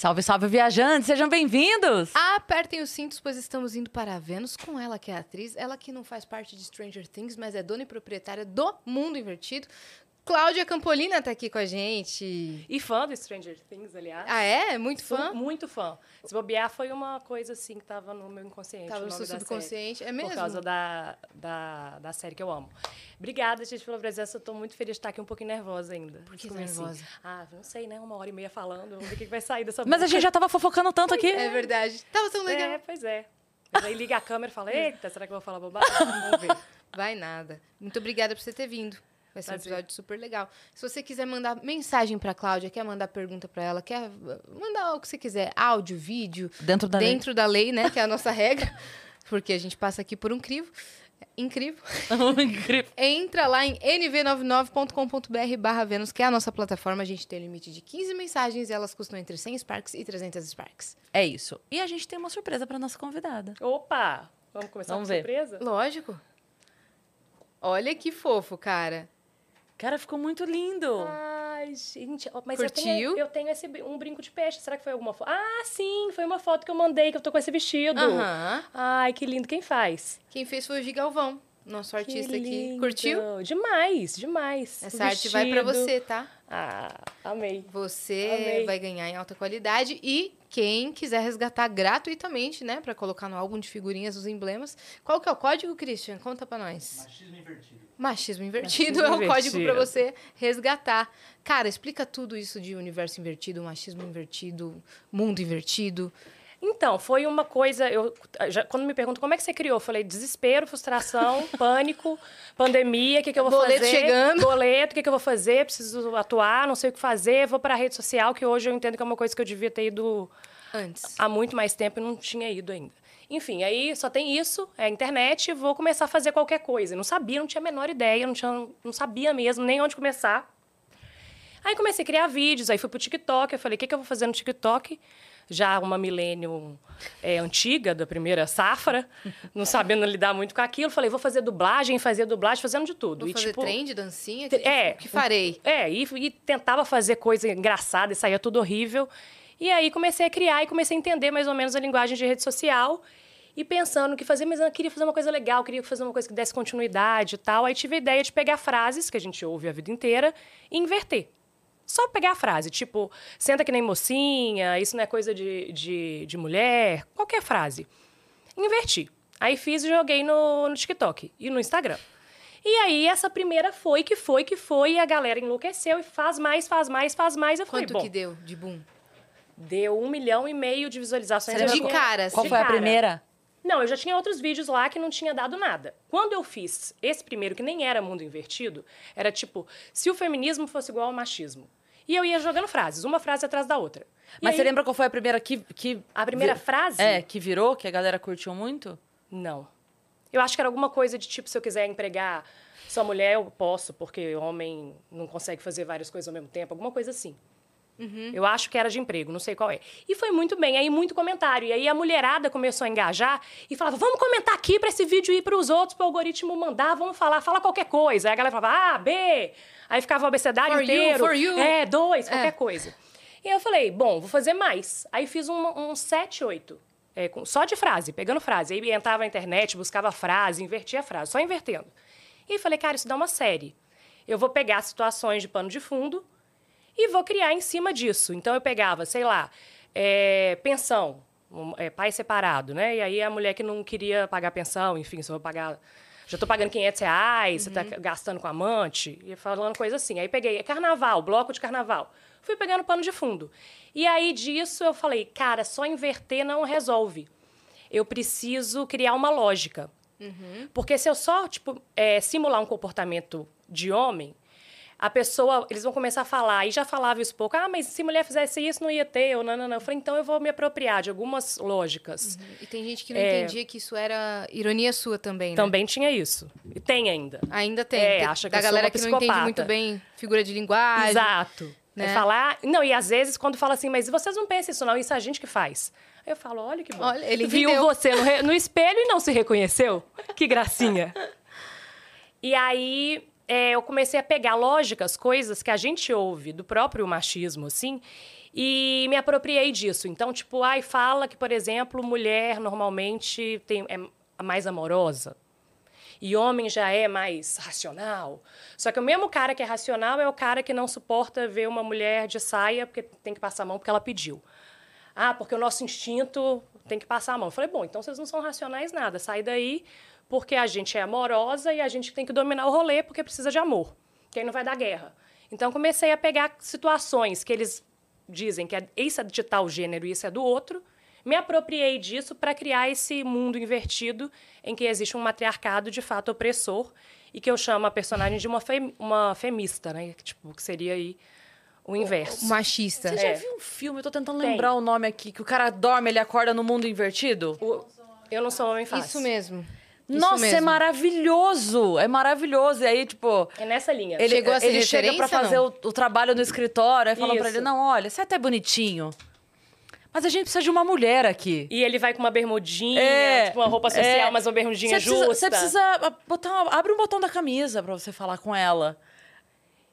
Salve, salve, viajantes! Sejam bem-vindos! Apertem os cintos, pois estamos indo para a Vênus com ela, que é atriz. Ela que não faz parte de Stranger Things, mas é dona e proprietária do Mundo Invertido. Cláudia Campolina tá aqui com a gente. E fã do Stranger Things, aliás. Ah, é? Muito Sou fã? Muito fã. Se bobear, foi uma coisa assim que tava no meu inconsciente. Tava no seu subconsciente. série, É mesmo? Por causa da, da, da série que eu amo. Obrigada, gente, pela presença. Eu tô muito feliz de estar aqui um pouquinho nervosa ainda. Por que Como tá assim? nervosa? Ah, não sei, né? Uma hora e meia falando. Vamos ver o que vai sair dessa Mas a gente já tava fofocando tanto aqui. É verdade. Tava tão legal. É, pois é. Mas aí liga a câmera e fala, eita, será que eu vou falar bobagem? Vamos ver. Vai nada. Muito obrigada por você ter vindo. Vai ser um Prazer. episódio super legal. Se você quiser mandar mensagem pra Cláudia, quer mandar pergunta pra ela, quer mandar o que você quiser, áudio, vídeo, Dentro da lei. dentro da lei, né, que é a nossa regra, porque a gente passa aqui por um crivo. Incrível. Incrível. Entra lá em nv99.com.br barra Vênus, que é a nossa plataforma. A gente tem limite de 15 mensagens e elas custam entre 100 Sparks e 300 Sparks. É isso. E a gente tem uma surpresa pra nossa convidada. Opa! Vamos começar Vamos com ver. surpresa? Lógico. Olha que fofo, cara. Cara, ficou muito lindo. Ai, gente, mas Curtiu? eu tenho, eu tenho esse, um brinco de peixe. Será que foi alguma foto? Ah, sim, foi uma foto que eu mandei que eu tô com esse vestido. Aham. Ai, que lindo. Quem faz? Quem fez foi o Gigalvão, nosso artista aqui. Curtiu? Demais, demais. Essa arte vai pra vestido. você, tá? Ah, amei. Você Amei. vai ganhar em alta qualidade e quem quiser resgatar gratuitamente, né, Pra colocar no álbum de figurinhas os emblemas. Qual que é o código, Christian? Conta pra nós. Machismo invertido. Machismo invertido Machismo é o código invertido. pra você resgatar. Cara, explica tudo isso de universo invertido, machismo invertido, mundo invertido. Então, foi uma coisa. Eu, já- quando me perguntam como é que você criou, eu falei desespero, frustração, pânico, pandemia, o que, que eu vou Boleto fazer? chegando. Boleto, o que, que eu vou fazer? Preciso atuar, não sei o que fazer, vou para a rede social, que hoje eu entendo que é uma coisa que eu devia ter ido Antes. há muito mais tempo e não tinha ido ainda. Enfim, aí só tem isso, é a internet, vou começar a fazer qualquer coisa. Não sabia, não tinha a menor ideia, não, tinha, não sabia mesmo nem onde começar. Aí comecei a criar vídeos, aí fui pro TikTok, eu falei, o que, que eu vou fazer no TikTok? Já uma milênio é, antiga, da primeira safra, não sabendo lidar muito com aquilo. Falei, vou fazer dublagem, fazer dublagem, fazendo de tudo. Vou E, fazer tipo, trend, dancinha? Que, é. que farei? é, e, e tentava fazer coisa engraçada e saía tudo horrível. E aí comecei a criar e comecei a entender mais ou menos a linguagem de rede social. E pensando o que fazer, mas eu queria fazer uma coisa legal, queria fazer uma coisa que desse continuidade e tal. Aí tive a ideia de pegar frases que a gente ouve a vida inteira e inverter. Só pegar a frase, tipo, senta que nem mocinha, isso não é coisa de, de, de mulher, qualquer frase. Inverti. Aí fiz e joguei no, no TikTok e no Instagram. E aí, essa primeira foi, que foi, que foi, e a galera enlouqueceu e faz mais, faz mais, faz mais. Eu falei, Quanto bom, que deu de boom? Deu um milhão e meio de visualizações. Você de cara, Qual assim. foi a cara. primeira? Não, eu já tinha outros vídeos lá que não tinha dado nada. Quando eu fiz esse primeiro, que nem era mundo invertido, era tipo, se o feminismo fosse igual ao machismo. E eu ia jogando frases, uma frase atrás da outra. E Mas você aí, lembra qual foi a primeira que. que A primeira vi- frase? É, que virou, que a galera curtiu muito? Não. Eu acho que era alguma coisa de tipo, se eu quiser empregar só mulher, eu posso, porque homem não consegue fazer várias coisas ao mesmo tempo, alguma coisa assim. Eu acho que era de emprego, não sei qual é. E foi muito bem, aí muito comentário. E aí a mulherada começou a engajar e falava: vamos comentar aqui para esse vídeo ir para os outros, para o algoritmo mandar, vamos falar, fala qualquer coisa. Aí a galera falava: A, B. Aí ficava o abecedário For you, inteiro. for you. É, dois, qualquer É. coisa. E aí eu falei: bom, vou fazer mais. Aí fiz um, um 7, 8. É, com- só de frase, pegando frase. Aí entrava na internet, buscava frase, invertia a frase, só invertendo. E falei, cara, isso dá uma série. Eu vou pegar situações de pano de fundo e vou criar em cima disso. Então eu pegava, sei lá, é, pensão, um, é, pai separado, né? E aí a mulher que não queria pagar pensão, enfim, se eu vou pagar. Já tô pagando 500 reais, você tá gastando com amante, e falando coisa assim. Aí peguei, é carnaval, bloco de carnaval. Fui pegando pano de fundo. E aí disso eu falei, cara, só inverter não resolve. Eu preciso criar uma lógica. Porque se eu só, tipo, é, simular um comportamento de homem, a pessoa, eles vão começar a falar, e já falava isso pouco, ah, mas se mulher fizesse isso, não ia ter, ou não, não, não. Eu falei, então eu vou me apropriar de algumas lógicas. E tem gente que não É. entendia que isso era ironia sua também, né? Também tinha isso. E tem ainda. Ainda tem. É, Tem- acha que da galera que não entende muito bem figura de linguagem. Exato. né? É falar. Não, e às vezes quando fala assim, mas vocês não pensam isso, não, isso é a gente que faz. Eu falo, olha que bom. Olha, ele Viu entendeu. você no, re- no espelho e não se reconheceu? Que gracinha. e aí é, eu comecei a pegar lógicas, coisas que a gente ouve do próprio machismo, assim, e me apropriei disso. Então, tipo, ai, fala que, por exemplo, mulher normalmente tem, é mais amorosa. E homem já é mais racional. Só que o mesmo cara que é racional é o cara que não suporta ver uma mulher de saia porque tem que passar a mão porque ela pediu. Ah, porque o nosso instinto tem que passar a mão. Eu falei, bom, então vocês não são racionais nada. Sai daí, porque a gente é amorosa e a gente tem que dominar o rolê porque precisa de amor. Que aí não vai dar guerra. Então comecei a pegar situações que eles dizem que é, isso é de tal gênero e isso é do outro. Me apropriei disso para criar esse mundo invertido em que existe um matriarcado de fato opressor e que eu chamo a personagem de uma, fem, uma femista, né? Tipo, que seria aí o inverso. O machista. Você já É. viu um filme? Eu tô tentando Tem. lembrar o nome aqui, que o cara dorme, ele acorda no mundo invertido? O- eu não sou homem fácil. Isso mesmo. Isso Nossa, é mesmo. maravilhoso! É maravilhoso. E aí, tipo. É nessa linha. Ele, Chegou a ser ele chega pra fazer o, o trabalho no escritório, aí falam pra ele: não, olha, você é até bonitinho. Mas a gente precisa de uma mulher aqui. E ele vai com uma bermudinha, É, tipo uma roupa social, é. mas uma bermudinha Você precisa, justa. você precisa botar uma- abre um botão da camisa pra você falar com ela.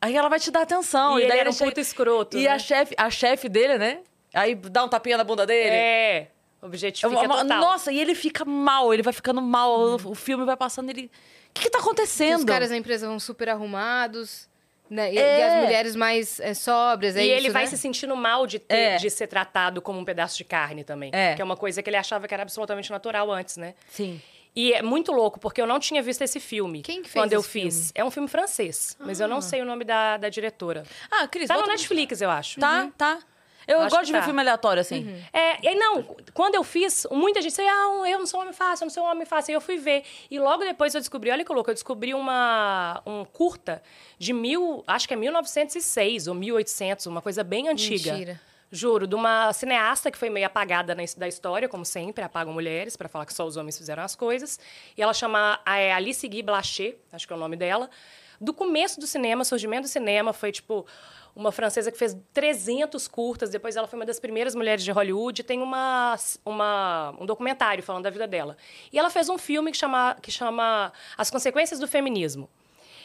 Aí ela vai te dar atenção. E ele daí era um puto escroto, E né? a chefe, a chefe dele, né? Aí dá um tapinha na bunda dele. É. Objetifica É uma- total. Nossa, e ele fica mal, ele vai ficando mal, o filme vai passando, ele. O que, que tá acontecendo? os caras na empresa vão super arrumados, né? E, É. e as mulheres mais é, sóbrias, é e isso, ele vai né? se sentindo mal de, ter- É. de ser tratado como um pedaço de carne também. É. Que é uma coisa que ele achava que era absolutamente natural antes, né? Sim. E é muito louco, porque eu não tinha visto esse filme. Quem que fez Quando eu fiz. filme? É um filme francês, mas eu não sei o nome da, da diretora. Ah, Cris, Tá no Netflix, eu acho. Tá, tá. Eu Acho gosto de ver tá. filme aleatório, assim. É, e não, quando eu fiz, muita gente disse, ah, eu não sou homem fácil, eu não sou homem fácil. Aí eu fui ver. E logo depois eu descobri, olha que louco, eu descobri uma, um curta de mil, acho que é 1906 ou 1800, uma coisa bem antiga. Mentira. Juro, de uma cineasta que foi meio apagada na, da história, como sempre, apagam mulheres para falar que só os homens fizeram as coisas. E ela chama é, Alice Guy Blaché, acho que é o nome dela. Do começo do cinema, surgimento do cinema, foi tipo uma francesa que fez 300 curtas, depois ela foi uma das primeiras mulheres de Hollywood, tem uma, uma, um documentário falando da vida dela. E ela fez um filme que chama, que chama As Consequências do Feminismo.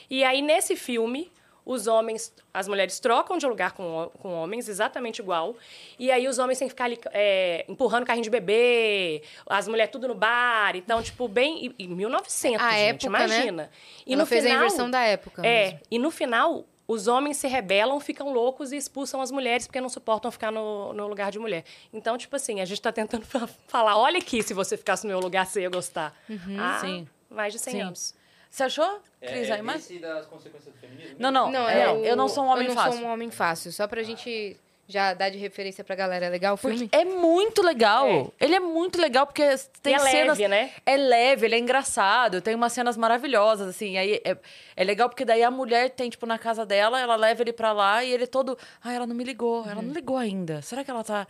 E aí, nesse filme, os homens, as mulheres trocam de lugar com, com homens, exatamente igual. E aí, os homens têm que ficar ali, é, empurrando carrinho de bebê, as mulheres tudo no bar. Então, tipo, bem. E, e 1900, A gente, época, né? imagina. E Ela no fez final, a inversão da época. É, mesmo. e no final, os homens se rebelam, ficam loucos e expulsam as mulheres porque não suportam ficar no, no lugar de mulher. Então, tipo assim, a gente tá tentando fa- falar: olha aqui, se você ficasse no meu lugar, você ia gostar. Ah, Sim. Mais de 100 Sim. anos. Você achou, É, Cris? é esse das consequências do feminismo? Não, não. Não, é, é o- eu não sou um homem eu não fácil. sou um homem fácil. Só pra gente já dar de referência pra galera. É legal o filme? Porque é muito legal. Ele é muito legal porque tem E é cenas. leve, né? É leve, ele é engraçado, tem umas cenas maravilhosas, assim. Aí é, é legal porque daí a mulher tem, tipo, na casa dela, ela leva ele pra lá e ele todo. Ah, ela não me ligou, ela Uhum. não ligou ainda. Será que ela tá.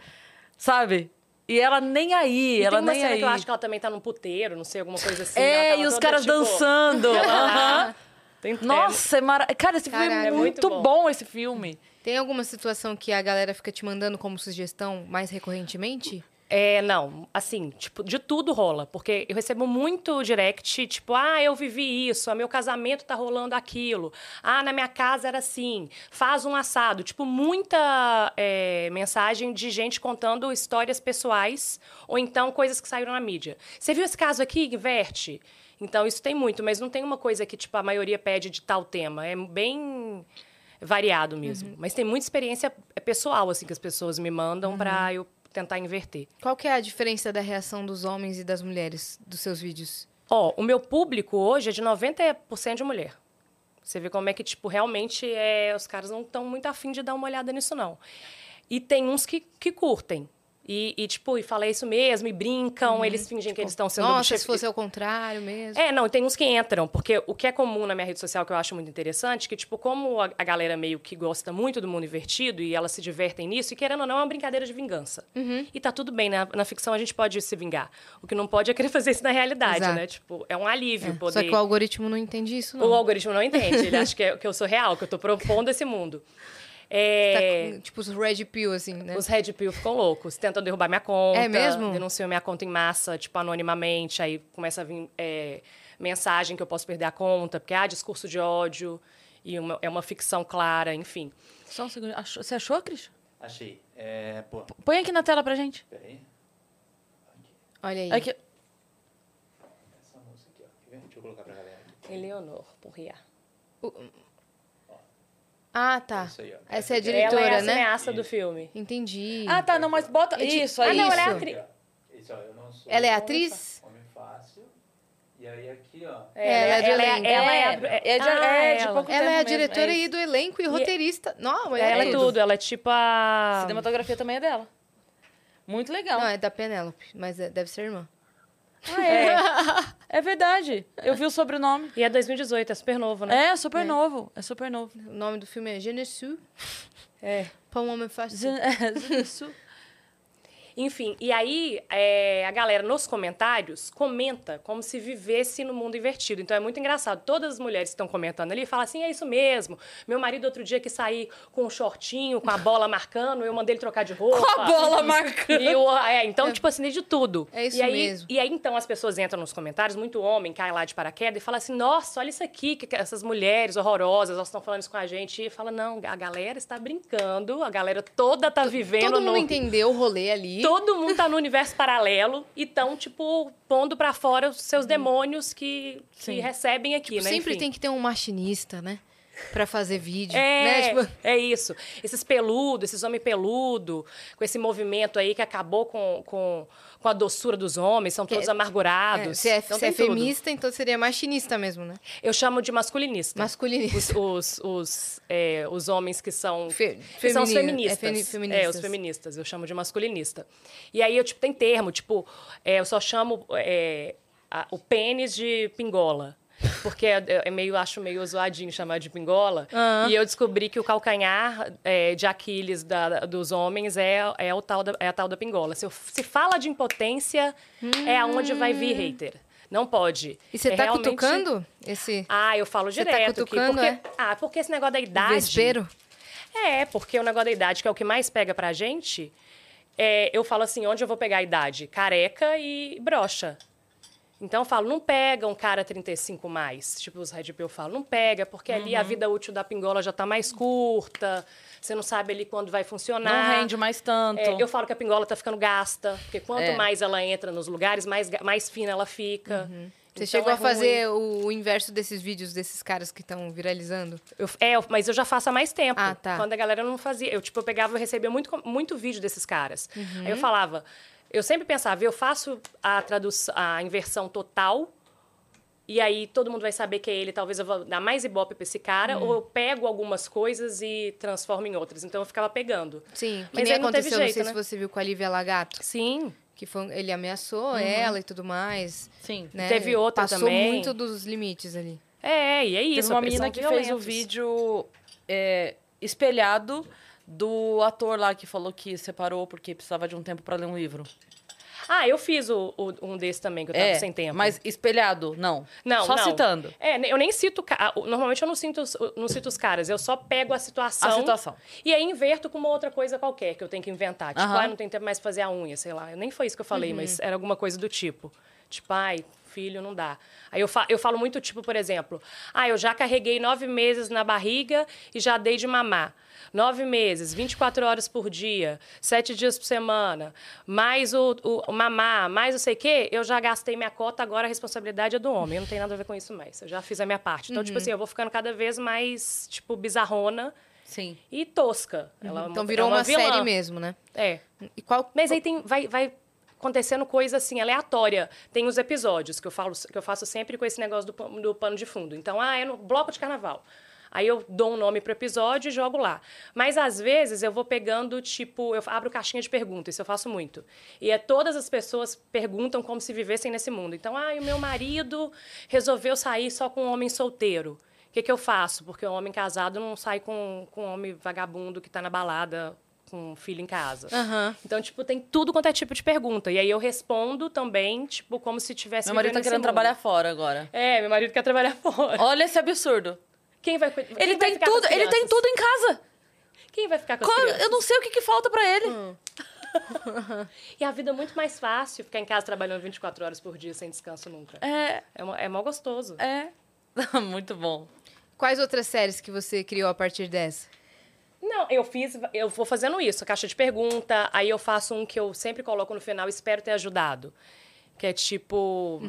Sabe? E ela nem aí, E ela tem uma nem cena aí. que eu acho que ela também tá num puteiro, não sei, alguma coisa assim. É, tava e os toda, caras tipo, dançando. Aham. tem- Nossa, é mara... Cara, esse filme Caralho, é é muito, muito bom. bom. esse filme. Tem alguma situação que a galera fica te mandando como sugestão mais recorrentemente? É, não, assim, tipo, de tudo rola. Porque eu recebo muito direct, tipo, ah, eu vivi isso, ah, meu casamento tá rolando aquilo. Ah, na minha casa era assim, faz um assado. Tipo, muita é, mensagem de gente contando histórias pessoais ou então coisas que saíram na mídia. Você viu esse caso aqui, Inverte? Então, isso tem muito, mas não tem uma coisa que, tipo, a maioria pede de tal tema. É bem variado mesmo. Mas tem muita experiência pessoal, assim, que as pessoas me mandam pra eu tentar inverter. Qual que é a diferença da reação dos homens e das mulheres dos seus vídeos? Ó, o meu público hoje é de 90% de mulher. Você vê como é que, tipo, realmente é, os caras não estão muito afim de dar uma olhada nisso, não. E tem uns que, que curtem. E, e, tipo, e fala isso mesmo, e brincam, eles fingem que eles estão sendo Uhum. Nossa, se fosse ao contrário mesmo. É, não, tem uns que entram, porque o que é comum na minha rede social que eu acho muito interessante, que, tipo, como a, a galera meio que gosta muito do mundo invertido e elas se divertem nisso, e querendo ou não, é uma brincadeira de vingança. Uhum. E tá tudo bem, na, na ficção a gente pode se vingar. O que não pode é querer fazer isso na realidade, Exato. né? Tipo, é um alívio É, poder. Só que o algoritmo não entende isso, não. O algoritmo não entende, ele acha que, é- que eu sou real, que eu tô propondo esse mundo. É, Tá tipo os Red Pill, assim, né? Os Red Pill ficam loucos, tentam derrubar minha conta. É mesmo? Denunciam minha conta em massa, tipo, anonimamente. Aí começa a vir é, mensagem que eu posso perder a conta, porque há discurso de ódio, e uma- é uma ficção clara, enfim. Só um segundo. Achou- Você achou, Cris? Achei. É, pô, Põe aqui na tela pra gente. peraí. Olha aí. Aqui. Essa moça aqui, ó. Quer ver? Deixa eu colocar pra galera aqui. Eleonor Porriá. Ah, tá. Isso aí, ó. Essa é a diretora, Ela é a né? cineasta do filme. Entendi. Ah, tá, não, mas bota. É Isso Ah, aí. não, ela é isso. atriz. Isso, eu não sou Ela é atriz? homem fácil. E aí aqui, ó. ela é do ela, elenco. ela é, É, a- é de- Ah, é de ela. pouco- Ela é a mesmo, diretora é aí do elenco e roteirista. Não, Ela é tudo, ela é tipo a. Cinematografia também é dela. Muito legal. Não, é da Penélope, mas é- deve ser irmã. Ah, é. é verdade. Eu vi o sobrenome. E é 2018, é super novo, né? É, super novo. É super novo. O nome do filme é Je ne suis É. um homem fácil. Isso. Enfim, e aí é, a galera nos comentários comenta como se vivesse no mundo invertido. Então é muito engraçado. Todas as mulheres que estão comentando ali falam assim: é isso mesmo. Meu marido outro dia que sair com um shortinho, com a bola marcando, eu mandei ele trocar de roupa. Com a bola marcando. E o- é, então, tipo assim, de tudo. É isso e aí, mesmo. E aí, então, as pessoas entram nos comentários, muito homem cai lá de paraquedas e fala assim: nossa, olha isso aqui, que essas mulheres horrorosas, elas estão falando isso com a gente. E fala: não, a galera está brincando, a galera toda tá vivendo Todo mundo no. entendeu o rolê ali. Todo mundo tá no universo paralelo e estão, tipo, pondo pra fora os seus demônios que, que recebem aqui, né? Sempre Enfim. tem que ter um machinista, né? Pra fazer vídeo. É, Né? Tipo, é isso. Esses peludos, esses homens peludos, com esse movimento aí que acabou com, com, com a doçura dos homens, são todos é, amargurados. se é, Então se é feminista, então seria machinista mesmo, né? Eu chamo de masculinista. Masculinista. Os, os, os, é, os homens que são, Fe- que são os feminino- é feministas. femi- É, feministas. os feministas. Eu chamo de masculinista. E aí, eu, tipo, tem termo, tipo, é, eu só chamo é, a- o pênis de pingola. Porque é, é meio, acho meio zoadinho chamar de pingola. Ah. E eu descobri que o calcanhar é, de Aquiles da- dos homens é, é, o tal da, é a tal da pingola. Se, eu- se fala de impotência, é aonde vai vir hater. Não pode. E você É tá realmente- cutucando esse ah, eu falo Você tá direto cutucando, aqui. Porque, é? Ah, porque esse negócio da idade. vespeiro? É, porque o negócio da idade, que é o que mais pega pra gente, é, eu falo assim, onde eu vou pegar a idade? Careca e brocha. Então eu falo, não pega um cara 35 mais. Tipo, os Red Pill falam, não pega, porque ali Uhum. a vida útil da pingola já tá mais curta, você não sabe ali quando vai funcionar. Não rende mais tanto. É, eu falo que a pingola tá ficando gasta, porque quanto É. mais ela entra nos lugares, mais, mais fina ela fica. Você Então chegou é a fazer ruim. o inverso desses vídeos desses caras que estão viralizando? Eu- é, mas eu já faço há mais tempo. Ah, tá. Quando a galera não fazia. Eu, tipo, eu pegava, eu recebia muito, muito vídeo desses caras. Uhum. Aí eu falava, eu sempre pensava, eu faço a tradução, a inversão total. E aí todo mundo vai saber que é ele, talvez eu vou dar mais ibope pra esse cara, Uhum. ou eu pego algumas coisas e transformo em outras. Então eu ficava pegando. Sim, que Mas nem aí não teve aconteceu, não jeito, sei né? se você viu com a Lívia Lagato, Sim. que foi, ele ameaçou ela e tudo mais. Sim. Né? Teve outra Passou também. muito dos limites ali. É, e é Teve isso. uma eles menina que fez o violentos. vídeo é, espelhado do ator lá que falou que separou porque precisava de um tempo pra ler um livro. Ah, eu fiz o, o- um desse também, que eu tava É, sem tempo. mas espelhado, não. Não, Só não. citando. É, eu nem cito. Normalmente eu não, sinto, os- não cito os caras, eu só pego a situação. A situação. E aí inverto com uma outra coisa qualquer que eu tenho que inventar. Tipo, Aham. ah, não tem tempo mais pra fazer a unha, sei lá. Nem foi isso que eu falei, mas era alguma coisa do tipo. Tipo, ai, filho, não dá. Aí eu, fa eu falo muito, tipo, por exemplo, ah, eu já carreguei nove meses na barriga e já dei de mamar. Nove meses, 24 horas por dia, sete dias por semana, mais o, o, mamar, mais não sei o quê, eu já gastei minha cota, agora a responsabilidade é do homem. Eu não tenho nada a ver com isso mais. Eu já fiz a minha parte. Então, tipo assim, eu vou ficando cada vez mais, tipo, bizarrona Sim. e tosca. Ela é Então uma- virou é uma, uma, série mesmo, né? É. E qual Mas aí tem, vai, vai acontecendo coisa assim, aleatória. Tem os episódios que eu, falo, que eu faço sempre com esse negócio do, do pano de fundo. Então, ah, é no bloco de carnaval. Aí eu dou um nome pro episódio e jogo lá. Mas às vezes eu vou pegando, tipo, eu abro caixinha de perguntas, isso eu faço muito. E é todas as pessoas perguntam como se vivessem nesse mundo. Então, ah, o meu marido resolveu sair só com um homem solteiro. O que, que eu faço? Porque o homem casado não sai com, com um homem vagabundo que tá na balada com filho em casa. Aham. Então, tipo, tem tudo quanto é tipo de pergunta. E aí eu respondo também, tipo, como se tivesse Meu marido tá querendo mundo. trabalhar fora agora. É, meu marido quer trabalhar fora. Olha esse absurdo. Quem vai cuidar? Ele tem tudo, ele tem tudo em casa. Quem vai ficar com as Qual- eu não sei o que, que falta pra ele. E a vida é muito mais fácil ficar em casa trabalhando 24 horas por dia sem descanso nunca. É, É, é mó gostoso. é. Muito bom. Quais outras séries que você criou a partir dessa? Não, eu fiz, eu vou fazendo isso, caixa de pergunta, aí eu faço um que eu sempre coloco no final, espero ter ajudado. Que é tipo,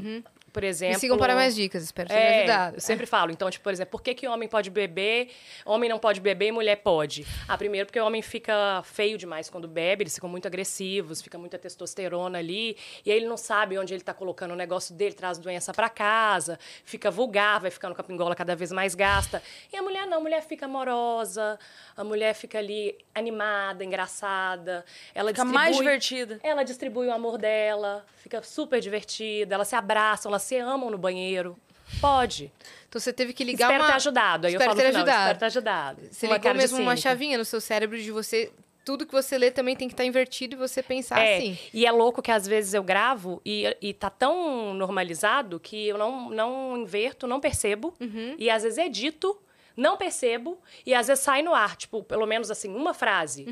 por exemplo... Me sigam para mais dicas, espero ter É, ajudado. eu sempre falo. Então, tipo, por exemplo, por que, que homem pode beber, homem não pode beber e mulher pode? Ah, primeiro porque o homem fica feio demais quando bebe, eles ficam muito agressivos, fica muita testosterona ali, e aí ele não sabe onde ele tá colocando o negócio dele, traz doença para casa, fica vulgar, vai ficando com a pingola cada vez mais gasta. E a mulher não, a mulher fica amorosa, a mulher fica ali animada, engraçada, ela Fica distribui... mais divertida. Ela distribui o amor dela, fica super divertida, elas se abraçam, elas se amam no banheiro. Pode. Então você teve que ligar espero uma... ter ajudado. Aí espero eu falo ter ajudado. espero ter ajudado. Você Uma ligou mesmo uma chavinha no seu cérebro de você... Tudo que você lê também tem que estar invertido e você pensar É, assim. e é louco que às vezes eu gravo e, e tá tão normalizado que eu não, não inverto, não percebo. Uhum. E às vezes edito, não percebo. E às vezes sai no ar, tipo, pelo menos assim, uma frase.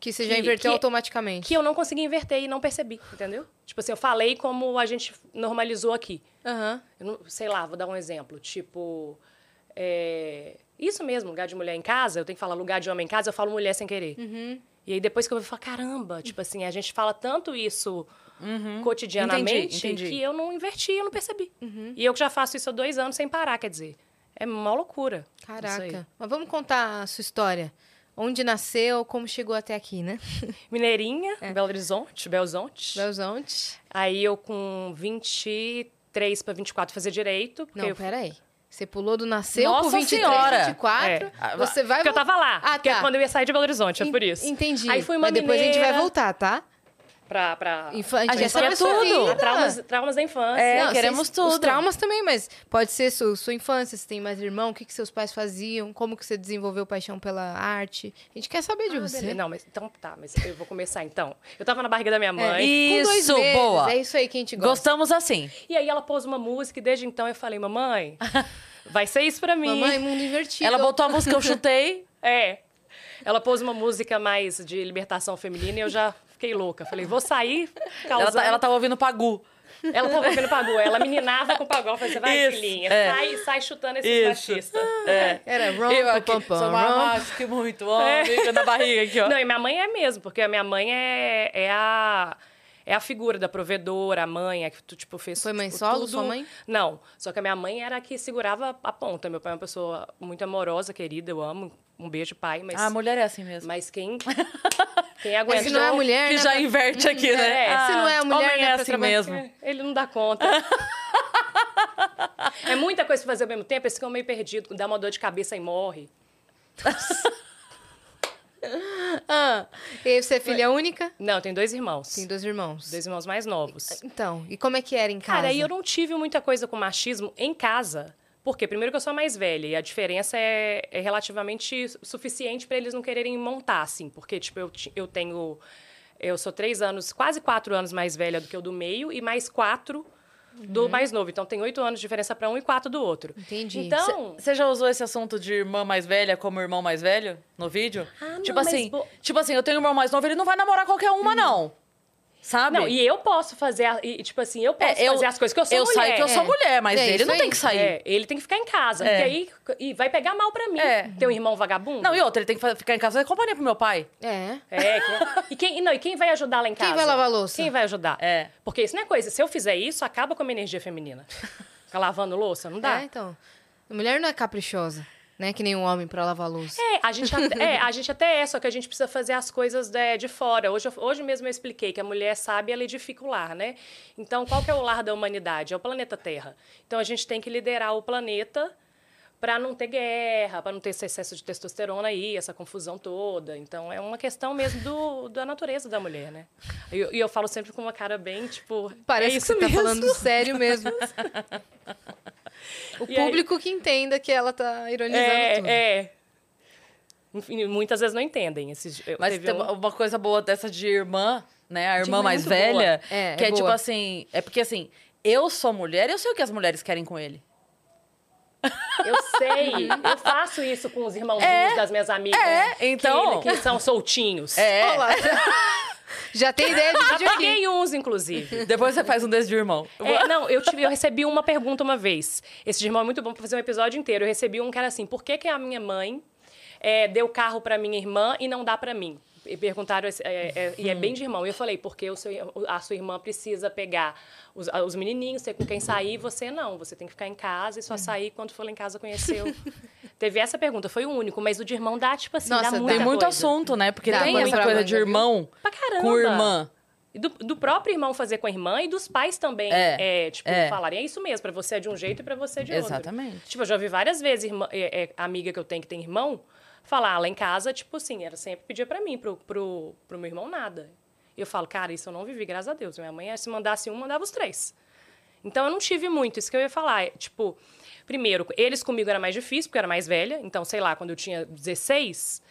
Que você já Que- inverteu que- automaticamente. Que eu não consegui inverter e não percebi, entendeu? Tipo assim, eu falei como a gente normalizou aqui. Eu não- sei lá, vou dar um exemplo. Tipo, é, isso mesmo, lugar de mulher em casa, eu tenho que falar lugar de homem em casa, eu falo mulher sem querer. Uhum. E aí depois que eu vou falar, caramba, tipo assim, a gente fala tanto isso cotidianamente Entendi, entendi. que eu não inverti, eu não percebi. Uhum. E eu que já faço isso há dois anos sem parar, quer dizer. É uma loucura. Caraca. Mas vamos contar a sua história. Onde nasceu, como chegou até aqui, né? Mineirinha, É. Belo Horizonte, Belo Horizonte. Belzonte. Aí eu com 23 para 24 fazer direito. Não, eu peraí. Você pulou do nasceu Nossa pro 23, Senhora! 24. É. Você vai Porque eu tava lá. Ah, porque é tá. quando eu ia sair de Belo Horizonte, é por isso. Entendi. Aí fui uma Mas depois a gente vai voltar, tá? Pra... pra... A gente quer tudo. Traumas, traumas da infância. É, Não, queremos vocês- Os tudo. traumas também, mas pode ser sua, sua infância, se tem mais irmão, o que, que seus pais faziam, como que você desenvolveu paixão pela arte. A gente quer saber de Ah, você. beleza. Não, mas então tá, mas eu vou começar então. Eu tava na barriga da minha mãe. Com dois Isso, meses, boa. É isso aí que a gente gosta. Gostamos assim. E aí ela pôs uma música e desde então eu falei, mamãe, vai ser isso pra mim. Mamãe, mundo invertido. Ela botou a música, eu chutei. É. Ela pôs uma música mais de libertação feminina e eu já fiquei louca. Falei, vou sair causando... Ela, tá, ela tava ouvindo Pagu. Ela tava ouvindo Pagu. Ela meninava com o Pagu. Eu falei, você vai, Isso, filhinha. é. Sai, sai chutando esses Isso. machistas. É. Era Eu rompa, aqui, pam, pam, sou mais que muito homem, na barriga aqui, ó. Não, e minha mãe é mesmo, porque a minha mãe é, é a... É a figura da provedora, a mãe, a que tu, tipo, fez... Foi mãe tipo, solo, tudo. sua mãe? Não, só que a minha mãe era a que segurava a ponta. Meu pai é uma pessoa muito amorosa, querida, eu amo. Um beijo, pai, mas... Ah, a mulher é assim mesmo. Mas quem... Quem aguenta... se não é mulher, que né? já inverte aqui, né? É, se não é a mulher, homem né, é pra assim trabalhar- mesmo. É, Ele não dá conta. é muita coisa pra fazer ao mesmo tempo, eles ficam meio perdidos, dá uma dor de cabeça e morre. Ah, e você é filha única? Não, tem dois irmãos. Tem dois irmãos. Dois irmãos mais novos. Então, e como é que era em casa? Cara, aí eu não tive muita coisa com machismo em casa. Por quê? Primeiro que eu sou a mais velha e a diferença é, é relativamente su- suficiente para eles não quererem montar, assim. Porque, tipo, eu, eu tenho... Eu sou três anos, quase quatro anos mais velha do que o do meio e mais quatro do mais novo. Então, tem oito anos de diferença para um e quatro do outro. Entendi. Então... Você já usou esse assunto de irmã mais velha como irmão mais velho no vídeo? Ah, não, tipo mas assim, bo- tipo assim, eu tenho um irmão mais novo, ele não vai namorar qualquer uma, não. Sabe? Não, e eu posso fazer, a- e, tipo assim, eu posso É, eu- fazer as coisas que eu sou eu mulher. saio que eu sou É. mulher, mas É ele não aí. tem que sair. É, ele tem que ficar em casa, É. porque aí e vai pegar mal pra mim. É. Ter um irmão vagabundo. Não, e outra, ele tem que ficar em casa e companhia pro meu pai. É. É, que- e quem, não, e quem vai ajudar lá em Quem casa? vai lavar a louça? Quem vai ajudar? É. Porque isso não é coisa. Se eu fizer isso, acaba com a minha energia feminina. Ficar lavando louça, não dá. É, então. A mulher não é caprichosa, né? Que nem um homem pra lavar a louça. É, a gente até, é, a gente até é, só que a gente precisa fazer as coisas de, de fora. Hoje, hoje mesmo eu expliquei que a mulher sabe, ela edifica o lar, né? Então, qual que é o lar da humanidade? É o planeta Terra. Então, a gente tem que liderar o planeta para não ter guerra, para não ter esse excesso de testosterona aí, essa confusão toda. Então, é uma questão mesmo do, da natureza da mulher, né? E eu, eu falo sempre com uma cara bem, tipo... Parece é que você tá mesmo. falando sério mesmo. o E aí- público que entenda que ela tá ironizando tudo. É, é. Enfim, muitas vezes não entendem. Esses, Mas teve tem um- uma coisa boa dessa de irmã, né? A De irmã irmã é mais velha. boa. É, que é é, tipo assim. É porque assim, eu sou mulher e eu sei o que as mulheres querem com ele. Eu sei. eu faço isso com os irmãozinhos É. das minhas amigas. É, então. Que, que são soltinhos. É. Olha lá. Já tem ideia de Já vídeo aqui. peguei uns, inclusive. Depois você faz um desse de irmão. É, não, eu, tive, eu recebi uma pergunta uma vez. Esse de irmão é muito bom pra fazer um episódio inteiro. Eu recebi um que era assim: por que, que a minha mãe é, deu carro pra minha irmã e não dá pra mim? E perguntaram, é, é, e é bem de irmão. E eu falei, porque o seu- a sua irmã precisa pegar os, os menininhos, ter com quem sair, você não. Você tem que ficar em casa e só sair quando for lá em casa conheceu. Teve essa pergunta, foi o único, mas o de irmão dá, tipo assim, Nossa, dá muita Tem muito coisa. assunto, né? Porque Dá tem essa coisa de irmão Pra caramba. com irmã. Do, do próprio irmão fazer com a irmã e dos pais também, É, é, tipo, é. falarem, é isso mesmo, pra você é de um jeito e pra você é de outro. Exatamente. Tipo, eu já ouvi várias vezes irmã, é, é, amiga que eu tenho que tem irmão falar lá em casa, tipo assim, ela sempre pedia pra mim, pro, pro, pro meu irmão nada. Eu falo, cara, isso eu não vivi, graças a Deus. Minha mãe, se mandasse um, mandava os três. Então eu não tive muito, isso que eu ia falar. é, Tipo, primeiro, eles comigo era mais difícil, porque eu era mais velha. Então, sei lá, quando eu tinha 16,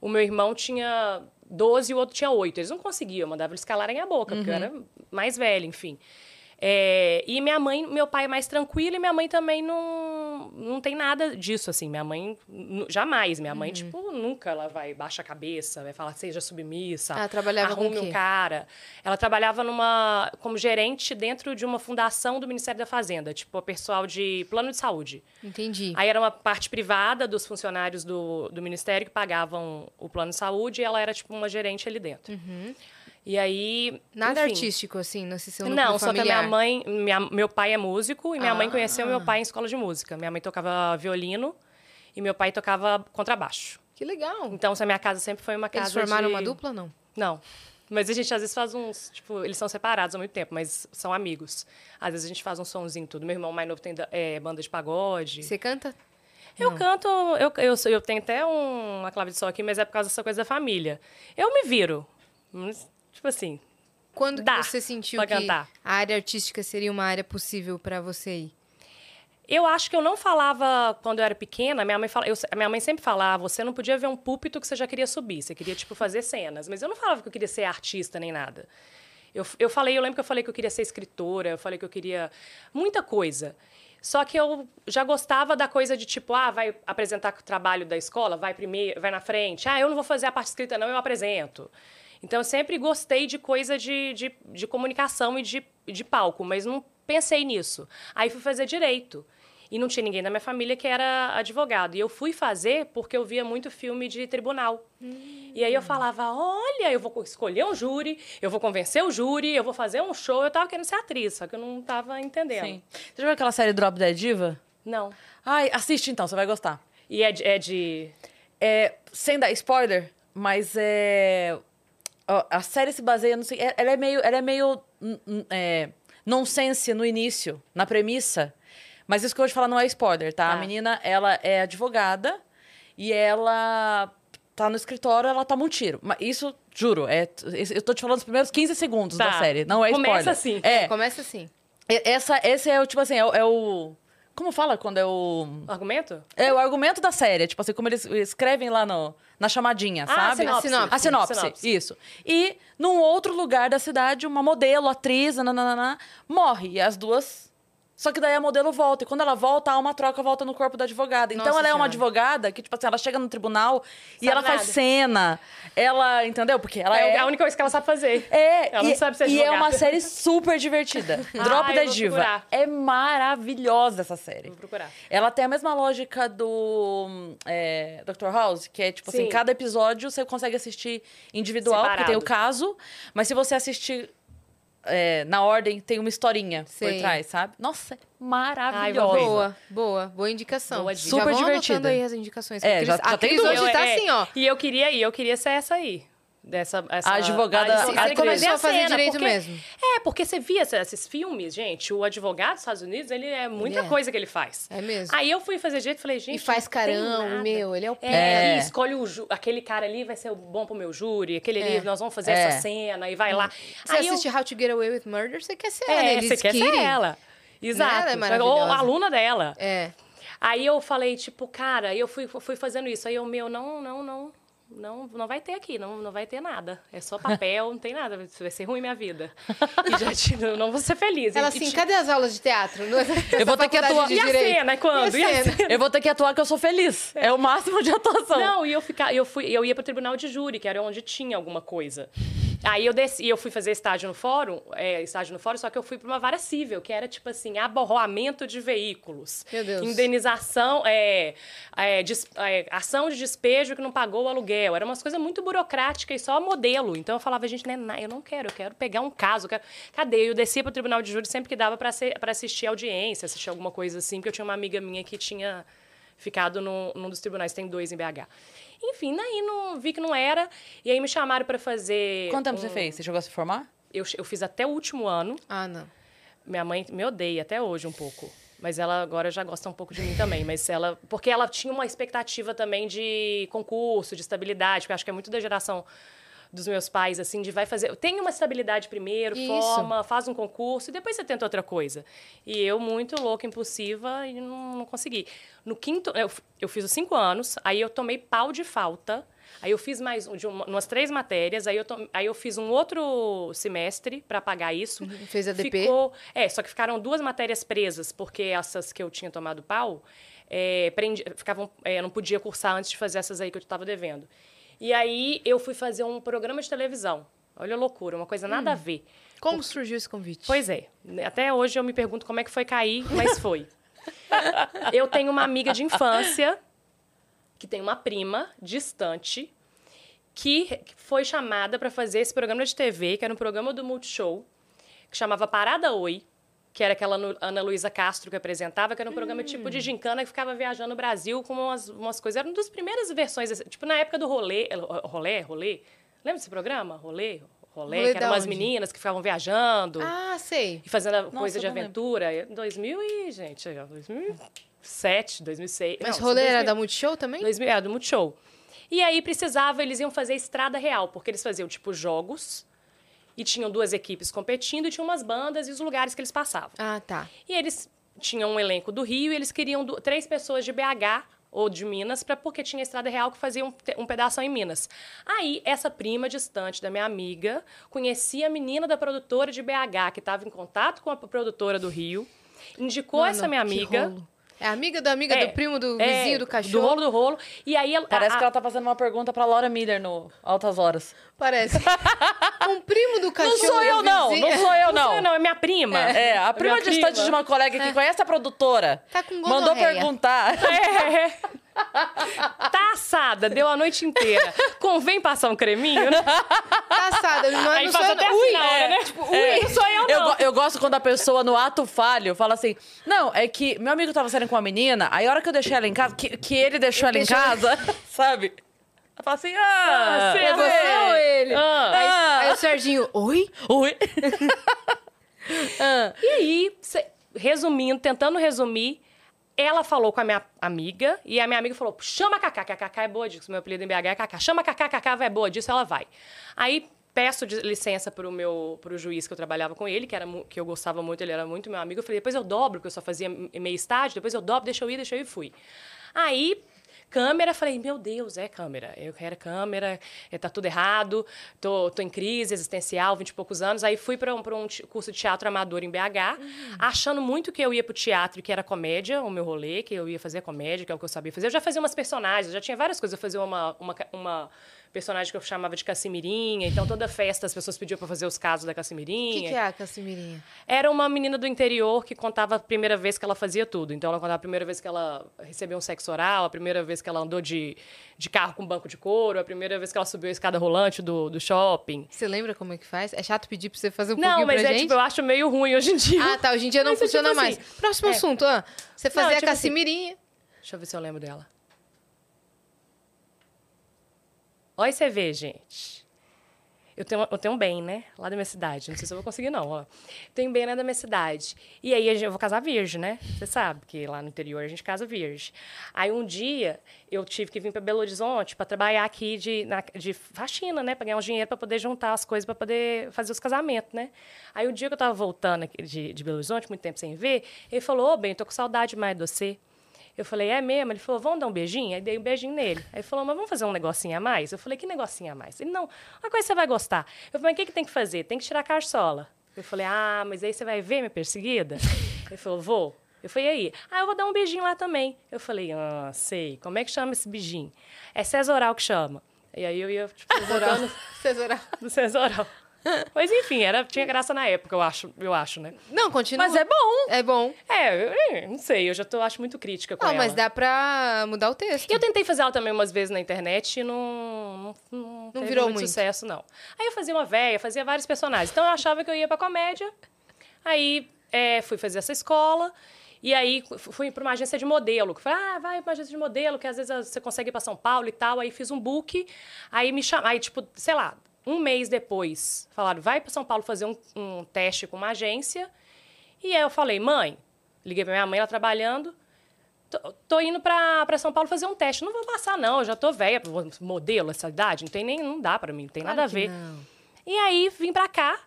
o meu irmão tinha 12 e o outro tinha 8. Eles não conseguiam, eu mandava eles calarem a boca, porque eu era mais velha, enfim. É, e minha mãe, meu pai é mais tranquilo e minha mãe também não, não tem nada disso, assim. Minha mãe, jamais. Minha mãe, tipo, nunca ela vai baixar a cabeça, vai falar, seja submissa. Ela trabalhava com o arrume um cara. Ela trabalhava numa, como gerente dentro de uma fundação do Ministério da Fazenda, tipo, pessoal de plano de saúde. Entendi. Aí era uma parte privada dos funcionários do, do Ministério que pagavam o plano de saúde e ela era, tipo, uma gerente ali dentro. E aí. Nada enfim. artístico, assim, nesse seu núcleo Não, só que a minha mãe, minha- meu pai é músico e minha mãe Ah. conheceu meu pai em escola de música. Minha mãe tocava violino e meu pai tocava contrabaixo. Que legal. Então, essa minha casa sempre foi uma casa Eles formaram de... uma dupla, não? Não. Mas a gente às vezes faz uns, tipo, eles são separados há muito tempo, mas são amigos. Às vezes a gente faz um sonzinho tudo. Meu irmão mais novo tem é, banda de pagode. Você canta? Eu canto, eu, eu, eu tenho até um- uma clave de sol aqui, mas é por causa dessa coisa da família. Eu me viro. Tipo assim, Quando Dá você sentiu que cantar. a área artística seria uma área possível pra você ir? Eu acho que eu não falava quando eu era pequena. Minha mãe, fala, eu, minha mãe sempre falava: você não podia ver um púlpito que você já queria subir. Você queria, tipo, fazer cenas. Mas eu não falava que eu queria ser artista nem nada. Eu, eu falei, eu lembro que eu falei que eu queria ser escritora, eu falei que eu queria muita coisa. Só que eu já gostava da coisa de tipo, ah, vai apresentar o trabalho da escola, vai primeiro, vai na frente. Ah, eu não vou fazer a parte escrita, não, eu apresento. Então eu sempre gostei de coisa de, de, de comunicação e de, de palco, mas não pensei nisso. Aí fui fazer direito. E não tinha ninguém da minha família que era advogado. E eu fui fazer porque eu via muito filme de tribunal. E aí eu falava: olha, eu vou escolher um júri, eu vou convencer o júri, eu vou fazer um show. Eu tava querendo ser atriz, só que eu não tava entendendo. Sim. Você já viu aquela série Drop Dead Diva? Não. Ai, assiste então, você vai gostar. E é de. É de... É, sem dar spoiler, mas é. A série se baseia no. se- é- Ela é meio. Ela é meio. hum, hum, É, nonsense no início, na premissa. Mas isso que eu vou te falar não é spoiler, tá? A Tá. menina, ela é advogada e ela tá no escritório, ela toma um tiro. Mas isso, juro, é, eu tô te falando os primeiros 15 segundos da Tá. série. Não é spoiler. Começa assim. É. Começa assim. Essa, esse é o, tipo assim, é é o- Como fala quando é o. Argumento? É o argumento da série, tipo assim, como eles escrevem lá no, na chamadinha, Ah, sabe? sinopse. A sinopse, Sinopse. isso. E num outro lugar da cidade, uma modelo, atriz, nananana, morre. E as duas. Só que daí a modelo volta. E quando ela volta, há uma troca, volta no corpo da advogada. Então Nossa ela é uma Senhora. advogada que, tipo assim, ela chega no tribunal e Sabe ela faz nada. cena. Ela, entendeu? Porque ela É é. a única coisa que ela sabe fazer. É, Ela e, não sabe ser e é advogada. uma série super divertida. Ah, Drop eu da Diva. procurar. É maravilhosa essa série. Vou procurar. Ela tem a mesma lógica do é, Dr. House, que é tipo assim, Sim. cada episódio você consegue assistir individual, porque tem o Separado. caso, mas se você assistir é, na ordem, tem uma historinha Sei. por trás, sabe? Nossa, é Ai, maravilhosa. vou Boa, boa, boa indicação. Boa dica. Já Super vão divertida. anotando aí as indicações. É, já- já a Cris hoje Eu- tá é, assim, ó. E eu queria, e eu queria ser essa aí. Dessa, essa, A advogada- a Você- advogada começou a fazer cena, direito porque- mesmo. É, porque você via esses- filmes, gente, o advogado dos Estados Unidos, ele é muita Ele é. coisa que ele faz. É mesmo. Aí eu fui fazer direito e falei, gente. E faz não tem carão, nada. meu, ele é o. É, É. e escolhe o aquele cara ali vai ser o bom pro meu júri, aquele É. ali nós vamos fazer É. essa cena e vai lá. Você Aí eu- assiste How to Get Away with Murder, você quer ser ela, É, Elise você quer ser ela. Exato. Ela é Ou maravilhosa. a aluna dela. É. Aí eu falei, tipo, cara, eu fui, fui fazendo isso. Aí eu, meu, não, não, não. Não, não vai ter aqui, não, não vai ter nada. É só papel, não tem nada. Vai ser ruim minha vida. E já te, não vou ser feliz. Ela assim, cadê as aulas de teatro? Eu vou ter que atuar- De E a direito? cena, é quando? E a E a cena? Eu vou ter que atuar que eu sou feliz. É o máximo de atuação. Não, e eu ficar, eu fui, eu ia pro tribunal de júri, que era onde tinha alguma coisa. Aí eu desci, eu fui fazer estágio no fórum, é, estágio no fórum, só que eu fui para uma vara civil, que era tipo assim, aborroamento de veículos. Meu Deus. Indenização, é, é, des- é, ação de despejo que não pagou o aluguel. Era umas coisas muito burocráticas e só modelo. Então eu falava, gente, né, eu não quero, eu quero pegar um caso. eu quero- Cadê? Eu descia pro tribunal de júri sempre que dava para assistir audiência, assistir alguma coisa assim, porque eu tinha uma amiga minha que tinha ficado num, num dos tribunais, tem dois em BH. Enfim, daí não, vi que não era. E aí me chamaram para fazer. Quanto tempo um- você fez? Você chegou a se formar? Eu, eu fiz até o último ano. Ah, não. Minha mãe me odeia até hoje um pouco. Mas ela agora já gosta um pouco de mim também. Mas ela. Porque ela tinha uma expectativa também de concurso, de estabilidade, porque eu acho que é muito da geração dos meus pais, assim, de vai fazer. Tem uma estabilidade primeiro, Isso. forma, faz um concurso e depois você tenta outra coisa. E eu, muito louca, impulsiva, e não, não consegui. No quinto. Eu, eu fiz os cinco anos, aí eu tomei pau de falta. Aí eu fiz mais de uma, umas três matérias, aí eu, aí eu fiz um outro semestre para pagar isso. Fez ADP? Ficou, é, só que ficaram duas matérias presas, porque essas que eu tinha tomado pau, é, prendi, ficavam, é, não podia cursar antes de fazer essas aí que eu estava devendo. E aí eu fui fazer um programa de televisão. Olha a loucura, uma coisa nada a ver. Como surgiu esse convite? Pois é. Até hoje eu me pergunto como é que foi cair, mas foi. eu tenho uma amiga de infância que tem uma prima distante que foi chamada para fazer esse programa de TV, que era um programa do Multishow, que chamava Parada Oi, que era aquela Ana Luísa Castro que apresentava, que era um programa tipo de gincana que ficava viajando no Brasil com umas, umas coisas. Era uma das primeiras versões, assim, tipo na época do rolê. Rolê? Rolê? Lembra desse programa? Rolê? Rolê, Rolê que eram umas onde? meninas que ficavam viajando Ah, sei. e fazendo a coisa de lembro. aventura. Em 2000 e, gente, ó, 2007, 2006. Mas não, rolê era 2000 da Multishow também? 2000, é, do Multishow. E aí precisava, eles iam fazer estrada real, porque eles faziam, tipo, jogos, e tinham duas equipes competindo, e tinham umas bandas e os lugares que eles passavam. Ah, tá. E eles tinham um elenco do Rio, e eles queriam du- três pessoas de BH ou de Minas, pra, porque tinha estrada real que fazia um, um pedaço em Minas. Aí, essa prima distante da minha amiga conhecia a menina da produtora de BH, que estava em contato com a produtora do Rio, indicou Mano, essa minha que amiga. rolo. É amiga da amiga É, do primo, do é, vizinho, do cachorro? Do rolo do rolo. E aí ela. Parece a- que ela tá fazendo uma pergunta pra Laura Miller no Altas Horas. Parece. um primo do cachorro. Não sou eu, não. vizinho. Não sou eu, Não, não. sou eu, não, é minha prima. É, a prima minha distante prima. de uma colega que conhece a produtora Tá com mandou gonorreia. perguntar. É. Tá assada, deu a noite inteira. Convém passar um creminho, né? Tá assada. Não, é- Aí não faz sou até eu, assim Ui, na hora, é, né? Tipo, Ui, não sou eu, Eu, não. go- eu gosto quando a pessoa, no ato falho, fala assim: Não, é que meu amigo tava saindo com uma menina, aí a hora que eu deixei ela em casa, que, que ele deixou ela em casa, sabe? Ela fala assim: Ah, Ah, é você ou ele? Ah. Aí, Ah. aí o Serginho, oi? Ui. Ah, E aí, cê- resumindo, tentando resumir, ela falou com a minha amiga e a minha amiga falou: chama a Cacá, que a Cacá é boa disso. Meu apelido em BH é Cacá. Chama a Cacá, Cacá é boa disso, ela vai. Aí peço licença pro meu pro juiz que eu trabalhava com ele, que era que eu gostava muito, ele era muito meu amigo. Eu falei: depois eu dobro, porque eu só fazia meio estágio, depois eu dobro, deixa eu ir, deixa eu ir e fui. Aí Câmera, falei, meu Deus, é câmera. Eu quero câmera, eh, tá tudo errado, tô, tô em crise existencial, vinte e poucos anos. Aí fui para um, pra um curso de teatro amador em BH, achando muito que eu ia pro teatro, que era comédia, o meu rolê, que eu ia fazer comédia, que é o que eu sabia fazer. Eu já fazia umas personagens, já tinha várias coisas. Eu fazia uma, uma, uma personagem que eu chamava de Cassimirinha, então toda festa as pessoas pediam para fazer os casos da o que, que é a Cassimirinha? Era uma menina do interior que contava a primeira vez que ela fazia tudo. Então, ela contava a primeira vez que ela recebeu um sexo oral, a primeira vez que ela andou de, de carro com banco de couro, a primeira vez que ela subiu a escada rolante do, do shopping. Você lembra como é que faz? É chato pedir pra você fazer um Não, pouquinho mas pra é gente? tipo, eu acho meio ruim hoje em dia. Ah, tá. Hoje em dia não Mas é funciona tipo mais. assim, Próximo é. assunto, ah. Você fazia Não, a tipo assim. Deixa eu ver se eu lembro dela. Olha você vê, gente. Eu tenho, eu tenho um bem, né? Lá da minha cidade. Não sei se eu vou conseguir, não. Ó. Tenho um bem lá da minha cidade. E aí eu vou casar virgem, né? Você sabe que lá no interior a gente casa virgem. Aí um dia eu tive que vir para Belo Horizonte para trabalhar aqui de, na- de faxina, né? Para ganhar um dinheiro para poder juntar as coisas para poder fazer os casamentos, né? Aí o dia que eu tava voltando de, de Belo Horizonte, muito tempo sem ver, ele falou: Ô, bem, eu tô com saudade mais de você. Eu falei, é mesmo? Ele falou, vamos dar um beijinho? Aí dei um beijinho nele. Aí ele falou, mas vamos fazer um negocinho a mais? Eu falei, que negocinho a mais? Ele, não, uma coisa você vai gostar. Eu falei, mas o que, que tem que fazer? Tem que tirar a carçola. Eu falei, ah, mas aí você vai ver minha perseguida? Ele falou, vou. Eu falei, e aí? Ah, eu vou dar um beijinho lá também. Eu falei, ah, sei. Como é que chama esse beijinho? É Cesoral que chama. E aí eu ia, tipo, botando Cesoral. do Cesoral. Mas enfim, era, tinha graça na época, eu acho, eu acho, né? Não, continua. Mas é bom. É bom. É, eu, eu não sei, eu já tô, acho muito crítica com Não, ela. mas dá pra mudar o texto. E eu tentei fazer ela também umas vezes na internet e não, não, não, teve virou muito, muito. sucesso, não. Aí eu fazia uma véia, fazia vários personagens. Então eu achava que eu ia pra comédia. Aí é, fui fazer essa escola. E aí fu- fui para uma agência de modelo. Que falei, ah, vai para uma agência de modelo, que às vezes você consegue ir para São Paulo e tal. Aí fiz um book. Aí me chamaram, aí tipo, sei lá, um mês depois, falaram, vai para São Paulo fazer um, um teste com uma agência. E aí eu falei, mãe, liguei para minha mãe, ela trabalhando. Tô, tô indo para São Paulo fazer um teste. Não vou passar, não. Eu já tô velha, modelo essa idade. Não tem nem, não dá para mim, não tem Claro nada a ver. não. E aí vim pra cá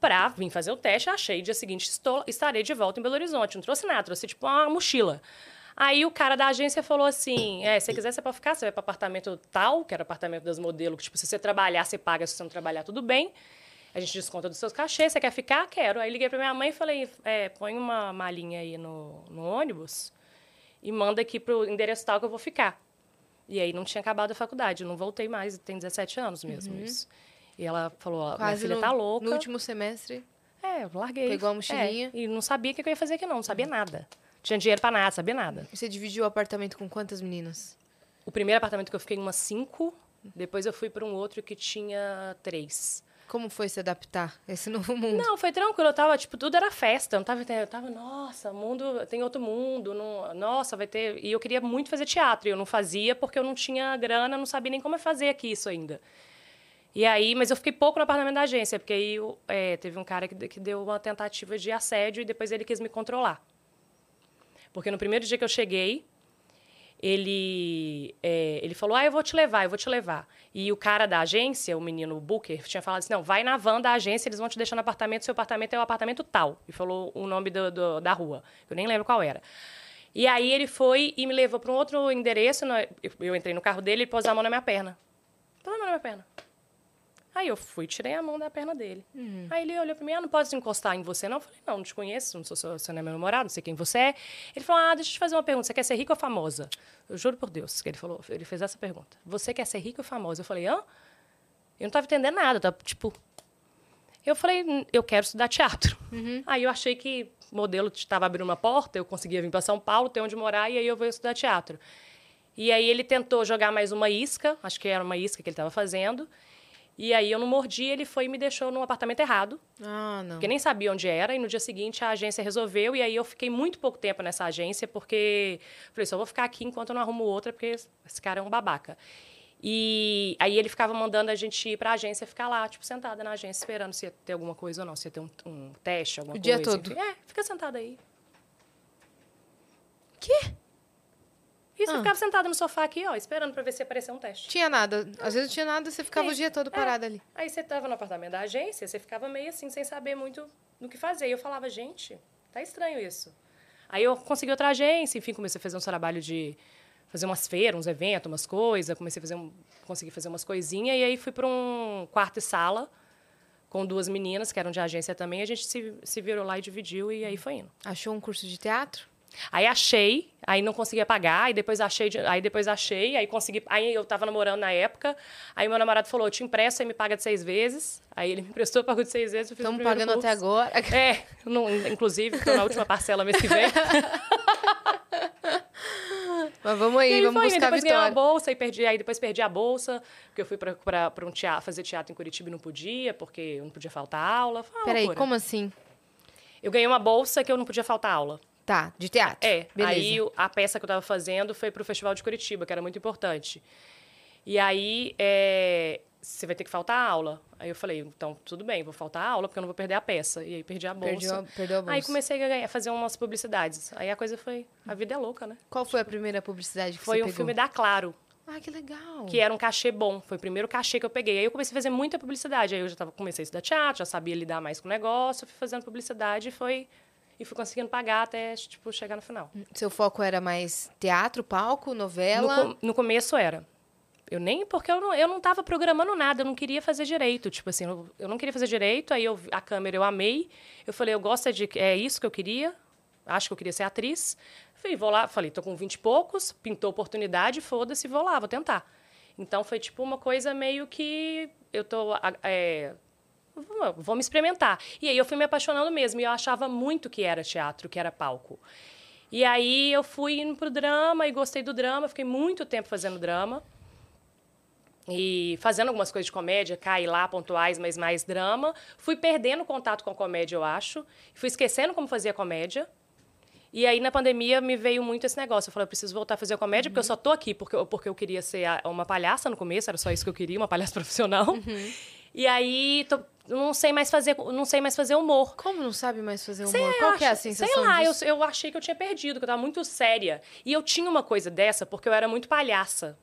pra vir fazer o teste. Achei, dia seguinte estou, estarei de volta em Belo Horizonte. Não trouxe nada, trouxe tipo uma mochila. Aí o cara da agência falou assim: é, se você quiser, você pode ficar, você vai para apartamento tal, que era apartamento das modelos, que tipo, se você trabalhar, você paga, se você não trabalhar, tudo bem. A gente desconta dos seus cachês, você quer ficar? Quero. Aí liguei pra minha mãe e falei: é, põe uma malinha aí no, no ônibus e manda aqui pro endereço tal que eu vou ficar. E aí não tinha acabado a faculdade, eu não voltei mais, tem 17 anos mesmo isso. E ela falou, ó, minha Quase filha no, tá louca. no último semestre. É, eu larguei. Pegou a mochilinha? É, e não sabia o que eu ia fazer aqui não, não sabia nada. Tinha dinheiro pra nada, sabia nada. Você dividiu o apartamento com quantas meninas? O primeiro apartamento que eu fiquei, umas cinco. Depois eu fui para um outro que tinha três. Como foi se adaptar a esse novo mundo? Não, foi tranquilo. Eu tava, tipo, tudo era festa. Eu não tava, eu tava, nossa, mundo, tem outro mundo. Não, nossa, vai ter. E eu queria muito fazer teatro. E eu não fazia porque eu não tinha grana, não sabia nem como fazer aqui isso ainda. E aí, mas eu fiquei pouco no apartamento da agência, porque aí é, teve um cara que, que deu uma tentativa de assédio e depois ele quis me controlar. Porque no primeiro dia que eu cheguei, ele, é, ele falou: Ah, eu vou te levar, eu vou te levar. E o cara da agência, o menino Booker, tinha falado assim: Não, vai na van da agência, eles vão te deixar no apartamento, seu apartamento é o apartamento tal. E falou o nome do, do- da rua. Eu nem lembro qual era. E aí ele foi e me levou para um outro endereço. eu- entrei no carro dele e ele pôs a mão na minha perna. Pôs a mão na minha perna. Aí eu fui, tirei a mão da perna dele. Aí ele olhou pra mim, ah, não posso encostar em você, não? Eu falei, não, não te conheço, não sou seu, você não é meu namorado, não sei quem você é. Ele falou, ah, deixa eu te fazer uma pergunta, você quer ser rica ou famosa? Eu juro por Deus que ele falou, ele fez essa pergunta. Você quer ser rica ou famosa? Eu falei, hã? Eu não tava entendendo nada, tava, tipo... Eu falei, "Hum, eu quero estudar teatro. Aí eu achei que modelo estava abrindo uma porta, eu conseguia vir para São Paulo, ter onde morar, e aí eu vou estudar teatro. E aí ele tentou jogar mais uma isca, acho que era uma isca que ele estava fazendo. E aí eu não mordi, ele foi e me deixou num apartamento errado, Ah, não. porque nem sabia onde era, e no dia seguinte a agência resolveu, e aí eu fiquei muito pouco tempo nessa agência, porque falei, só vou ficar aqui enquanto eu não arrumo outra, porque esse cara é um babaca. E aí ele ficava mandando a gente ir pra agência ficar lá, tipo, sentada na agência, esperando se ia ter alguma coisa ou não, se ia ter um, um teste, alguma O coisa. dia todo? enfim. É, fica sentada aí. Quê? E você Ah. ficava sentada no sofá aqui, ó, esperando pra ver se aparecer um teste. Tinha nada. Às vezes não tinha nada, você ficava o Sim. dia todo É. parada ali. Aí você tava no apartamento da agência, você ficava meio assim, sem saber muito do que fazer. E eu falava, gente, tá estranho isso. Aí eu consegui outra agência, enfim, comecei a fazer um trabalho de fazer umas feiras, uns eventos, umas coisas, comecei a fazer um, consegui fazer umas coisinhas, e aí fui para um quarto e sala com duas meninas, que eram de agência também, a gente se, se virou lá e dividiu, e aí foi indo. Achou um curso de teatro? Aí achei, aí não conseguia pagar, aí depois achei, aí depois achei, aí consegui, aí eu tava namorando na época, aí meu namorado falou, eu te empresto, você me paga de seis vezes, aí ele me emprestou, pagou de seis vezes, eu fiz Estamos primeiro pagando até curso. agora. É, não- inclusive, tô na última parcela mês que vem. Mas vamos E aí, vamos foi, buscar a depois ganhei uma vitória. bolsa, e perdi, aí depois perdi a bolsa, porque eu fui para um teatro, fazer teatro em Curitiba e não podia, porque eu não podia faltar aula. Peraí, como assim? Eu ganhei uma bolsa que eu não podia faltar aula. Tá, de teatro. É, Beleza. aí a peça que eu estava fazendo foi para o Festival de Curitiba, que era muito importante. E aí, é, você vai ter que faltar aula. Aí eu falei, então, tudo bem, vou faltar aula, porque eu não vou perder a peça. E aí perdi a bolsa. Perdeu, a- perdeu a bolsa. Aí comecei a, ganhar, a fazer umas publicidades. Aí a coisa foi... A vida é louca, né? Qual foi a primeira publicidade que Foi você um pegou? filme da Claro, Ah, que legal. que era um cachê bom. Foi o primeiro cachê que eu peguei. Aí eu comecei a fazer muita publicidade. Aí eu já tava, comecei a estudar teatro, já sabia lidar mais com o negócio, fui fazendo publicidade e foi... E fui conseguindo pagar até, tipo, chegar no final. Seu foco era mais teatro, palco, No, novela? co- no começo era. Eu nem, porque eu não, eu não tava programando nada, eu não queria fazer direito. Tipo assim, eu, eu não queria fazer direito, aí eu, a câmera eu amei. Eu falei, eu gosto é de. É isso que eu queria. Acho que eu queria ser atriz. Falei, vou lá, falei, tô com 20 e poucos, pintou oportunidade, foda-se, vou lá, vou tentar. Então foi tipo uma coisa meio que eu tô. é, me experimentar. E aí eu fui me apaixonando mesmo. E eu achava muito que era teatro, que era palco. E aí eu fui indo pro drama e gostei do drama, fiquei muito tempo fazendo drama. E fazendo algumas coisas de comédia, cá e lá, pontuais, mas mais drama. Fui perdendo contato com a comédia, eu acho. Fui esquecendo como fazia comédia. E aí, na pandemia, me veio muito esse negócio. Eu falei, eu preciso voltar a fazer comédia, porque eu só tô aqui porque, eu- porque eu queria ser uma palhaça no começo, era só isso que eu queria, uma palhaça profissional. E aí, tô- não sei mais fazer, não sei mais fazer humor. Como não sabe mais fazer humor? Sei, Qual eu que é a acho- sensação Sei lá, eu, disso? eu achei que eu tinha perdido, que eu tava muito séria. E eu tinha uma coisa dessa porque eu era muito palhaça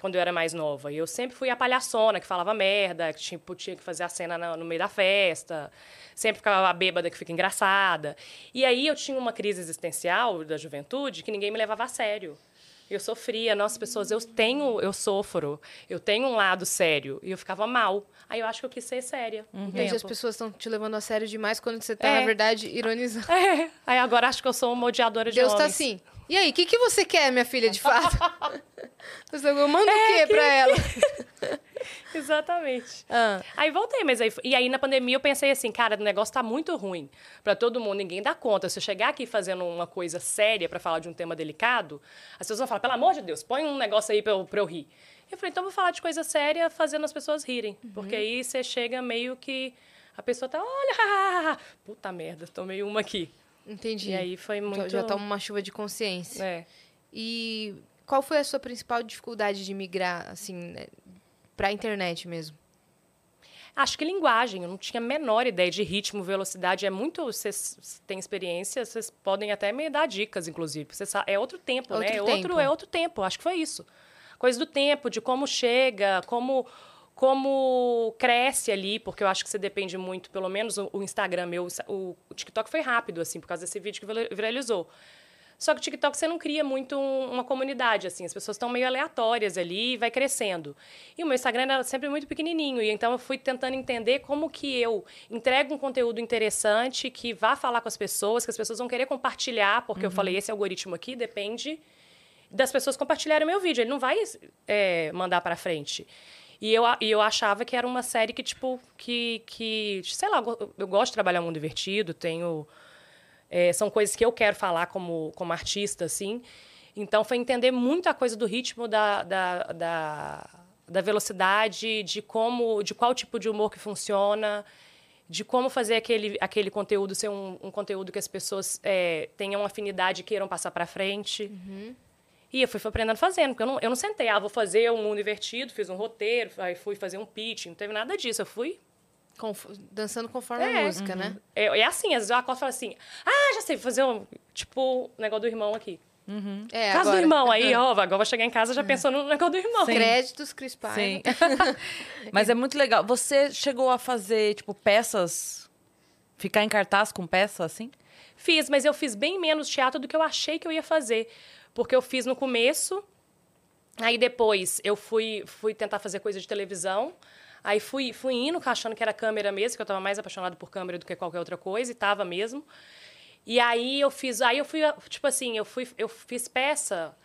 quando eu era mais nova. E eu sempre fui a palhaçona que falava merda, que tipo, tinha que fazer a cena na- no meio da festa. Sempre ficava a bêbada que fica engraçada. E aí eu tinha uma crise existencial da juventude que ninguém me levava a sério. Eu sofria, nossa, pessoas, eu tenho, eu sofro, eu tenho um lado sério. E eu ficava mal. Aí eu acho que eu quis ser séria. Um Entende? As pessoas estão te levando a sério demais quando você tá, É. na verdade, ironizando. É, aí agora acho que eu sou uma odiadora de Deus tá homens. assim. E aí, o que, que você quer, minha filha, de fato? Você falou, manda É, o quê pra ela? Exatamente. Ah, Aí voltei, mas aí, e aí na pandemia eu pensei assim, cara, o negócio tá muito ruim pra todo mundo, ninguém dá conta. Se eu chegar aqui fazendo uma coisa séria pra falar de um tema delicado, as pessoas vão falar, pelo amor de Deus, põe um negócio aí pra eu, pra eu rir. Eu falei, então eu vou falar de coisa séria fazendo as pessoas rirem. Porque aí você chega meio que. A pessoa tá, olha, puta merda, tomei uma aqui. Entendi. E aí foi muito. Já, toma uma chuva de consciência. É. E qual foi a sua principal dificuldade de migrar, assim, né, pra internet mesmo? Acho que linguagem, eu não tinha a menor ideia de ritmo, velocidade. É muito. Vocês têm experiência, vocês podem até me dar dicas, inclusive. Sa- é outro tempo, Outro né? É tempo. outro, é outro tempo. Acho que foi isso. Coisa do tempo, de como chega, como como cresce ali, porque eu acho que você depende muito, pelo menos o, o Instagram meu, o, o TikTok foi rápido, assim, por causa desse vídeo que vira- viralizou. Só que o TikTok você não cria muito um- uma comunidade, assim. As pessoas estão meio aleatórias ali e vai crescendo. E o meu Instagram era sempre muito pequenininho. E então eu fui tentando entender como que eu entrego um conteúdo interessante, que vá falar com as pessoas, que as pessoas vão querer compartilhar, porque eu falei, esse algoritmo aqui depende das pessoas compartilharem o meu vídeo. Ele não vai é, mandar para frente. E eu, a- e eu achava que era uma série que, tipo, que, que sei lá, eu go- eu gosto de trabalhar mundo divertido, tenho... é, são coisas que eu quero falar como, como artista, assim. Então, foi entender muita coisa do ritmo, da, da, da, da velocidade, de como, de qual tipo de humor que funciona, de como fazer aquele, aquele conteúdo ser um, um conteúdo que as pessoas é, tenham afinidade e queiram passar para frente. E eu fui aprendendo fazendo, porque eu não, eu não sentei, ah, vou fazer um mundo invertido, fiz um roteiro, aí fui fazer um pitch, não teve nada disso. Eu fui Conf- dançando conforme a É. música, né? é, é assim, às vezes eu acordo e falo assim, ah, já sei, vou fazer um, tipo, o negócio do irmão aqui. É, Caso do agora. irmão, aí, ó, agora eu vou chegar em casa já pensando no negócio do irmão. Sim. Créditos, Cris Paiva. Sim. Mas é muito legal. Você chegou a fazer, tipo, peças? Ficar em cartaz com peça, assim? Fiz, mas eu fiz bem menos teatro do que eu achei que eu ia fazer. Porque eu fiz no começo, aí depois eu fui, fui tentar fazer coisa de televisão. Aí fui, fui indo, achando que era câmera mesmo, que eu estava mais apaixonado por câmera do que qualquer outra coisa, e tava mesmo. E aí eu fiz, aí eu fui, tipo assim, eu fui, eu fiz peça,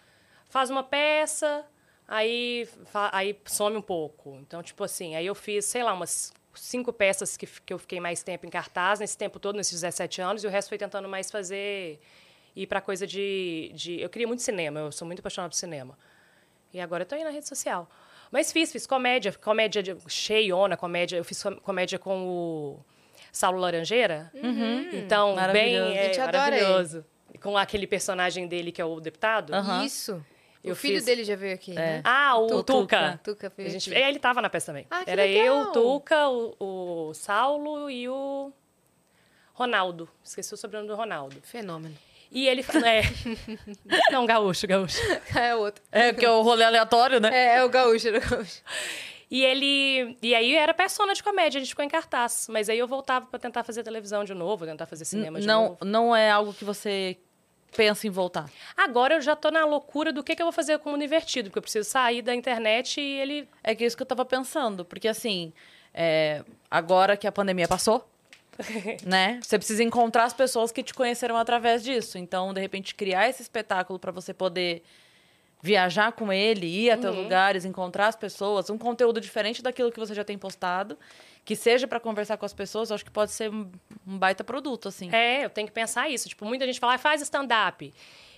faz uma peça, aí, aí some um pouco. Então, tipo assim, aí eu fiz, sei lá, umas cinco peças que, que eu fiquei mais tempo em cartaz, nesse tempo todo, nesses 17 anos, e o resto foi tentando mais fazer, ir pra coisa de, de... Eu queria muito cinema, eu sou muito apaixonada por cinema. E agora eu tô aí na rede social. Mas fiz, fiz comédia, comédia de, cheiona, comédia. Eu fiz com- comédia com o Saulo Laranjeira. Então, Maravilhoso. bem A gente é, maravilhoso. Com aquele personagem dele que é o deputado. Aham. Isso. Eu o filho fiz- dele já veio aqui, né? Ah, o O Tuca. Tuca. Tuca A gente, aqui. ele tava na peça também. Ah, que Era legal. eu, o Tuca, o, o Saulo e o Ronaldo. Esqueci o sobrenome do Ronaldo. Fenômeno. E ele... É. Não, gaúcho, gaúcho. É outro. É, que é o rolê aleatório, né? É, é o gaúcho, era o gaúcho. E ele. E aí era persona de comédia, a gente ficou em cartaz. Mas aí eu voltava pra tentar fazer televisão de novo, tentar fazer cinema de não, novo. não é algo que você pensa em voltar. Agora eu já tô na loucura do que, que eu vou fazer com o Univertido, porque eu preciso sair da internet e ele. É que é isso que eu tava pensando, porque assim, é, agora que a pandemia passou, né? Você precisa encontrar as pessoas que te conheceram através disso. Então, de repente, criar esse espetáculo para você poder viajar com ele, ir até os lugares, encontrar as pessoas, um conteúdo diferente daquilo que você já tem postado, que seja para conversar com as pessoas, acho que pode ser um um baita produto, assim. É, eu tenho que pensar isso. Tipo, muita gente fala, ah, faz stand-up.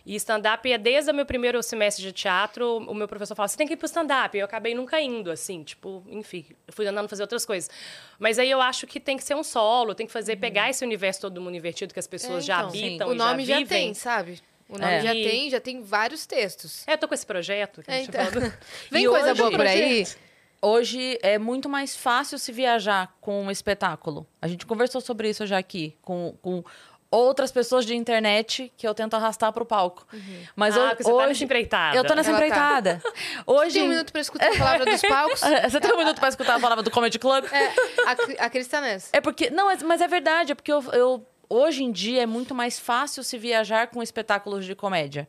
E stand-up é desde o meu primeiro semestre de teatro, o meu professor fala, você tem que ir pro stand-up. E eu acabei nunca indo, assim, tipo, enfim, eu fui andando fazer outras coisas. Mas aí eu acho que tem que ser um solo, tem que fazer, pegar esse universo todo mundo invertido que as pessoas É, já então. habitam o e nome já já, vivem. tem, sabe? O nome É. já tem, já tem vários textos. É, eu tô com esse projeto. Que a É, gente então. falou. Vem E coisa hoje- boa por aí. Hoje é muito mais fácil se viajar com um espetáculo. A gente conversou sobre isso já aqui, com, com outras pessoas de internet que eu tento arrastar pro palco. Mas ah, porque você tá nessa hoje empreitada. eu tô nessa Ela tá. empreitada. Hoje Tem um minuto pra escutar a palavra dos palcos. Você tem um minuto pra escutar a palavra do Comedy Club? É, a, a Cris tá nessa. É porque. Não, mas- mas é verdade, é porque eu, eu- hoje em dia é muito mais fácil se viajar com espetáculos de comédia.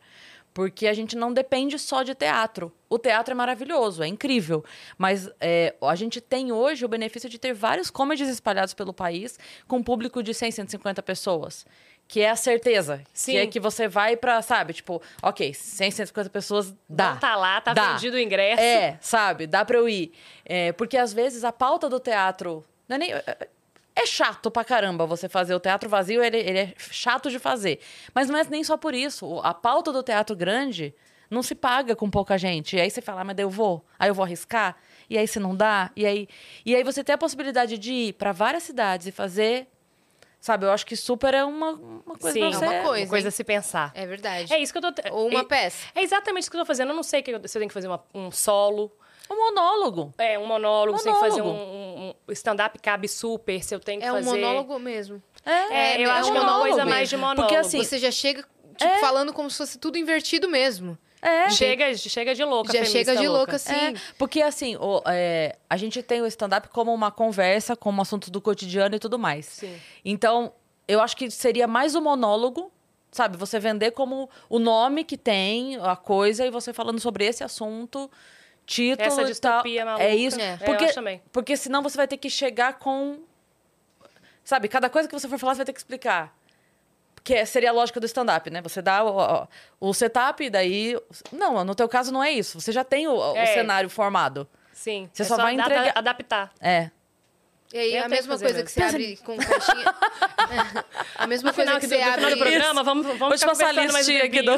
Porque a gente não depende só de teatro. O teatro é maravilhoso, é incrível. Mas é, a gente tem hoje o benefício de ter vários comedies espalhados pelo país com um público de 100, 150 pessoas. Que é a certeza. Sim. Que é que você vai pra, sabe, tipo, ok, 100, 150 pessoas dá. Não tá lá, tá Dá. vendido o ingresso. É, sabe? Dá pra eu ir. É, porque às vezes a pauta do teatro. Não é, nem, é chato pra caramba você fazer o teatro vazio, ele, ele é chato de fazer. Mas não é nem só por isso. A pauta do teatro grande não se paga com pouca gente. E aí você fala, ah, mas daí eu vou, aí eu vou arriscar, e aí se não dá, e aí. E aí você tem a possibilidade de ir pra várias cidades e fazer. Sabe, eu acho que super é uma, uma coisa Sim, pra é você. uma coisa, Uma coisa a se pensar. É verdade. É isso que eu tô... Ou uma é, peça. É exatamente isso que eu tô fazendo. Eu não sei que eu- se eu tenho que fazer uma- um solo, Um monólogo. é, um monólogo, se eu tenho que fazer um, um- um stand-up cabe super, se eu tenho que É um fazer... monólogo mesmo. É, eu é acho um que é uma coisa mais de monólogo. Porque, assim, Você já chega, tipo, falando como se fosse tudo invertido mesmo. É. Chega, chega de louca, já chega de louca, assim. É, porque assim, o- é, a gente tem o stand-up como uma conversa, como assuntos do cotidiano e tudo mais. Sim. Então, eu acho que seria mais o monólogo, sabe? Você vender como o nome que tem, a coisa, e você falando sobre esse assunto, título Essa e tal. distopia maluca. É isso. É. É, eu Porque, acho também. porque senão você vai ter que chegar com... Sabe, cada coisa que você for falar, você vai ter que explicar. Que seria a lógica do stand-up, né? Você dá o, o- o setup e daí... Não, no teu caso não é isso. Você já tem o, o É. cenário formado. Sim. Você é só vai adap- entregar- adaptar. É. E aí, Eu a mesma coisa mesmo. que você abre com caixinha... a mesma No coisa final, que você no final do abre... programa, vamos, vamos Vou te passar a listinha aqui do...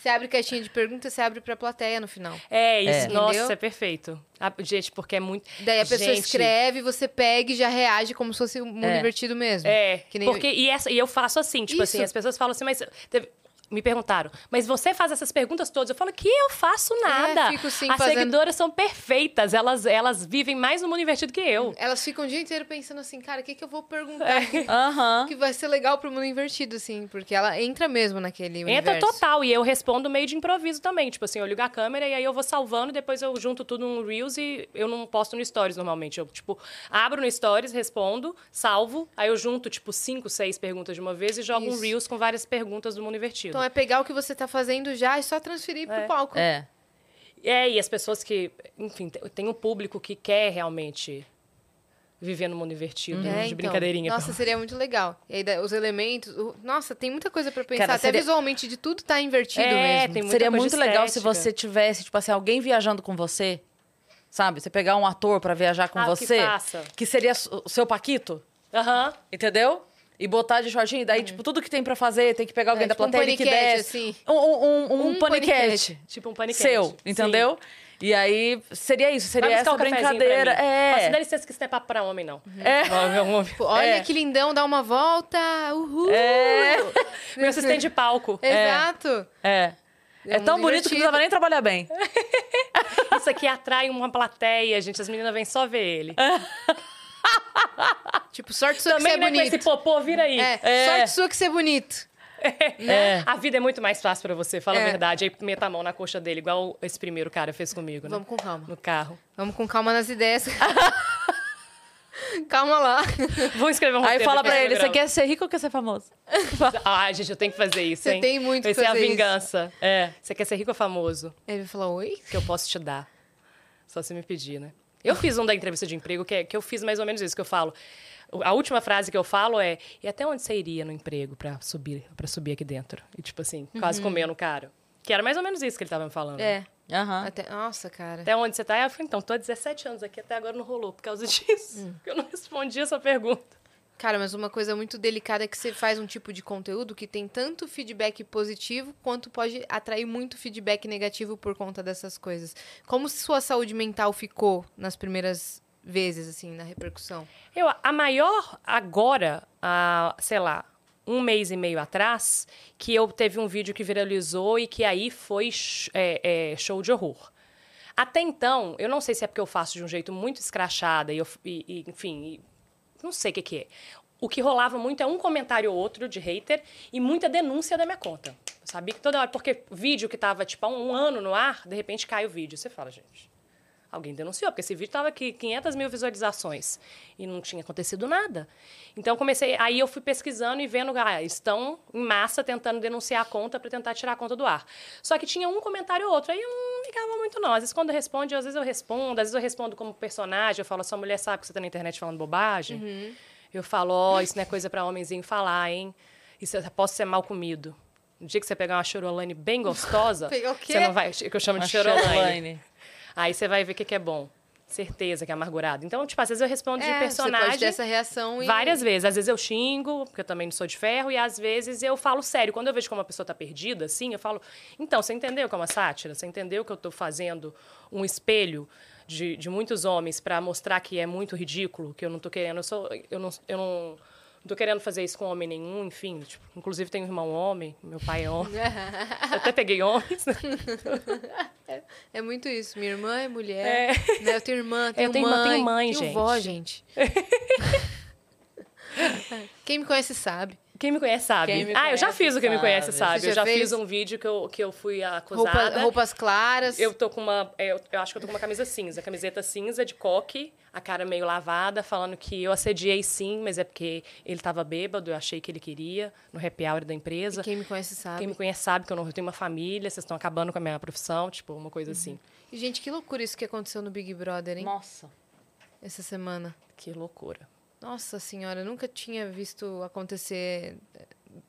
Você abre caixinha de perguntas, você abre pra plateia no final. É isso, É. nossa, é perfeito. Ah, gente, porque é muito... Daí a pessoa Gente, escreve, você pega e já reage como se fosse um mundo É. divertido mesmo. É, Que nem- porque e, essa, e eu faço assim, tipo assim, Isso. as pessoas falam assim, mas teve- me perguntaram, mas você faz essas perguntas todas? Eu falo que eu faço nada. É, fico sim As fazendo- seguidoras são perfeitas, elas, elas vivem mais no mundo invertido que eu. Elas ficam o dia inteiro pensando assim, cara, o que, que eu vou perguntar É. Aham. que vai ser legal pro mundo invertido, assim, porque ela entra mesmo naquele Entra universo. total, e eu respondo meio de improviso também. Tipo assim, eu ligo a câmera e aí eu vou salvando, depois eu junto tudo no Reels e eu não posto no Stories normalmente. Eu, tipo, abro no Stories, respondo, salvo, aí eu junto, tipo, cinco, seis perguntas de uma vez e jogo um Isso. Reels com várias perguntas do mundo invertido. Então é pegar o que você tá fazendo já e só transferir pro É. palco. É. É, e as pessoas que, enfim, te- tem um público que quer realmente viver no mundo invertido, É, de então. brincadeirinha. Nossa, seria muito legal. E aí, os elementos. o- Nossa, tem muita coisa pra pensar. Cara, Até seria- visualmente de tudo tá invertido É, mesmo. tem muita Seria coisa muito legal se estética. você tivesse, tipo assim, alguém viajando com você. Sabe? Você pegar um ator pra viajar com Ah, que você. faça. que seria o seu Paquito. Aham. Entendeu? E botar de shortinho. Daí, tipo, tudo que tem pra fazer, tem que pegar alguém É, da tipo um plateia que paniquete, desce. assim. Um, um, um, um Um paniquete. Tipo um paniquete. Seu, Sim. entendeu? E aí, seria isso. Seria essa um brincadeira. Fala assim, dá É. licença que isso não é papo pra homem, não. É. É um. Tipo, olha É. que lindão, dá uma volta. Uhul! É. Meu assistente de palco. Exato. É. É, É tão muito bonito que não precisava nem trabalhar bem. Isso aqui atrai uma plateia, gente. As meninas vêm só ver ele. Tipo, sorte sua Também, que né, você com é esse bonito. popô, vira aí. É, É. sorte sua que você é bonito. É. A vida é muito mais fácil pra você, fala É. a verdade. Aí meta a mão na coxa dele, igual esse primeiro cara fez comigo, né? Vamos com calma. No carro. Vamos com calma nas ideias. calma lá. Vamos escrever um Aí roteiro fala desse pra ele, você quer ser rico ou quer ser famoso? Ai, gente, eu tenho que fazer isso, Você hein? tem muito Vai que ser a fazer isso. vingança. É. Você quer ser rico ou famoso? Ele vai falar, oi? Que eu posso te dar. Só se me pedir, né? Eu fiz um da entrevista de emprego, que, é- que eu fiz mais ou menos isso, que eu falo. A última frase que eu falo é: e até onde você iria no emprego pra subir, pra subir aqui dentro? E tipo assim, quase comendo o cara. Que era mais ou menos isso que ele tava me falando. É. Aham. Até... Nossa, cara. Até onde você tá? Aí eu falei, então, tô há 17 anos aqui, até agora não rolou por causa disso. Eu não respondi essa pergunta. Cara, mas uma coisa muito delicada é que você faz um tipo de conteúdo que tem tanto feedback positivo quanto pode atrair muito feedback negativo por conta dessas coisas. Como sua saúde mental ficou nas primeiras vezes, assim, na repercussão? Eu, a maior agora, a, sei lá, um mês e meio atrás, que eu teve um vídeo que viralizou e que aí foi é, é, show de horror. Até então, eu não sei se é porque eu faço de um jeito muito escrachada e, e- e, enfim, não sei o que, que é. O que rolava muito é um comentário ou outro de hater e muita denúncia da minha conta. Eu sabia que toda hora, porque vídeo que tava tipo há um ano no ar, de repente cai o vídeo. Você fala, gente, Alguém denunciou, porque esse vídeo estava aqui 500 mil visualizações e não tinha acontecido nada. Então comecei, aí eu fui pesquisando e vendo, ah, estão em massa tentando denunciar a conta para tentar tirar a conta do ar. Só que tinha um comentário ou outro, aí eu não ligava muito não. Às vezes quando responde, às vezes eu respondo, às vezes eu respondo como personagem, eu falo, sua mulher sabe que você está na internet falando bobagem. Eu falo, ó, isso não é coisa para homenzinho falar, hein? Isso eu posso ser mal comido. No dia que você pegar uma chorolane bem gostosa, Pegar o quê? você não vai, que eu chamo de Uma chorolane. Aí você vai ver o que, que é bom. Certeza que é amargurado. Então, tipo, às vezes eu respondo de É, Você pode personagem ter essa reação e... várias vezes. Às vezes eu xingo, porque eu também não sou de ferro, e às vezes eu falo sério. Quando eu vejo como uma pessoa tá perdida, assim, eu falo, então, você entendeu que é uma sátira? Você entendeu que eu tô fazendo um espelho de, de muitos homens para mostrar que é muito ridículo, que eu não tô querendo, eu sou. Eu não, eu não, não tô querendo fazer isso com homem nenhum, enfim. Tipo, inclusive tenho um irmão homem, meu pai é homem. eu até peguei homens. É muito isso. Minha irmã é mulher. É. Né? Eu tenho irmã, tenho, tenho mãe. irmã, tenho mãe, tenho gente. vó, gente. Quem me conhece sabe. Quem me conhece sabe. Me ah, eu já conhece fiz o que me conhece sabe. Eu já fez? fiz um vídeo que eu, que eu fui Roupa- acusada. roupas claras. Eu tô com uma. é, Eu, eu acho que eu tô com uma camisa cinza, camiseta cinza de coque, a cara meio lavada, falando que eu assediei sim, mas é porque ele tava bêbado, eu achei que ele queria, no happy hour da empresa. Quem me conhece sabe. Quem me conhece sabe que eu não tenho uma família, vocês estão acabando com a minha profissão, tipo, uma coisa assim. E, Gente, que loucura isso que aconteceu no Big Brother, hein? Nossa. Essa semana. Que loucura. Nossa senhora, eu nunca tinha visto acontecer eh,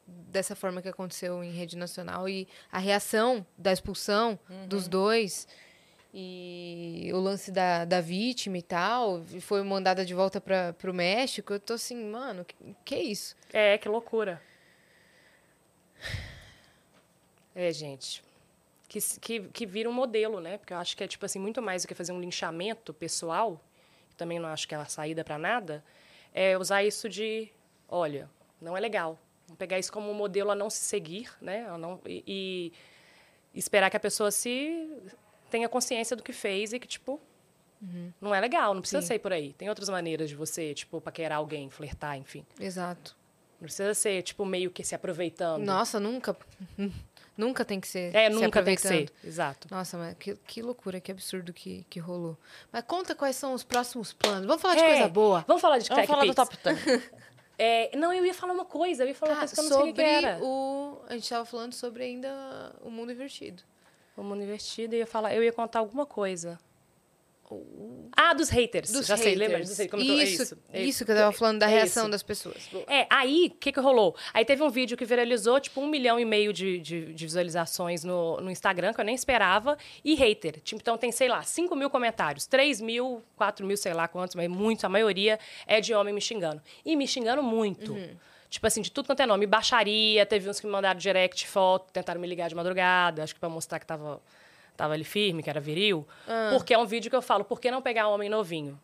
dessa forma que aconteceu em rede nacional. E a reação da expulsão dos dois e o lance da, da vítima e tal, e foi mandada de volta para o México. Eu tô assim, mano, que, que é isso? É, que loucura. É, gente. Que, que, que vira um modelo, né? Porque eu acho que é, tipo assim, muito mais do que fazer um linchamento pessoal, que também não acho que é a saída para nada, é usar isso de, olha, não é legal. Vamos pegar isso como um modelo a não se seguir, né? A não, e, e esperar que a pessoa se tenha consciência do que fez e que, tipo, não é legal, não precisa Sim. ser por aí. Tem outras maneiras de você, tipo, paquerar alguém, flertar, enfim. Exato. Não precisa ser, tipo, meio que se aproveitando. Nossa, nunca. Nunca tem que ser. É, se nunca tem que ser. Exato. Nossa, mas que, que loucura, que absurdo que, que rolou. Mas conta quais são os próximos planos. Vamos falar de É, coisa boa. Vamos falar de Vamos falar do top 10. É, não, eu ia falar uma coisa. Eu ia falar uma Ah, coisa que eu não sei o que sobre era. o. A gente tava falando sobre ainda o mundo invertido. O mundo invertido. Eu ia, falar, eu ia contar alguma coisa. Ah, dos haters. Dos Já sei, lembra? haters. Dos haters, como é isso, isso, é isso que eu tava falando da É reação isso. das pessoas. É, aí, o que que rolou? Aí teve um vídeo que viralizou, tipo, um milhão e meio de, de, de visualizações no, no Instagram, que eu nem esperava, e hater. Tipo, então tem, sei lá, 5 mil comentários, 3 mil, 4 mil, sei lá quantos, mas muito, a maioria é de homem me xingando. E me xingando muito. Tipo assim, de tudo quanto é nome. Baixaria, teve uns que me mandaram direct foto, tentaram me ligar de madrugada, acho que pra mostrar que tava, tava ali firme, que era viril. Porque é um vídeo que eu falo, por que não pegar homem novinho?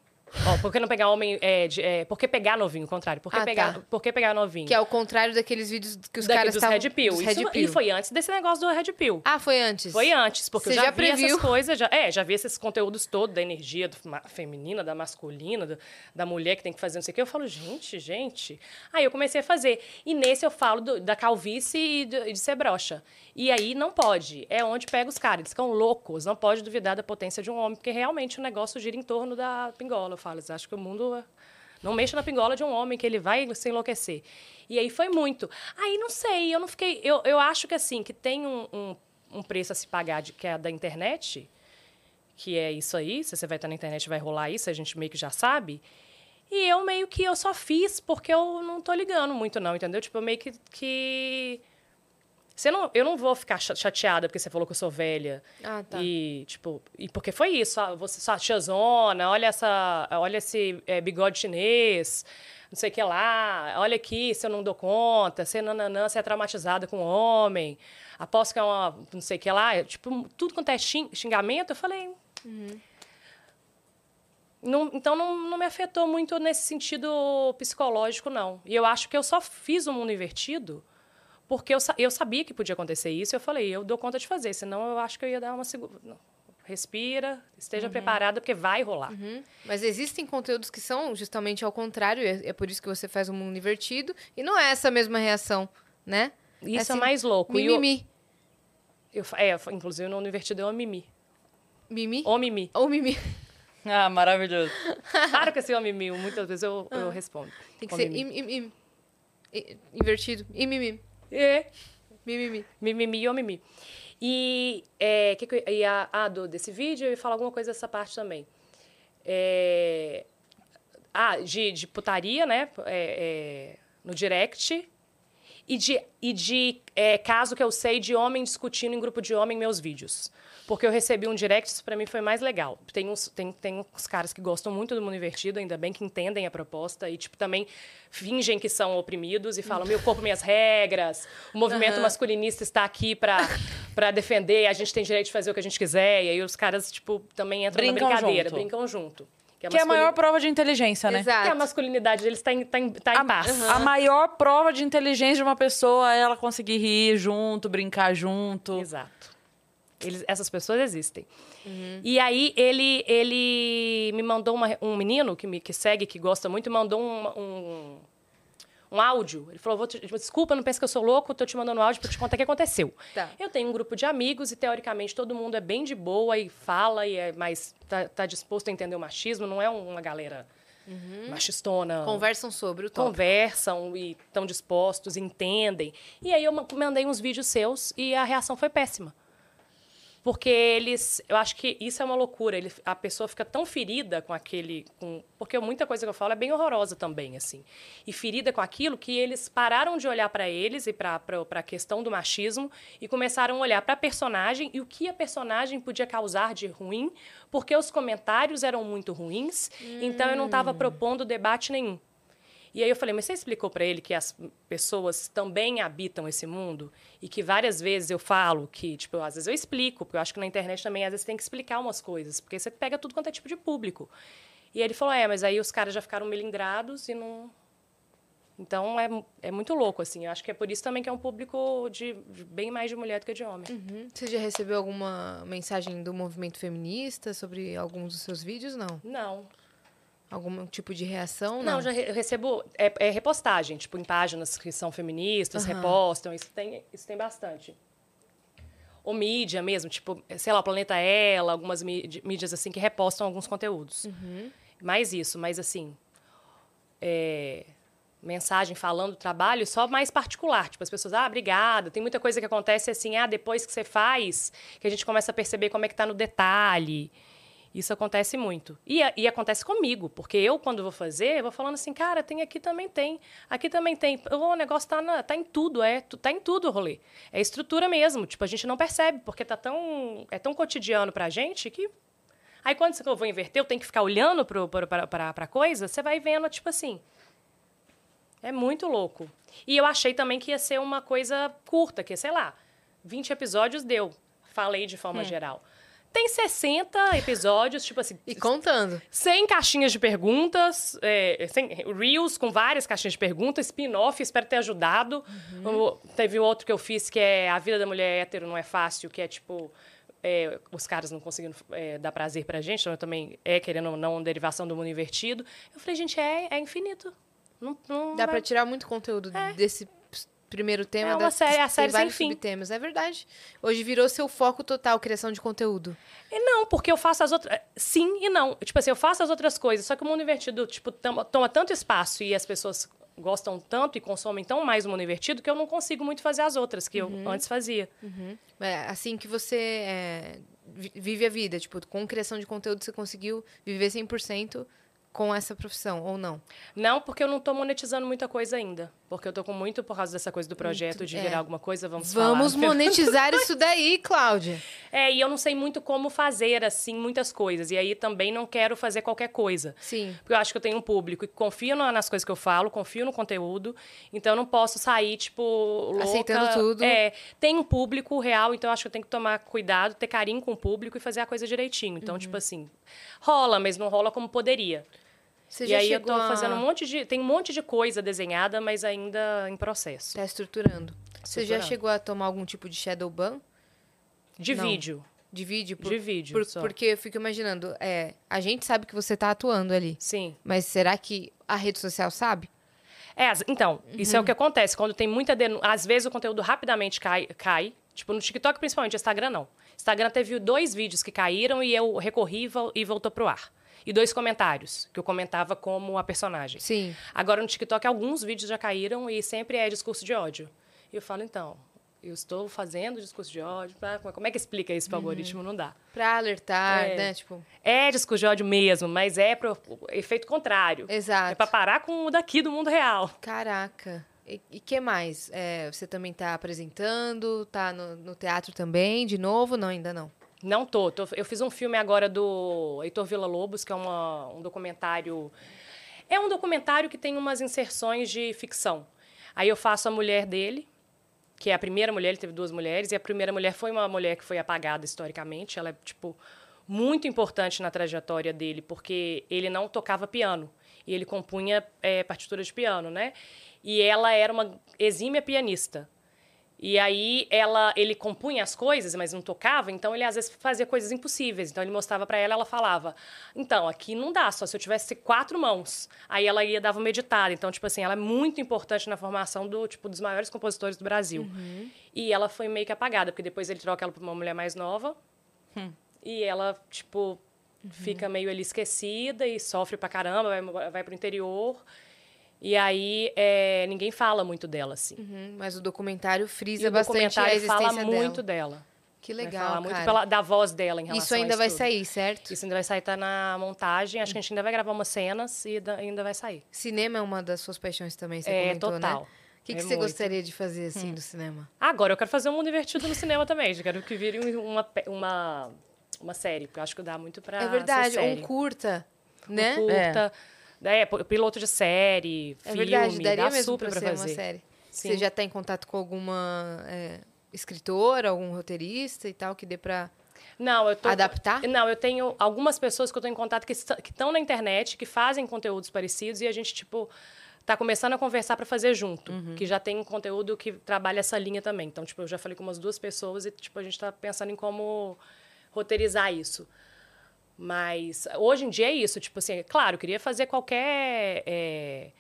Ó, por que não pegar homem. É, de, é, por que pegar novinho? O contrário. Por que, Ah, pegar, tá. por que pegar novinho? Que é o contrário daqueles vídeos que os Daqui caras estavam... Red Pill. dos Isso, Red Pill. E foi antes desse negócio do Red Pill. Ah, foi antes? Foi antes, porque Você eu já, já vi previu. essas coisas. Já, é, já vi esses conteúdos todos da energia do ma- feminina, da masculina, do- da mulher que tem que fazer não sei o quê. Eu falo, gente, gente. Aí eu comecei a fazer. E nesse eu falo do- da calvície e de, de ser broxa. E aí não pode. É onde pega os caras. Eles ficam loucos. Não pode duvidar da potência de um homem, porque realmente o negócio gira em torno da pingola. Eu falo, eles acham que o mundo. é- Não mexa na pingola de um homem, que ele vai se enlouquecer. E aí foi muito. Aí não sei, eu não fiquei. Eu, eu acho que assim, que tem um, um, um preço a se pagar, de, que é da internet, que é isso aí. Se você vai estar na internet, vai rolar isso, a gente meio que já sabe. E eu meio que eu só fiz porque eu não tô ligando muito, não, entendeu? Tipo, eu meio que. que... Você não, eu não vou ficar cha- chateada porque você falou que eu sou velha. Ah, tá. E, tipo, e porque foi isso. ah, Você só tiazona, olha essa. Olha esse é, bigode chinês, não sei o que lá. Olha aqui, se eu não dou conta, você nananã, você é traumatizada com homem. Aposto que é uma. não sei o que lá. Tipo, tudo quanto é xing- xingamento, eu falei. Não- então não, não me afetou muito nesse sentido psicológico, não. E eu acho que eu só fiz o mundo invertido porque eu, eu sabia que podia acontecer isso. Eu falei, eu dou conta de fazer, senão eu acho que eu ia dar uma segunda. Respira, esteja preparada, porque vai rolar. Uhum. Mas existem conteúdos que são justamente ao contrário, é, é por isso que você faz o mundo invertido, e não é essa mesma reação, né? Isso é, assim, mais louco. E eu- Mimimi. Eu, é, inclusive no invertido é o mimi. Mimi? O mimi. Ou mimi. Ah, maravilhoso. Claro que esse é o mimi, muitas vezes eu, eu respondo. Tem que O ser im, im, im. Invertido. Imimi. É. Mimimi. Mimimi ou mimi. E, é, que que e a, a do, desse vídeo, eu falar alguma coisa dessa parte também. É, ah, de, de putaria, né? É, é, no direct. E de, e de é, caso que eu sei de homem discutindo em grupo de homem meus vídeos. Porque eu recebi um direct, isso pra mim foi mais legal. Tem uns, tem, tem uns caras que gostam muito do mundo invertido, ainda bem que entendem a proposta e, tipo, também fingem que são oprimidos e falam: meu corpo, minhas regras, o movimento Aham. masculinista está aqui pra, pra defender, a gente tem direito de fazer o que a gente quiser. E aí os caras, tipo, também entram Brincam na brincadeira, junto. brincam junto. Que é a masculin- maior prova de inteligência, né? que a Exato. masculinidade deles está em, tá em, tá em paz. A maior prova de inteligência de uma pessoa é ela conseguir rir junto, brincar junto. Exato. Eles, essas pessoas existem. E aí, ele, ele me mandou uma- um menino que me que segue, que gosta muito, mandou um, um, um áudio. Ele falou: te- Desculpa, não pensa que eu sou louco, tô te mandando um áudio pra te contar o que aconteceu. Tá. Eu tenho um grupo de amigos e, teoricamente, todo mundo é bem de boa e fala, e é mais tá, tá disposto a entender o machismo, não é uma galera machistona. Conversam sobre o tópico. Conversam e estão dispostos, entendem. E aí eu ma- mandei uns vídeos seus e a reação foi péssima. Porque eles. Eu acho que isso é uma loucura. Ele, a pessoa fica tão ferida com aquele. Com, porque muita coisa que eu falo é bem horrorosa também, assim. E ferida com aquilo que eles pararam de olhar para eles e para a questão do machismo e começaram a olhar para a personagem e o que a personagem podia causar de ruim, porque os comentários eram muito ruins, então eu não estava propondo debate nenhum. E aí eu falei, mas você explicou para ele que as pessoas também habitam esse mundo e que várias vezes eu falo que, tipo, às vezes eu explico, porque eu acho que na internet também às vezes tem que explicar umas coisas, porque você pega tudo quanto é tipo de público. E ele falou, é, mas aí os caras já ficaram melindrados e não... Então é, é muito louco, assim. Eu acho que é por isso também que é um público de, de bem mais de mulher do que de homem. Uhum. Você já recebeu alguma mensagem do movimento feminista sobre alguns dos seus vídeos? Não. Não, Algum tipo de reação? Não, Não. já re- recebo é, é repostagem, tipo, em páginas que são feministas, Aham. repostam, isso tem, isso tem bastante. Ou mídia mesmo, tipo, sei lá, o Planeta Ela, algumas mídi- mídias assim que repostam alguns conteúdos. Mais isso, mas assim, é, mensagem falando do trabalho só mais particular. Tipo, as pessoas, ah, obrigada. Tem muita coisa que acontece assim, ah, depois que você faz, que a gente começa a perceber como é que tá no detalhe. Isso acontece muito. E, e acontece comigo, porque eu, quando vou fazer, eu vou falando assim, cara, tem aqui também tem. Aqui também tem. O negócio tá, na- tá em tudo, é. Tá em tudo o rolê. É estrutura mesmo. Tipo, a gente não percebe, porque tá tão. É tão cotidiano pra gente que. Aí quando eu vou inverter, eu tenho que ficar olhando pro, pro, pra, pra, pra coisa, você vai vendo, tipo assim. É muito louco. E eu achei também que ia ser uma coisa curta, que, sei lá, 20 episódios deu. Falei de forma geral. Tem 60 episódios, tipo assim, E contando. 100 caixinhas de perguntas, é, 100 reels com várias caixinhas de perguntas, spin-off, espero ter ajudado. O- teve outro que eu fiz que é A Vida da Mulher Hétero Não É Fácil, que é tipo... é, os caras não conseguindo é, dar prazer pra gente, então eu também é, querendo ou não, uma derivação do mundo invertido. Eu falei, gente, é, é infinito. Não, não Dá vai- pra tirar muito conteúdo desse p- primeiro tema. É uma dá- série- a série sem fim. subtemas. É verdade. Hoje virou seu foco total, criação de conteúdo. E não, porque eu faço as outras. Sim e não. Tipo assim, eu faço as outras coisas, só que o mundo invertido, tipo, toma, toma tanto espaço e as pessoas gostam tanto e consomem tão mais o mundo invertido que eu não consigo muito fazer as outras que eu antes fazia. É assim que você é, vi- vive a vida. Tipo, com criação de conteúdo, você conseguiu viver 100% com essa profissão, ou não? Não, porque eu não tô monetizando muita coisa ainda. Porque eu tô com muito por causa dessa coisa do projeto de é. virar alguma coisa, vamos Vamos falar. monetizar isso daí, Cláudia. É, e eu não sei muito como fazer, assim, muitas coisas. E aí também não quero fazer qualquer coisa. Sim. Porque eu acho que eu tenho um público que confia na- nas coisas que eu falo, confio no conteúdo. Então eu não posso sair, tipo, louca. Aceitando tudo. É, tem um público real, então eu acho que eu tenho que tomar cuidado, ter carinho com o público e fazer a coisa direitinho. Então, Uhum. tipo assim, rola, mas não rola como poderia. Você e já aí eu tô a... fazendo um monte de. Tem um monte de coisa desenhada, mas ainda em processo. Tá estruturando. Você já chegou a tomar algum tipo de shadow ban? De Não. vídeo. De vídeo? Por- De vídeo. por- porque eu fico imaginando, é, a gente sabe que você tá atuando ali. Sim. Mas será que a rede social sabe? É, então, isso Uhum. é o que acontece. Quando tem muita denúncia. Às vezes o conteúdo rapidamente cai, cai. Tipo, no TikTok, principalmente, Instagram não. Instagram teve dois vídeos que caíram e eu recorri e vol- voltou pro ar. E dois comentários, que eu comentava como a personagem. Sim. Agora, no TikTok, alguns vídeos já caíram e sempre é discurso de ódio. E eu falo, então, eu estou fazendo discurso de ódio. pra- Como é que explica isso pro algoritmo? Não dá. Pra alertar, É. né? Tipo, É discurso de ódio mesmo, mas é pro efeito contrário. exato. É pra parar com o daqui do mundo real. Caraca. E, que mais? É, você também tá apresentando? Tá no, no teatro também, de novo? Não, ainda não. Não tô, tô- Eu fiz um filme agora do Heitor Villa-Lobos, que é uma- um documentário... É um documentário que tem umas inserções de ficção. Aí eu faço a mulher dele, que é a primeira mulher, ele teve duas mulheres, e a primeira mulher foi uma mulher que foi apagada historicamente. Ela é, tipo, muito importante na trajetória dele, porque ele não tocava piano. E ele compunha é, partitura de piano, né? E ela era uma exímia pianista. E aí ela, ele compunha as coisas, mas não tocava, então ele às vezes fazia coisas impossíveis. Então ele mostrava para ela, ela falava: "Então, aqui não dá, só se eu tivesse quatro mãos". Aí ela ia dava uma editada. Então, tipo assim, ela é muito importante na formação do tipo dos maiores compositores do Brasil. E ela foi meio que apagada, porque depois ele troca ela por uma mulher mais nova. E ela, tipo, fica meio ali esquecida e sofre pra caramba, vai, vai pro interior. E aí é, ninguém fala muito dela, assim. Uhum, mas o documentário frisa o bastante a documentário existência fala muito dela. dela. Que legal, falar muito pela- da voz dela em relação Isso a ainda vai tudo. sair, certo? Isso ainda vai sair, tá na montagem. Acho que a gente ainda vai gravar umas cenas e da- ainda vai sair. Cinema é uma das suas paixões também, você é, comentou, total. né? O que, que É você muito. gostaria de fazer, assim, do cinema? Agora eu quero fazer um mundo invertido no cinema também. Eu quero que vire um- uma, uma, uma série, porque eu acho que dá muito pra é verdade, um curta, Um né? curta. É. p- piloto de série, É filme, verdade, daria dá mesmo super ser fazer. uma série. Sim. Você já está em contato com alguma é, escritora, algum roteirista e tal, que dê pra Não, eu tô... adaptar? Não, eu tenho algumas pessoas que eu tô em contato que estão na internet, que fazem conteúdos parecidos e a gente, tipo, tá começando a conversar para fazer junto. Uhum. Que já tem conteúdo que trabalha essa linha também. Então, tipo, eu já falei com umas duas pessoas e, tipo, a gente tá pensando em como roteirizar isso. Mas hoje em dia é isso. Tipo assim, claro, eu queria fazer qualquer. é,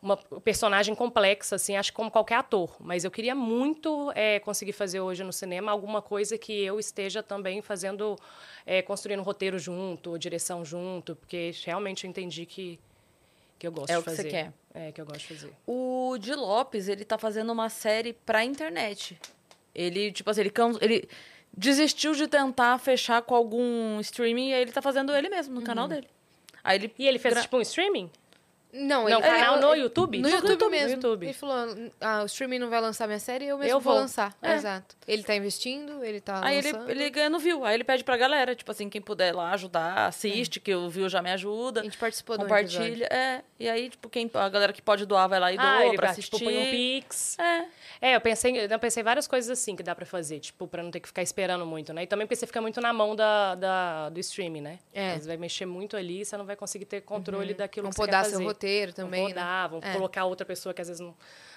uma personagem complexa, assim, acho que como qualquer ator. Mas eu queria muito é, conseguir fazer hoje no cinema alguma coisa que eu esteja também fazendo, é, construindo um roteiro junto, ou direção junto, porque realmente eu entendi que, que eu gosto É de o que fazer. você quer. É, que eu gosto de fazer. O Di Lopes, ele tá fazendo uma série pra internet. Ele, tipo assim, ele, ele desistiu de tentar fechar com algum streaming e aí ele tá fazendo ele mesmo, no canal dele. Aí ele E ele fez, gra- tipo, um streaming? Não, Não, ele, canal ele- no YouTube? No YouTube, YouTube, mesmo. no YouTube. Ele falou, ah, o streaming não vai lançar minha série, eu mesmo Eu vou vou. lançar. É. Exato. Ele tá investindo, ele tá Aí ele, lançando. ele ganha no view. Aí ele pede pra galera, tipo assim, quem puder lá ajudar, assiste, que o view já me ajuda. A gente participou do episódio. Compartilha. É. E aí, tipo, quem, a galera que pode doar vai lá e doa Ah, ele pra assistir. tipo, põe um Pix. É. É, eu pensei, eu pensei várias coisas assim que dá pra fazer, tipo, pra não ter que ficar esperando muito, né? E também porque você fica muito na mão da, da- do streaming, né? É. Você vai mexer muito ali, você não vai conseguir ter controle daquilo Vão que você quer fazer. Roteiro também, Vão né? podar, vão É. colocar outra pessoa que às vezes não,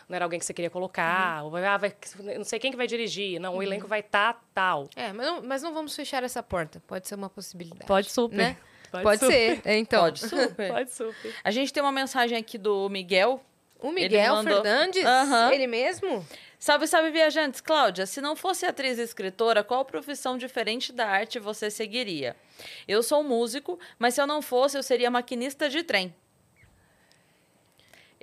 não era alguém que você queria colocar. Ou vai, ah, vai- não sei quem que vai dirigir. Não, o elenco vai estar tal. É, mas não, mas não vamos fechar essa porta. Pode ser uma possibilidade. Pode super. Né? Pode, Pode, super. ser. É, então. Pode, super. Pode super. A gente tem uma mensagem aqui do Miguel. O Miguel mandou- Fernandes? Aham. Ele mesmo? Salve, salve, viajantes. Cláudia, se não fosse atriz e escritora, qual profissão diferente da arte você seguiria? Eu sou músico, mas se eu não fosse, eu seria maquinista de trem.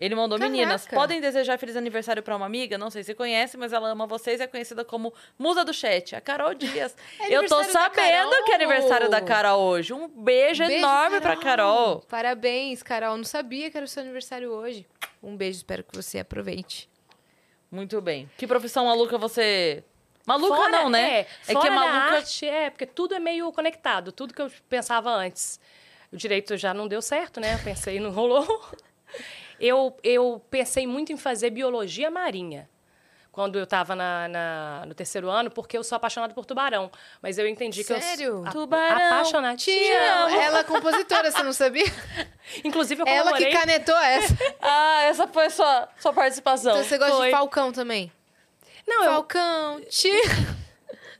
Ele mandou, Caraca. meninas, podem desejar feliz aniversário pra uma amiga? Não sei se conhece, mas ela ama vocês e é conhecida como Musa do Chat, a Carol Dias. É eu tô sabendo que é aniversário da Carol hoje. Um beijo, Beijo, enorme pra Carol. Parabéns, Carol. Não sabia que era o seu aniversário hoje. Um beijo, espero que você aproveite. Muito bem. Que profissão maluca você. Maluca Fora- não, né? É, É, que é maluca. arte, é, porque tudo é meio conectado, tudo que eu pensava antes. O direito já não deu certo, né? Eu pensei, não rolou. Eu, eu pensei muito em fazer biologia marinha quando eu estava na, na- no terceiro ano, porque eu sou apaixonada por tubarão. Mas eu entendi que Sério? eu... a- Tubarão, Apaixonada. Te amo. Ela é compositora, você não sabia? Inclusive, eu Ela que canetou essa. Ah, essa foi sua, sua participação. Então você gosta Foi. de Falcão também? Não, eu, Falcão, te...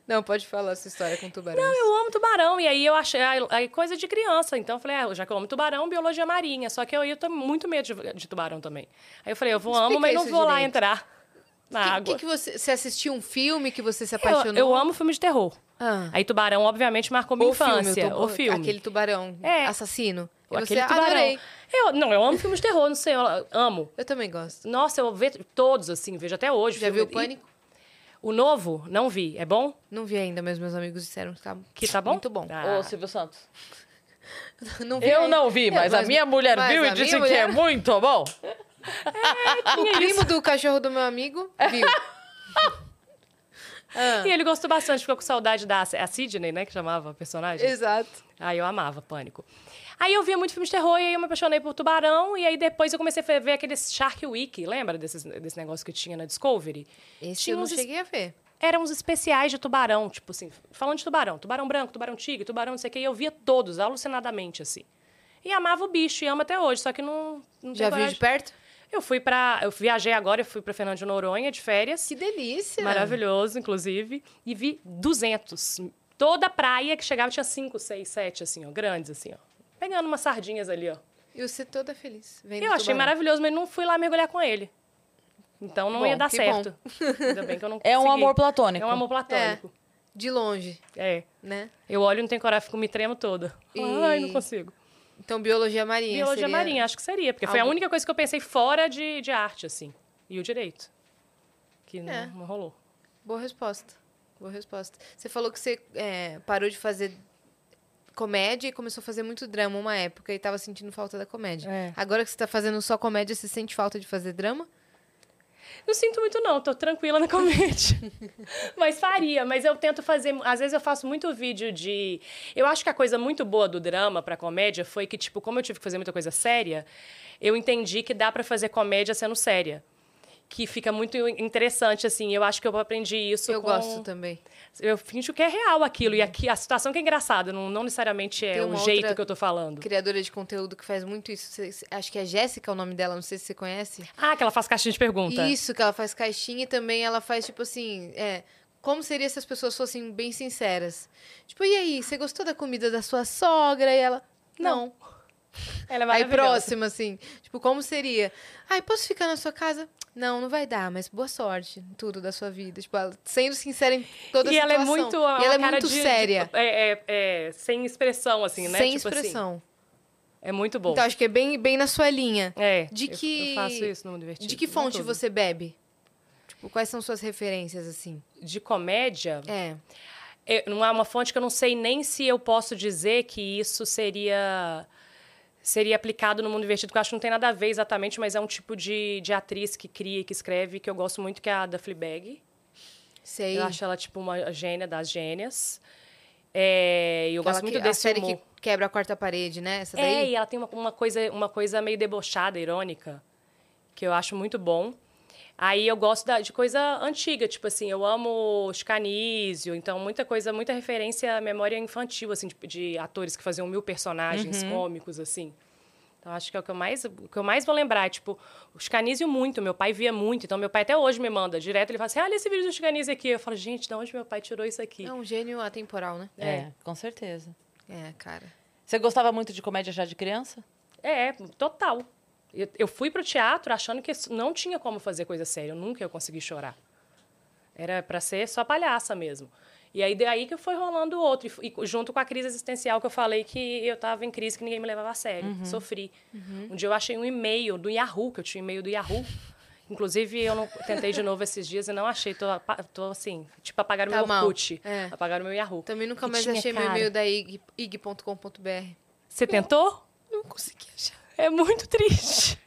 Não, pode falar a sua história com tubarões. eu amo tubarão. E aí eu achei aí, aí coisa de criança. Então eu falei, ah, já que eu amo tubarão, biologia marinha. Só que eu ia ter muito medo de, de tubarão também. Aí eu falei, eu vou Explica amo, mas não vou lá direito. entrar na que, água. que, que você, você assistiu um filme que você se Eu, apaixonou? eu amo filme de terror. Ah. Aí Tubarão, obviamente, marcou minha o filme, infância. eu tô- o filme. Aquele tubarão É. assassino. E Aquele você tubarão. adorei. Eu, não, eu amo filmes de terror, não sei, eu amo. Eu também gosto. Nossa, eu vejo todos, assim, vejo até hoje. Já filme- viu o e- Pânico? O novo, não vi. É bom? Não vi ainda, mas meus amigos disseram que tá, Que tá bom? muito bom. Ah. Ô, Silvio Santos. Não vi Eu ainda. não vi, É, mas, a minha mulher mas viu e disse minha que é mulher- muito bom. O primo do cachorro do meu amigo viu. Ah, E ele gostou bastante, ficou com saudade da a Sidney, né? Que chamava a personagem. exato. Aí eu amava Pânico. Aí eu via muito filme de terror e aí eu me apaixonei por Tubarão. E aí depois eu comecei a ver aqueles Shark Week, lembra desses, desse negócio que tinha na Discovery? Esse Tinha eu não uns cheguei a ver. Eram uns especiais de tubarão, tipo assim, falando de tubarão. Tubarão branco, tubarão tigre, tubarão não sei o que. E eu via todos, alucinadamente, assim. E amava o bicho, e amo até hoje, só que não, não Já viu de perto? Eu fui pra... Eu viajei agora, eu fui pra Fernando de Noronha, de férias. Que delícia. Maravilhoso, inclusive. E vi 200. Toda praia que chegava tinha 5, 6, 7, assim, ó. Grandes, assim, ó. Pegando umas sardinhas ali, ó. E você toda feliz. Vendo Eu achei tubarão. maravilhoso, mas não fui lá mergulhar com ele. Então não Bom, ia dar certo. Ainda bem que eu não É um consegui. amor platônico. É um amor platônico. De longe, É. né? Eu olho e não tenho coragem, fico me tremo toda. E- Ai, não consigo. Então, biologia marinha. Biologia seria... marinha, acho que seria. Porque foi a algo- única coisa que eu pensei fora de, de arte, assim. E o direito. Que não, É. não rolou. Boa resposta. Boa resposta. Você falou que você é, parou de fazer comédia e começou a fazer muito drama uma época e tava sentindo falta da comédia. É. Agora que você tá fazendo só comédia, você sente falta de fazer drama? Não sinto muito, não. Tô tranquila na comédia. mas faria. Mas eu tento fazer... Às vezes eu faço muito vídeo de... Eu acho que a coisa muito boa do drama pra comédia foi que, tipo, como eu tive que fazer muita coisa séria, eu entendi que dá pra fazer comédia sendo séria. Que fica muito interessante, assim. Eu acho que eu aprendi isso eu com... gosto também. Eu finjo que é real aquilo. E aqui, a situação que é engraçada. Não, não necessariamente é o jeito que eu tô falando. Criadora de conteúdo que faz muito isso. Você- acho que é Jéssica o nome dela, não sei se você conhece. Ah, que ela faz caixinha de pergunta. Isso, que ela faz caixinha e também ela faz, tipo assim, é, como seria se as pessoas fossem bem sinceras? Tipo, e aí, você gostou da comida da sua sogra? E ela, não. Ela é Aí próxima, assim, tipo, como seria? Ai, posso ficar na sua casa? Não, não vai dar, mas boa sorte em tudo da sua vida. Tipo, ela sendo sincera em toda a E ela é situação. muito, e ela é muito de- séria. de- é, é, é, sem expressão, assim, né? sem Tipo assim, expressão. é muito bom. Então, acho que é bem, bem na sua linha. é, de que- Eu, faço isso no Divertido. De que não fonte você bebe? Tipo, quais são suas referências, assim? De comédia, É. é, não é uma fonte que eu não sei nem se eu posso dizer que isso seria seria aplicado no mundo invertido, que eu acho que não tem nada a ver exatamente, mas é um tipo de, de atriz que cria e que escreve, que eu gosto muito, que é a Ada Fleabag. Sei. Eu acho ela, tipo, uma gênia das gênias. É, e eu Aquela gosto muito que- desse a série humor. que quebra a quarta parede, né? Essa É, daí? e ela tem uma, uma coisa, uma coisa meio debochada, irônica, que eu acho muito bom. Aí eu gosto da- de coisa antiga, tipo assim, eu amo Chicanísio, então muita coisa, muita referência à memória infantil, assim, de, de atores que faziam mil personagens cômicos, assim. Então acho que é o que eu mais, o que eu mais vou lembrar, tipo, o Chicanísio muito, meu pai via muito, então meu pai até hoje me manda direto, ele fala assim, olha esse vídeo do Chicanísio aqui. Eu falo, gente, de onde meu pai tirou isso aqui? É um gênio atemporal, né? É, com certeza. É, cara. Você gostava muito de comédia já de criança? É, total. Eu, eu fui pro teatro achando que não tinha como fazer coisa séria. Eu nunca ia conseguir chorar. Era para ser só palhaça mesmo. E aí daí que foi rolando outro. E, junto com a crise existencial que eu falei que eu tava em crise que ninguém me levava a sério. Sofri. Um dia eu achei um e-mail do Yahoo, que eu tinha um e-mail do Yahoo. Inclusive, eu não tentei de novo esses dias e não achei. Tô, tô assim, tipo, apagaram o Tá meu mal. Orkut. É. Apagaram o meu Yahoo. Também nunca E mais achei meu cara. e-mail da ig- ig.com.br. Você tentou? Não consegui achar. É muito triste.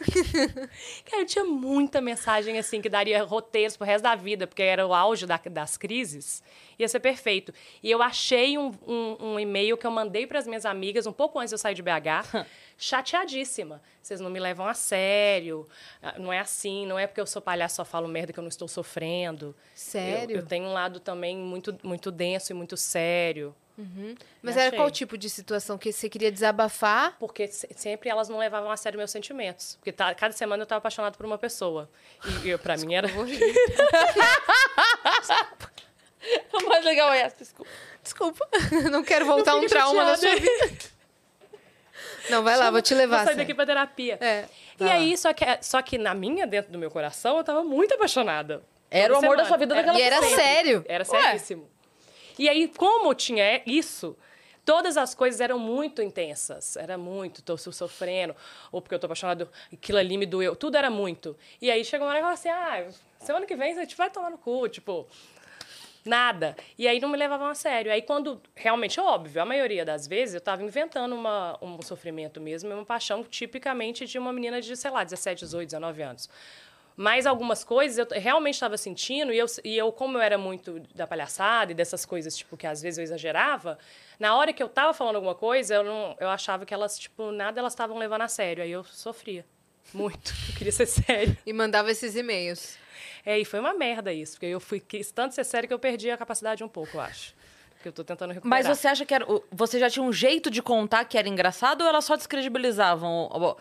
Cara, eu tinha muita mensagem assim que daria roteiros pro resto da vida, porque era o auge da- das crises. Ia ser perfeito. E eu achei um, um- um e-mail que eu mandei para as minhas amigas um pouco antes de eu sair de BH, chateadíssima. Vocês não me levam a sério. ah, Não é assim, não é porque eu sou palhaço só falo merda que eu não estou sofrendo. Sério? Eu, eu tenho um lado também muito, muito denso e muito sério. Mas Me era achei. qual tipo de situação? Que você queria desabafar? Porque se- sempre elas não levavam a sério meus sentimentos. Porque tá- cada semana eu estava apaixonada por uma pessoa. E, e para mim era. O mais legal é essa, desculpa. Desculpa. Não quero voltar um fique trauma na sua vida. Não, vai lá, vou te levar. Vou sair daqui pra terapia. É, E vai aí, só que, só que na minha, dentro do meu coração, eu tava muito apaixonada. Era o amor da semana. sua vida Era- naquela E era pessoa. sério. Era seríssimo. E aí, como tinha isso, todas as coisas eram muito intensas. Era muito, tô so- sofrendo, ou porque eu tô apaixonado, aquilo ali me doeu. Tudo era muito. E aí chegou uma hora assim, ah, semana que vem a gente vai tomar no cu, tipo... Nada. E aí não me levavam a sério. Aí quando, realmente, é óbvio, a maioria das vezes eu tava inventando uma, um sofrimento mesmo, uma paixão tipicamente de uma menina de, sei lá, 17, 18, 19 anos. Mas algumas coisas eu realmente estava sentindo, e eu, e eu, como eu era muito da palhaçada e dessas coisas, tipo, que às vezes eu exagerava, na hora que eu tava falando alguma coisa, eu, não, eu achava que elas, tipo, nada elas estavam levando a sério. Aí eu sofria. Muito. Eu queria ser sério. E mandava esses e-mails. É, e foi uma merda isso, porque eu fui quis tanto ser sério que eu perdi a capacidade um pouco, eu acho. Que eu tô tentando recuperar. Mas você acha que era, você já tinha um jeito de contar que era engraçado ou elas só descredibilizavam? o-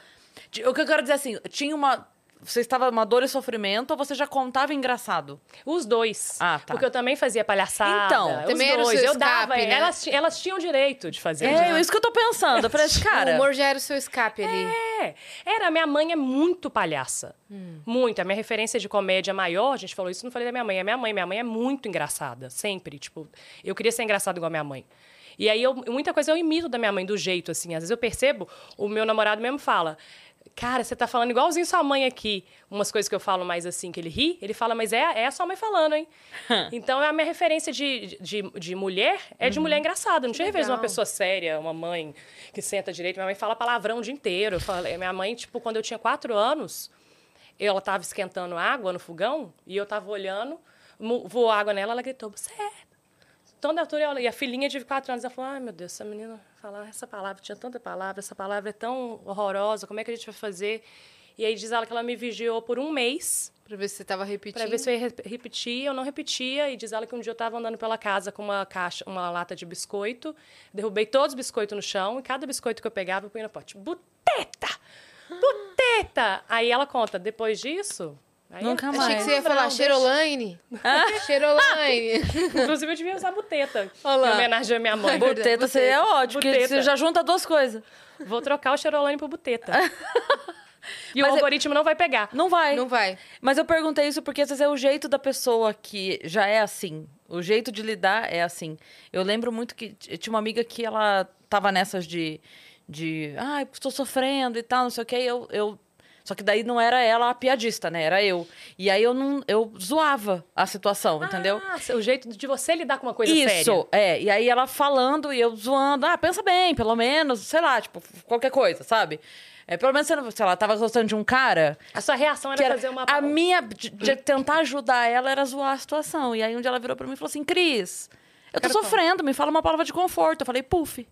que eu quero dizer assim, tinha uma. Você estava uma dor e sofrimento ou você já contava engraçado? Os dois. Ah, tá. Porque eu também fazia palhaçada. Então, os também era o dois. seu eu dava, escape, né? elas, elas tinham direito de fazer. É, isso que eu tô pensando. Eu falei assim, cara. o humor já era o seu escape ali. É, era. Minha mãe é muito palhaça. Hum. Muito. A minha referência de comédia maior, a gente falou isso, não falei da minha mãe. É minha mãe. Minha mãe é muito engraçada, sempre. Tipo, eu queria ser engraçada igual a minha mãe. E aí, eu, muita coisa eu imito da minha mãe do jeito, assim. Às vezes eu percebo, o meu namorado mesmo fala. Cara, você tá falando igualzinho sua mãe aqui. Umas coisas que eu falo mais assim, que ele ri, ele fala, mas é, é a sua mãe falando, hein? então, a minha referência de, de, de mulher é de mulher engraçada. Não tinha referência de uma pessoa séria, uma mãe que senta direito. Minha mãe fala palavrão o dia inteiro. Eu falei, minha mãe, tipo, quando eu tinha quatro anos, ela tava esquentando água no fogão e eu tava olhando, voou água nela, ela gritou, você é toda altura, e a filhinha de quatro anos, ela falou, ai, meu Deus, essa menina falar essa palavra, tinha tanta palavra, essa palavra é tão horrorosa, como é que a gente vai fazer? E aí diz ela que ela me vigiou por um mês Pra ver se você tava repetindo. para ver se eu ia re- repetir, eu não repetia, e diz ela que um dia eu estava andando pela casa com uma caixa, uma lata de biscoito, derrubei todos os biscoitos no chão, e cada biscoito que eu pegava, eu punha no pote. Buteta! Buteta! Aí ela conta, depois disso... aí Nunca é- mais. Achei que você ia falar Palavrão, Cheirolaine. Cheirolaine. Inclusive, eu devia usar buteta. Olha lá. Em homenagem à minha mãe. É verdade. Buteta seria ótimo, porque Buteta. você já junta duas coisas. Vou trocar o Cheirolane por buteta. e Mas o é- algoritmo não vai pegar. Não vai. Não vai. Mas eu perguntei isso porque às vezes é o jeito da pessoa que já é assim. O jeito de lidar é assim. Eu lembro muito que tinha uma amiga que ela tava nessas de. de ai, estou sofrendo e tal, não sei o quê. e Eu, eu... Só que daí não era ela a piadista, né? Era eu. E aí eu não eu zoava a situação, entendeu? Ah, o jeito de você lidar com uma coisa Isso, séria. é. E aí ela falando e eu zoando. Ah, pensa bem, pelo menos, sei lá, tipo, qualquer coisa, sabe? É, pelo menos, sei lá, tava gostando de um cara. A sua reação era, era- fazer uma... A minha, de, de tentar ajudar ela era zoar a situação. E aí um dia ela virou pra mim e falou assim: Cris, eu tô Quero falar." sofrendo, me fala uma palavra de conforto. Eu falei, puff.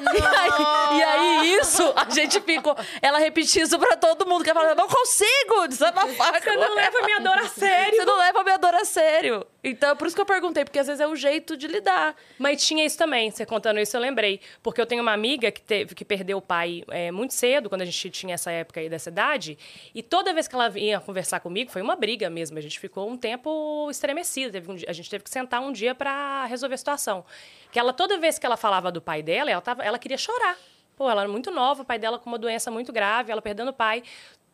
E aí, e aí, isso, a gente ficou. Ela repetiu isso pra todo mundo, que ela falou: eu não consigo desabafar. Você não leva minha dor a sério. Você não leva a minha dor a sério. Então, por isso que eu perguntei, porque às vezes é o jeito de lidar. Mas tinha isso também, você contando isso eu lembrei. Porque eu tenho uma amiga que teve que perdeu o pai é, muito cedo, quando a gente tinha essa época aí dessa idade. E toda vez que ela vinha conversar comigo, foi uma briga mesmo. A gente ficou um tempo estremecido. Teve um dia- a gente teve que sentar um dia para resolver a situação. Que ela, toda vez que ela falava do pai dela, ela, tava, ela queria chorar. Pô, ela era muito nova, o pai dela com uma doença muito grave, ela perdendo o pai.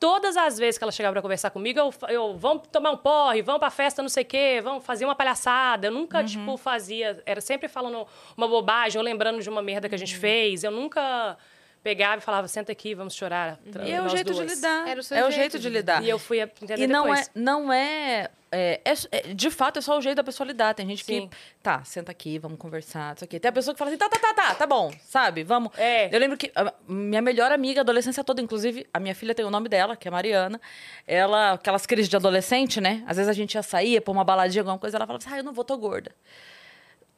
Todas as vezes que ela chegava para conversar comigo, eu, eu vamos tomar um porre, vamos pra festa, não sei o quê, vamos fazer uma palhaçada. Eu nunca, tipo, fazia. Era sempre falando uma bobagem, ou lembrando de uma merda que a gente fez. Eu nunca pegava e falava, senta aqui, vamos chorar. E é o jeito duas. de lidar. Era o seu é o jeito jeito de de lidar. E eu fui entender E não depois. é, não é, é, é- é- De fato, é só o jeito da pessoa lidar. Tem gente Sim. que. Tá, senta aqui, vamos conversar. Isso aqui. Tem a pessoa que fala assim: tá, tá, tá, tá, tá bom, sabe? Vamos. É. Eu lembro que a minha melhor amiga, adolescência toda, inclusive, a minha filha tem o nome dela, que é Mariana. Ela, aquelas crises de adolescente, né? Às vezes a gente ia sair, ia pra uma baladinha, alguma coisa, ela falava assim: ah, eu não vou, tô gorda.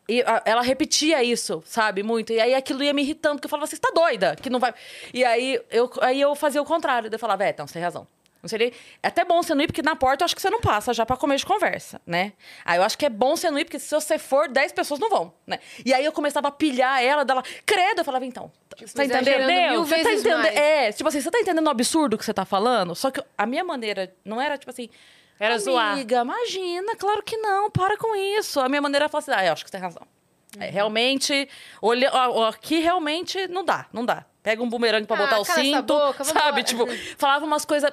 E ela repetia isso, sabe, muito. E aí aquilo ia me irritando, porque eu falava, você está doida, que não vai. E aí eu, aí eu fazia o contrário. Eu falava, é, então, você tem razão. Não seria... É até bom você não ir, porque na porta eu acho que você não passa já pra comer de conversa, né? Aí eu acho que é bom você não ir, porque se você for, 10 pessoas não vão, né? E aí eu começava a pilhar ela, dela, credo, eu falava, então, você tá entendendo? Você tá entendendo? mais. É, tipo assim, você tá entendendo o absurdo que você tá falando? Só que a minha maneira não era, tipo assim... Era zoar. Amiga, imagina, claro que não, para com isso. A minha maneira era falar assim, ah, eu acho que você tem razão. É, realmente, olha, ó, ó, aqui realmente não dá, não dá. Pega um bumerangue pra Ah, botar o cinto, boca, sabe? Tipo, falava umas coisas...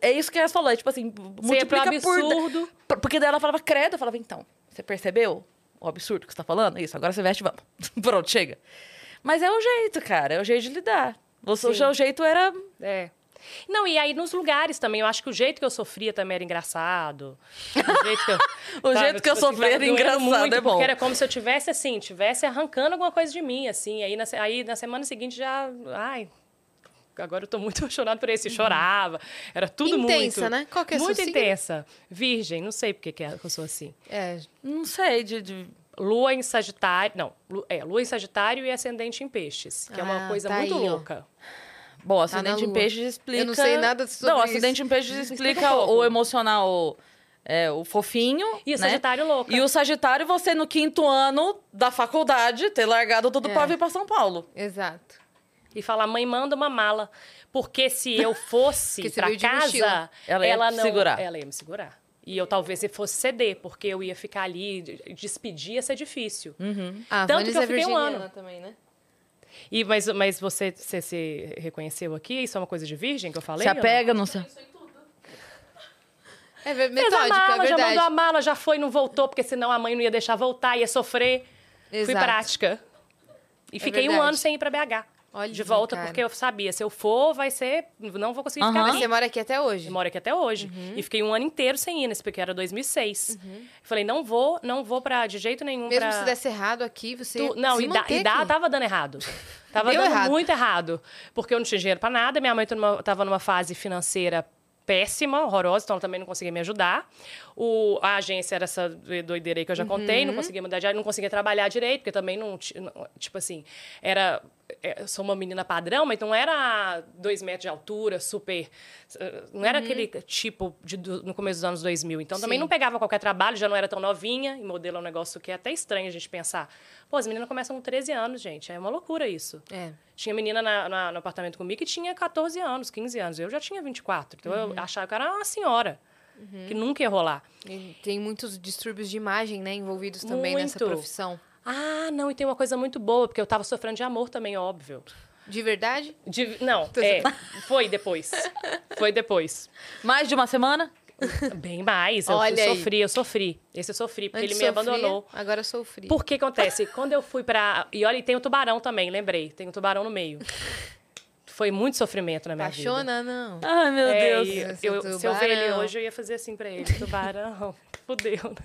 É isso que ela falou, é tipo assim, Você pro multiplica por... absurdo. por- Porque daí ela falava credo, eu falava, então, você percebeu o absurdo que você tá falando? Isso, agora você veste e vamos. Pronto, chega. Mas é o jeito, cara, é o jeito de lidar. O seu Sim. jeito era... É. Não, e aí nos lugares também, eu acho que o jeito que eu sofria também era engraçado. O jeito que eu, O sabe, jeito que eu tipo assim, sofria era engraçado, muito, é bom. Porque era como se eu tivesse, assim, tivesse arrancando alguma coisa de mim, assim. Aí na, aí na semana seguinte já... Ai, agora eu tô muito apaixonado por esse. Chorava. Era tudo muito... Intensa, né? Qual que é Muito signo? intensa. Virgem, não sei porque que é- que eu sou assim. É, Não sei, de... de... Lua em Sagitário... Não, é, Lua em Sagitário e Ascendente em Peixes. Que é uma Ah, coisa tá muito aí, ó. louca. Bom, na acidente em lua. peixes explica. Eu não sei nada sobre Não, isso. acidente em peixes Explica explica um o emocional, é, o fofinho. E o né? Sagitário louca. E o Sagitário, você no quinto ano da faculdade, ter largado tudo É. pra vir pra São Paulo. exato. E falar: mãe, manda uma mala. Porque se eu fosse de casa. Ela ia te não, segurar. Ela ia me segurar. E eu talvez se fosse ceder, porque eu ia ficar ali, de- despedir ia ser difícil. Ah, Tanto que eu é fiquei um ano. também, né? E, mas mas você, você se reconheceu aqui? Isso é uma coisa de virgem que eu falei? Se não? apega no seu. É Fez a metódica, mala, é já mandou a mala, já foi, não voltou, porque senão a mãe não ia deixar voltar, ia sofrer. Fui Exato. prática. E fiquei um verdade. ano sem ir pra BH. Olha, de volta, cara. porque eu sabia, se eu for, vai ser. Não vou conseguir ficar Aham. aqui. Você mora aqui até hoje? Eu moro aqui até hoje. Uhum. E fiquei um ano inteiro sem ir nesse, porque era 2006. Falei, não vou, não vou pra, de jeito nenhum Mesmo pra... se desse errado aqui, você Tu- não, e, e dá- tava dando errado. Tava Deu dando errado. muito errado. Porque eu não tinha dinheiro pra nada, minha mãe tava numa, tava numa fase financeira péssima, horrorosa, então ela também não conseguia me ajudar. O, a agência era essa doideira aí que eu já contei, Uhum. não conseguia mudar de área, não conseguia trabalhar direito, porque também não, ti- não- tipo assim, era eu sou uma menina padrão, mas não era dois metros de altura, super. Não era aquele tipo de, do- no começo dos anos 2000. Então também Uhum. Sim. não pegava qualquer trabalho, já não era tão novinha, e modelo é um negócio que é até estranho a gente pensar. Pô, as meninas começam com 13 anos, gente. É uma loucura isso. É. Tinha menina na- na- no apartamento comigo que tinha 14 anos, 15 anos. Eu já tinha 24. Então Uhum. eu achava que era uma senhora. Que nunca ia rolar. E tem muitos distúrbios de imagem, né, envolvidos também nessa Muito. profissão. Ah, não, e tem uma coisa muito boa, porque eu tava sofrendo de amor também, óbvio. De verdade? De- não, é, foi depois. Foi depois. Mais de uma semana? Bem mais. Eu Olha aí. sofri, eu sofri. Esse eu sofri, porque Antes ele me sofria, abandonou. Agora sofri. Por que acontece? Quando eu fui pra. E olha, e tem o tubarão também, lembrei. Tem o tubarão no meio. Foi muito sofrimento na minha vida. Apaixona, não. Ai, meu É, Deus. eu- se eu ver ele hoje, eu ia fazer assim pra ele. Tubarão. Fudeu, né?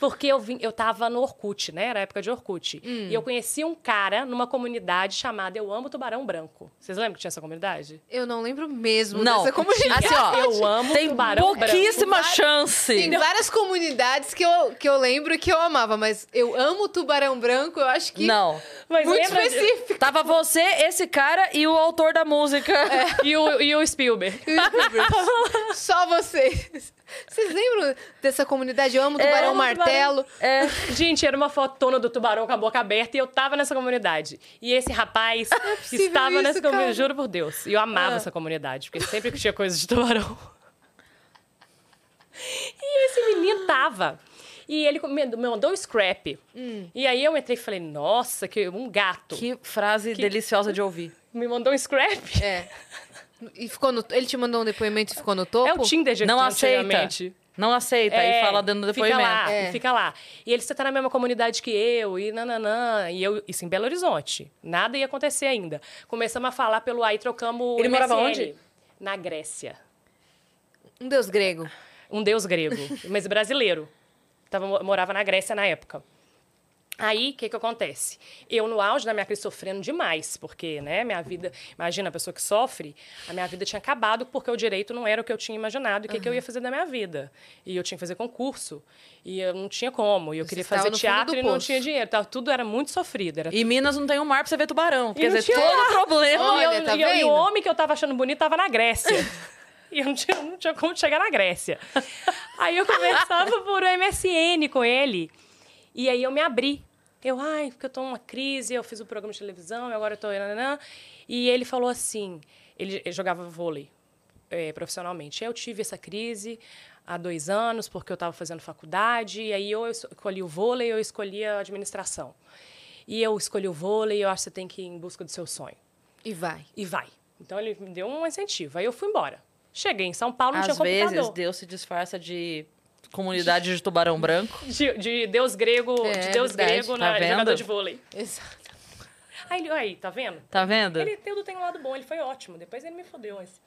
Porque eu, vim, eu tava no Orkut, né? Era a época de Orkut. Hum. E eu conheci um cara numa comunidade chamada Eu Amo Tubarão Branco. Vocês lembram que tinha essa comunidade? Eu não lembro mesmo Não, dessa comunidade. assim, ó, Eu amo tem Tubarão Branco. pouquíssima chance. Tem várias comunidades que eu, que eu lembro e que eu amava, mas eu amo Tubarão Branco, eu acho que... Não. Mas Muito lembra de- específico. Tava você, esse cara e o autor da música. E o, e o Spielberg. Só vocês. Vocês lembram dessa comunidade? Eu amo Tubarão amo Martelo. É. Gente, era uma fotona do tubarão com a boca aberta e eu tava nessa comunidade. E esse rapaz É estava isso, nessa comunidade, juro por Deus. E eu amava Ah. essa comunidade, porque sempre que tinha coisa de tubarão. E esse menino tava. E ele me mandou um scrap. Hum. E aí eu entrei e falei, nossa, que um gato. Que frase deliciosa de ouvir. Me mandou um scrap. É. E ficou no... Ele te mandou um depoimento e ficou no topo? É o Tinder de Não aceita. Não aceita. É, e fala dando depoimento. Fica lá, É. fica lá. E ele, você tá na mesma comunidade que eu, e nananã. E eu, isso em Belo Horizonte. Nada ia acontecer ainda. Começamos a falar pelo aí, trocamos Ele morava onde? Na Grécia. Um deus grego. Um deus grego, mas brasileiro. Tava, morava na Grécia na época. Aí, o que que acontece? Eu, no auge da minha crise, sofrendo demais, porque, né, minha vida... Imagina, a pessoa que sofre, a minha vida tinha acabado porque o direito não era o que eu tinha imaginado e o que, que eu ia fazer da minha vida. E eu tinha que fazer concurso, e eu não tinha como. E eu Você queria fazer teatro do e não tinha dinheiro. Tava- Tudo era muito sofrido. Era E Minas não tem um mar pra você ver tubarão. Quer dizer, todo problema. e, eu- Olha, tá e eu- e o homem que eu tava achando bonito tava na Grécia. e eu não tinha, não tinha como chegar na Grécia. Aí eu conversava por MSN com ele. E aí eu me abri. Eu, ai, porque eu tô numa crise, eu fiz o programa de televisão, e agora eu nananã. E ele falou assim, ele, ele jogava vôlei eh, profissionalmente. Eu tive essa crise há dois anos, porque eu estava fazendo faculdade, e aí eu escolhi o vôlei ou eu escolhi a administração. E eu escolhi o vôlei, eu acho que você tem que ir em busca do seu sonho. E vai. E vai. Então ele me deu um incentivo. Aí eu fui embora. Cheguei em São Paulo, não Às tinha computador. vezes, Deus se disfarça de comunidade de tubarão branco. De, de Deus grego, É, de Deus verdade. grego Tá na vendo? jogador de vôlei. Exato. Aí ele, aí, tá vendo? Tá vendo? Ele tudo tem um lado bom, ele foi ótimo. Depois ele me fodeu. Mas...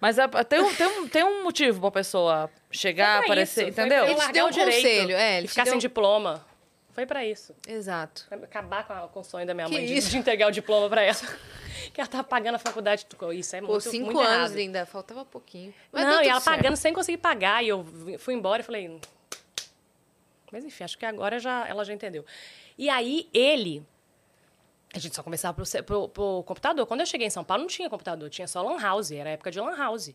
Mas é- tem, um, tem, um, tem um motivo pra pessoa chegar, aparecer, isso, entendeu? Ele te deu o um direito conselho, é, ele ficar deu sem diploma. Foi pra isso. Exato. Acabar com, a- com o sonho da minha Que mãe de, de entregar o diploma pra ela. que ela tava pagando a faculdade. Isso é Pô, muito, cinco muito anos, errado. linda. Faltava pouquinho. Mas não, e ela certo. pagando sem conseguir pagar. E eu fui embora e falei. Mas enfim, acho que agora já, ela já entendeu. E aí ele. A gente só começava pro, pro, pro computador. Quando eu cheguei em São Paulo, não tinha computador, tinha só Lan House, era a época de Lan House.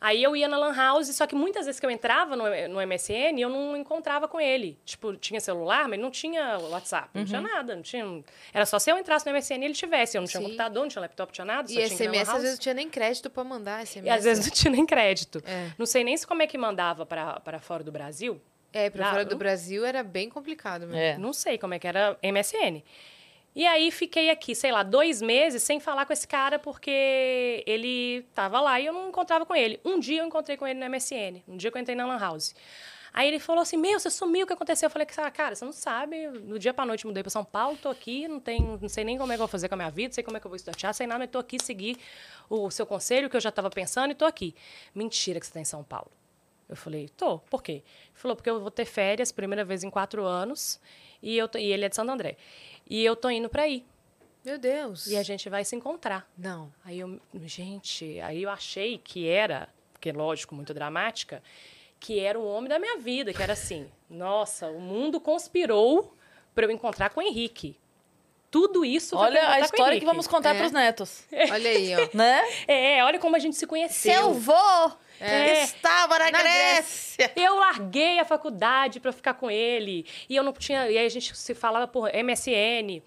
Aí eu ia na Lan House, só que muitas vezes que eu entrava no, no MSN, eu não encontrava com ele. Tipo, tinha celular, mas não tinha WhatsApp, não Uhum. tinha nada. Não tinha, era só se eu entrasse no MSN e ele tivesse. Eu não tinha Sim. computador, não tinha laptop, não tinha nada. só E SMS, às vezes, não tinha nem crédito pra mandar SMS. E às vezes não tinha nem crédito. É. Não sei nem se como é que mandava para fora do Brasil. É, pra Ah, fora do Brasil era bem complicado mesmo. É. Não sei como é que era MSN. E aí fiquei aqui, sei lá, dois meses sem falar com esse cara porque ele tava lá e eu não encontrava com ele. Um dia eu encontrei com ele no MSN, um dia que eu entrei na Lan House. Aí ele falou assim: Meu, você sumiu, o que aconteceu? Eu falei: "Ah, Cara, você não sabe. No dia pra noite mudei pra São Paulo, tô aqui, não, tem, não sei nem como é que eu vou fazer com a minha vida, sei como é que eu vou estudar sei nada, mas tô aqui seguir o seu conselho que eu já tava pensando e tô aqui. Mentira que você tá em São Paulo. Eu falei, tô, por quê? Ele falou, porque eu vou ter férias, primeira vez em quatro anos, e, eu tô- e ele é de Santo André. E eu tô indo pra aí. Meu Deus. E a gente vai se encontrar. Não. Aí eu, gente, aí eu achei que era, porque lógico, muito dramática, que era o homem da minha vida, que era assim, nossa, o mundo conspirou para eu encontrar com o Henrique. Tudo isso Olha a história que vamos contar É. pros netos. Olha aí, ó. Né? É, olha como a gente se conheceu. vô É. estava na, Na Grécia. Eu larguei a faculdade para ficar com ele. E eu não tinha. E aí a gente se falava por MSN.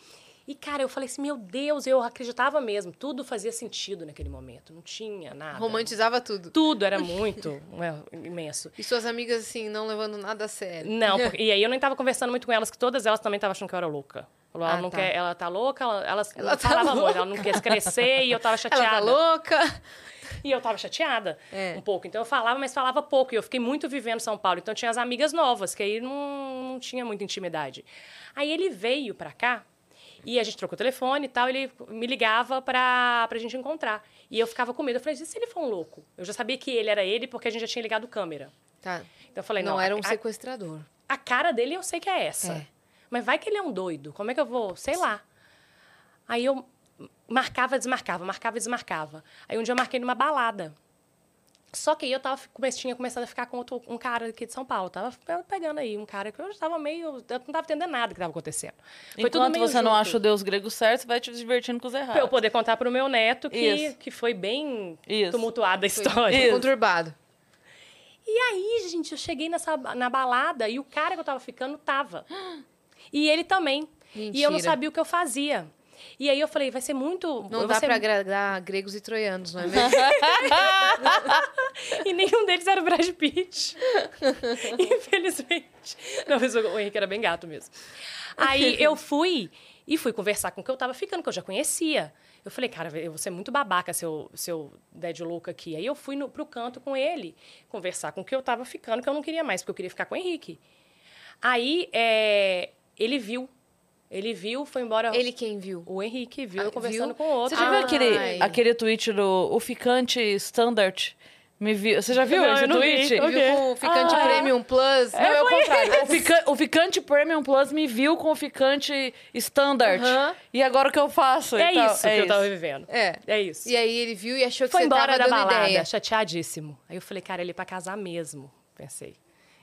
E, cara, eu falei assim, meu Deus, eu acreditava mesmo. Tudo fazia sentido naquele momento. Não tinha nada. Romantizava tudo. Tudo era muito é, imenso. E suas amigas, assim, não levando nada a sério. Não, porque- e aí eu nem tava conversando muito com elas, que todas elas também estavam achando que eu era louca. Falou, ela Ah, não tá. quer, ela tá louca, ela, Ela não tá falavam louca. muito, ela não quer crescer e eu tava chateada. Ela tá louca. E eu tava chateada É. um pouco. Então eu falava, mas falava pouco. E eu fiquei muito vivendo São Paulo. Então tinha as amigas novas, que aí não, não tinha muita intimidade. Aí ele veio pra cá E a gente trocou o telefone e tal, ele me ligava pra, pra gente encontrar. E eu ficava com medo. Eu falei, e se ele for um louco? Eu já sabia que ele era ele porque a gente já tinha ligado câmera. Tá. Então eu falei, não, não, era um a, sequestrador. a cara dele eu sei que é essa. É. Mas vai que ele é um doido. Como é que eu vou? Sei lá. Aí eu marcava, desmarcava, marcava, desmarcava. Aí um dia eu marquei numa balada. Só que aí eu tava, tinha começado a ficar com outro, um cara aqui de São Paulo. Tava pegando aí um cara que eu já tava meio. Eu não tava entendendo nada que tava acontecendo. Foi tudo Enquanto você não junto. acha o Deus grego certo, você vai te divertindo com os Pra eu errados. poder contar pro meu neto que, Isso. que foi bem Isso. tumultuada a história. foi conturbado. E aí, gente, eu cheguei nessa, na balada e o cara que eu tava ficando tava. E ele também. E eu não Mentira. sabia o que eu fazia. E aí eu falei, vai ser muito. Não dá ser pra agradar gregos e troianos, não é mesmo? E nenhum deles era o Brad Pitt. Infelizmente. Não, mas o Henrique era bem gato mesmo. Aí eu fui e fui conversar com o que eu tava ficando, que eu já conhecia. Eu falei, cara, eu vou ser muito babaca se eu, se eu der de louco aqui. Aí eu fui no, pro canto com ele, conversar com o que eu tava ficando, que eu não queria mais, porque eu queria ficar com o Henrique. Aí é, ele viu. Ele viu, foi embora. Ele quem viu? O Henrique viu Ah, eu conversando viu? com o outro. Você já viu Ai. aquele, aquele tweet do o ficante standard? Me viu, você já viu Não, esse vi. tweet? Eu Viu com o ficante Ah. Premium Plus? Não, é o contrário. O, fica- o ficante Premium Plus me viu com o ficante Standard. Aham. E agora o que eu faço? É e tal? isso que eu tava vivendo. É. É isso. E aí ele viu e achou que Foi você embora tava da dando balada, ideia. chateadíssimo. Aí eu falei, cara, ele é pra casar mesmo, pensei.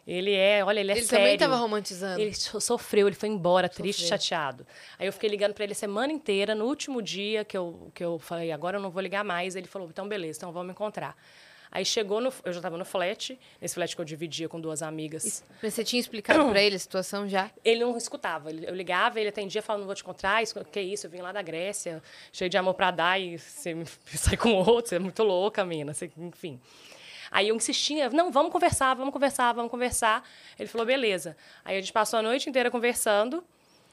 Ele é, olha, ele é Ele sério. também tava romantizando. Ele so- sofreu, ele foi embora, triste, Sofreu. chateado. Aí eu fiquei ligando pra ele a semana inteira. No último dia que eu, que eu falei, agora eu não vou ligar mais, ele falou, então beleza, então vamos encontrar. Aí chegou, no, eu já tava no flat, nesse flat que eu dividia com duas amigas. Mas você tinha explicado pra ele a situação já? Ele não escutava. Ele- Eu ligava, ele atendia, falando, não vou te encontrar. Isso, que isso? Eu vim lá da Grécia, cheio de amor pra dar e você sai com outro. Você é muito louca, mina. Você- enfim. Aí eu insistia, não, vamos conversar, vamos conversar, vamos conversar. Ele falou, beleza. Aí a gente passou a noite inteira conversando.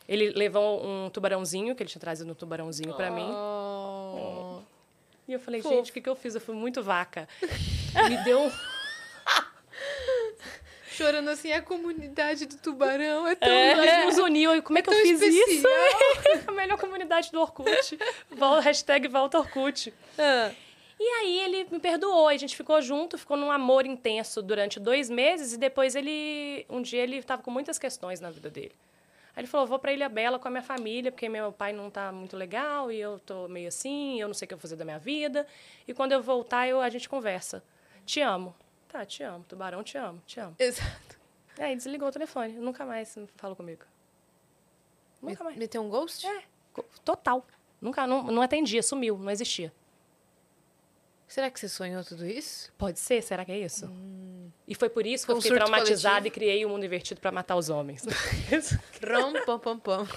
Ele levou um tubarãozinho, que ele tinha trazido um tubarãozinho pra mim. Oh. E eu falei, Fofo. gente, o que, que eu fiz? Eu fui muito vaca. Me deu um... Chorando assim, a comunidade do tubarão é tão... Nós nos uniu. E como é que eu fiz especial. isso? a melhor comunidade do Orkut. Vol- Hashtag volta Orkut. Ah. E aí ele me perdoou, a gente ficou junto, ficou num amor intenso durante dois meses e depois ele, um dia ele estava com muitas questões na vida dele. Aí ele falou, vou para Ilha Bela com a minha família, porque meu pai não tá muito legal e eu tô meio assim, eu não sei o que eu vou fazer da minha vida. E quando eu voltar, eu, a gente conversa. Te amo. Tá, te amo. Tubarão, te amo, te amo. Exato. Aí desligou o telefone, nunca mais falou comigo. Nunca mais. Meteu um ghost? É, total. Nunca, não, não atendia, sumiu, não existia. Será que você sonhou tudo isso? Pode ser? Será que é isso? E foi por isso que Foi eu um fiquei traumatizada coletivo? e criei o mundo invertido pra matar os homens. Rom, pam, pam, pam.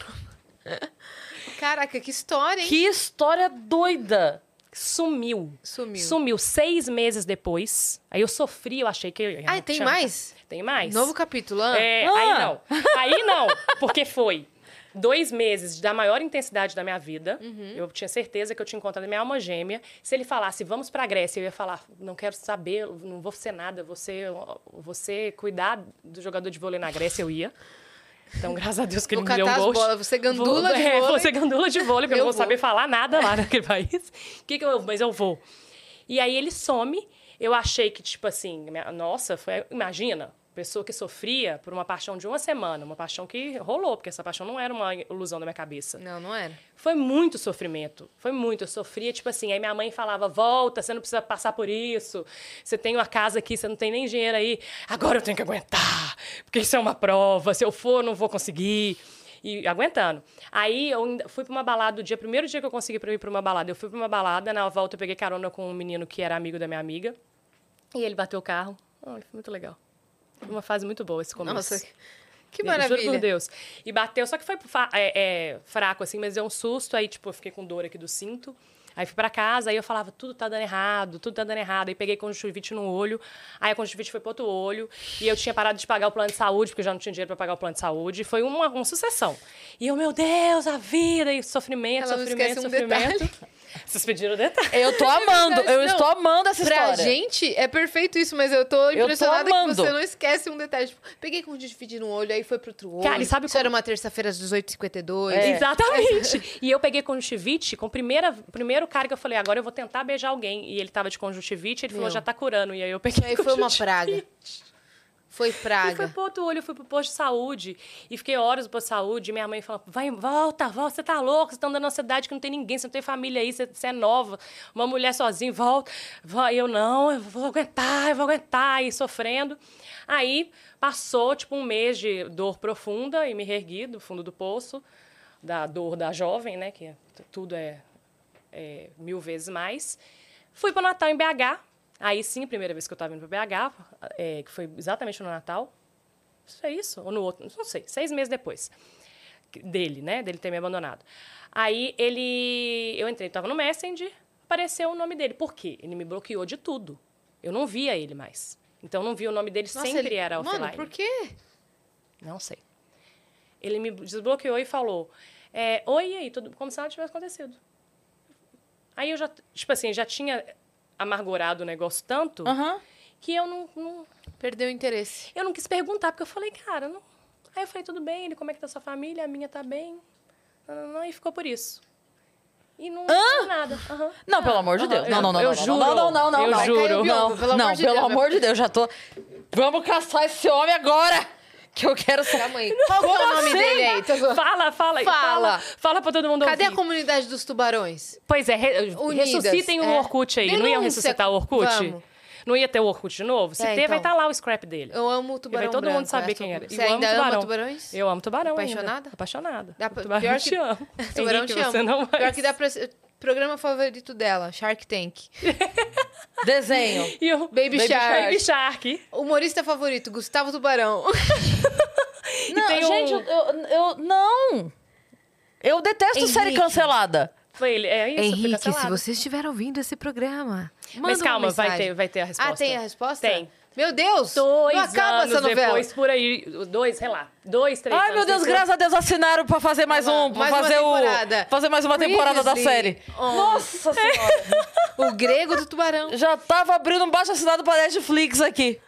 Caraca, que história, hein? Que história doida! Sumiu. Sumiu. Sumiu seis meses depois. Aí eu sofri, eu achei que. Ah, tem mais? Tem mais. Novo capítulo, ah? É, Ah. aí não. Aí não, porque foi dois meses da maior intensidade da minha vida. Uhum. Eu tinha certeza que eu tinha encontrado a minha alma gêmea. Se ele falasse, vamos pra Grécia, eu ia falar, não quero saber, não vou ser nada, você, você cuidar do jogador de vôlei na Grécia, eu ia. Então, graças a Deus que Vou ele me deu um ghost. bolas, você gandula Vou- de é, vôlei. Você gandula de vôlei, porque eu Eu não vou vou. saber falar nada lá naquele país. Que que eu, mas eu vou. E aí ele some. Eu achei que, tipo assim, minha- nossa, foi, imagina, pessoa que sofria por uma paixão de uma semana, uma paixão que rolou, porque essa paixão não era uma ilusão da minha cabeça. Não, não era. Foi muito sofrimento. Foi muito. Eu sofria, tipo assim. Aí minha mãe falava: volta, você não precisa passar por isso. Você tem uma casa aqui, você não tem nem dinheiro aí. Agora eu tenho que aguentar, porque isso é uma prova. Se eu for, não vou conseguir. E aguentando. Aí eu fui pra uma balada, o dia, primeiro dia que eu consegui pra ir pra uma balada, eu fui pra uma balada, na volta eu peguei carona com um menino que era amigo da minha amiga. E ele bateu o carro. Ai, foi muito legal. Foi uma fase muito boa esse começo. Nossa, que Juro maravilha. por Deus. E bateu, só que foi é, é, fraco, assim, mas deu um susto. Aí, tipo, eu fiquei com dor aqui do cinto. Aí fui pra casa, aí eu falava, tudo tá dando errado, tudo tá dando errado. Aí peguei conjuntivite no olho, aí a conjuntivite foi pro outro olho. E eu tinha parado de pagar o plano de saúde, porque eu já não tinha dinheiro pra pagar o plano de saúde. Foi uma, uma sucessão. E eu, meu Deus, a vida, e sofrimento, Ela sofrimento, um sofrimento. detalhe. Vocês pediram detalhe. Eu tô amando, eu Não, estou amando essa Pra história. gente, é perfeito isso, mas eu tô tô impressionada que amando. você não esquece um detalhe. Tipo, peguei com conjuntivite no olho, aí foi pro outro olho. Cara, e sabe Isso como- era uma terça-feira às 18h52. É. Exatamente. E eu peguei conjuntivite com o primeira, primeiro cara que eu falei, agora eu vou tentar beijar alguém. E ele tava de conjuntivite, ele falou, Meu. já tá curando. E aí eu peguei Isso aí foi uma praga. Foi E foi praga. pro outro olho, eu fui pro posto de saúde. E fiquei horas no posto de saúde. E minha mãe falou: vai, volta, volta, você tá louco, você tá andando numa cidade que não tem ninguém, você não tem família aí, você, você é nova, uma mulher sozinha, volta. E eu, não, eu vou aguentar, eu vou aguentar, e sofrendo. Aí passou, tipo, um mês de dor profunda e me reergui do fundo do poço, da dor da jovem, né, que t- tudo é, é mil vezes mais. Fui para o Natal em BH. Aí sim, a primeira vez que eu estava indo para BH, é, que foi exatamente no Natal. Isso é isso? Ou no outro? Não sei. Seis meses depois dele, né? Dele ter me abandonado. Aí ele... Eu entrei, estava no Messenger, apareceu o nome dele. Por quê? Ele me bloqueou de tudo. Eu não via ele mais. Então, não via o nome dele, Nossa, sempre ele- era offline. Mano, por quê? Não sei. Ele me desbloqueou e falou: é, Oi, e aí, tudo como se nada tivesse acontecido. Aí eu já, tipo assim, já tinha amargurado o negócio tanto Aham. que eu não, não- Perdeu o interesse. eu não quis perguntar, porque eu falei, cara, não. Aí eu falei, tudo bem, ele, como é que tá sua família? A minha tá bem. Não, não, não, e ficou por isso. E não falou nada. Aham. Não, pelo amor de Deus. Não, não, não. eu não, juro. Não, não, não, não. Eu não. juro. Não, pelo não, amor de pelo Deus, amor de Deus, já tô. Vamos caçar esse homem agora! Que eu quero saber. Calma aí. Qual é o nome dele aí? Fala, fala aí. Fala. Fala, fala pra todo mundo Cadê a ouvir. comunidade dos tubarões? Pois é, re- Unidas, ressuscitem o é. Orkut aí. Não iam Denúncia. ressuscitar o Orkut? Vamos. Não ia ter o Orkut de novo? Se É, ter, vai então. estar lá o scrap dele. Eu amo o E tubarão vai todo branco, mundo saber quem era. Você Eu amo ainda tubarão. ama tubarões? Eu amo tubarão Apaixonada? ainda. Apaixonada. Dá pra- tubarão pior te que- amo. Tubarão Henrique, te mais. Pior que dá pra... Programa favorito dela, Shark Tank. Desenho. E o Baby, Baby Shark. Baby Shark. Humorista favorito, Gustavo Tubarão. Não, tem um- gente, eu, eu, eu- Não! Eu detesto série Henrique. cancelada. Foi ele. É isso, foi cancelado. você estiver ouvindo esse programa, manda Mas uma calma, vai ter, vai ter a resposta. Ah, tem a resposta? Tem. Meu Deus! Dois não acaba anos essa novela. depois, por aí. Dois, sei lá. Dois, três Ai, anos meu Deus, depois. graças a Deus assinaram pra fazer mais lá, um. Pra mais uma fazer temporada. o. Fazer mais uma temporada da Previously série. on- Nossa senhora! O grego do tubarão. Já tava abrindo um baixo assinado pra Netflix aqui.